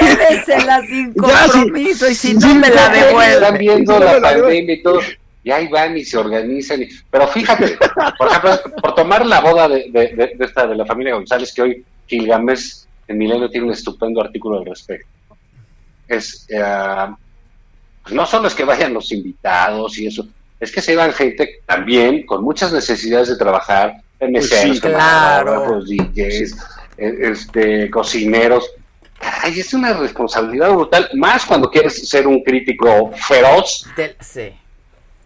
Speaker 1: Llévesela sin compromiso y si no me la devuelven.
Speaker 21: Están viendo la pandemia y todo, y ahí van y se organizan. pero fíjate, por ejemplo, por tomar la boda de, de, esta, de la familia González, que hoy Gilgamesh en Milenio tiene un estupendo artículo al respecto. Es, eh, pues no solo es que vayan los invitados y eso, es que se iban gente también con muchas necesidades de trabajar, meseros, pues DJs, eh, este, cocineros. Ay, es una responsabilidad brutal, más cuando quieres ser un crítico feroz.
Speaker 1: sí.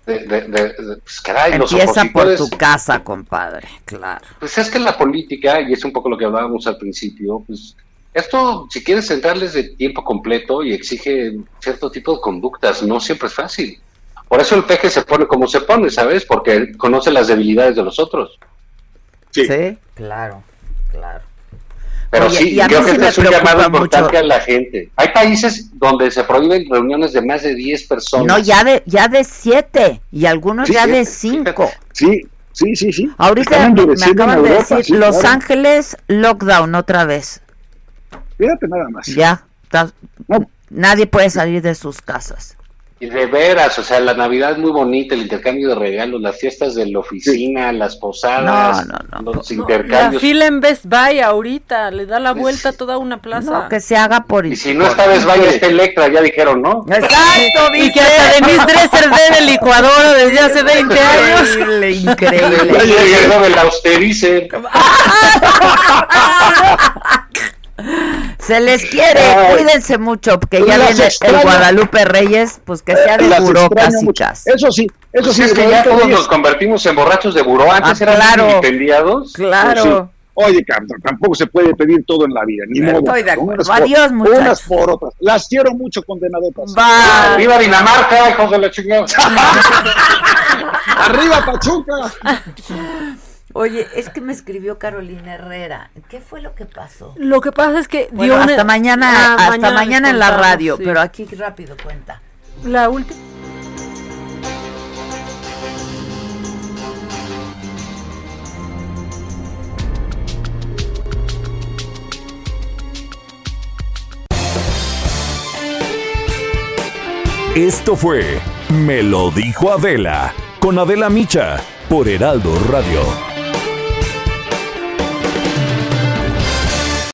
Speaker 21: De, de, pues, caray,
Speaker 1: Empieza por tu casa, compadre, claro.
Speaker 21: Pues es que la política, y es un poco lo que hablábamos al principio, pues esto, si quieres centrarles de tiempo completo y exige cierto tipo de conductas, no siempre es fácil. Por eso el peje se pone como se pone, ¿sabes? Porque conoce las debilidades de los otros.
Speaker 1: Sí, claro, claro.
Speaker 21: Pero sí, creo que este es un llamado importante a la gente. Hay países donde se prohíben reuniones de más de 10 personas.
Speaker 1: No, ya de ya de 7 y algunos ya de 5.
Speaker 20: Sí, sí, sí, sí.
Speaker 1: Ahorita me, acaban de decir
Speaker 20: sí,
Speaker 1: Los
Speaker 20: claro.
Speaker 1: Ángeles lockdown otra vez.
Speaker 20: Fíjate nada más.
Speaker 1: Ya, está- nadie puede salir de sus casas.
Speaker 21: Y de veras, o sea, la Navidad es muy bonita, el intercambio de regalos, las fiestas de la oficina, las posadas, los
Speaker 4: La
Speaker 21: intercambios.
Speaker 4: fila en Best Buy ahorita le da la vuelta a toda una plaza.
Speaker 1: No, que se haga por
Speaker 21: Y si no está Best Buy, está Electra, ya dijeron, ¿no?
Speaker 1: Exacto,
Speaker 4: Y que hasta Denise Dresser debe licuadora desde hace 20 años.
Speaker 1: Increíble, increíble.
Speaker 21: llegó el austerizer.
Speaker 1: Se les quiere,
Speaker 20: Ay.
Speaker 1: cuídense mucho, porque ya
Speaker 20: Las
Speaker 1: viene el. Guadalupe Reyes, pues que sea de
Speaker 20: Las
Speaker 1: buró
Speaker 20: mucho.
Speaker 1: casitas.
Speaker 20: Eso sí, eso
Speaker 21: Pues
Speaker 20: sí.
Speaker 21: es que ya todos nos convertimos en borrachos de buró. Antes
Speaker 1: Ah,
Speaker 21: eran
Speaker 1: claro.
Speaker 21: vilipendiados.
Speaker 1: Claro.
Speaker 20: Pues sí. Oye, tampoco se puede pedir todo en la vida, ni
Speaker 1: Estoy
Speaker 20: modo.
Speaker 1: de
Speaker 20: cabrón,
Speaker 1: acuerdo.
Speaker 20: unas por-
Speaker 1: Adiós, muchachos.
Speaker 20: Unas por otras. Las quiero mucho, condenadotas.
Speaker 1: Va.
Speaker 21: ¡Viva Dinamarca, hijos de la chingada!
Speaker 20: ¡Arriba, Pachuca!
Speaker 1: Oye, es que me escribió Carolina Herrera. ¿Qué fue lo que pasó?
Speaker 4: Lo que pasa es que dio
Speaker 1: Bueno,
Speaker 4: una-
Speaker 1: hasta mañana,
Speaker 4: Ah,
Speaker 1: hasta
Speaker 4: mañana
Speaker 1: en la radio,
Speaker 4: sí.
Speaker 1: pero aquí rápido cuenta.
Speaker 4: La última.
Speaker 3: Esto fue Me lo dijo Adela con Adela Micha por Heraldo Radio.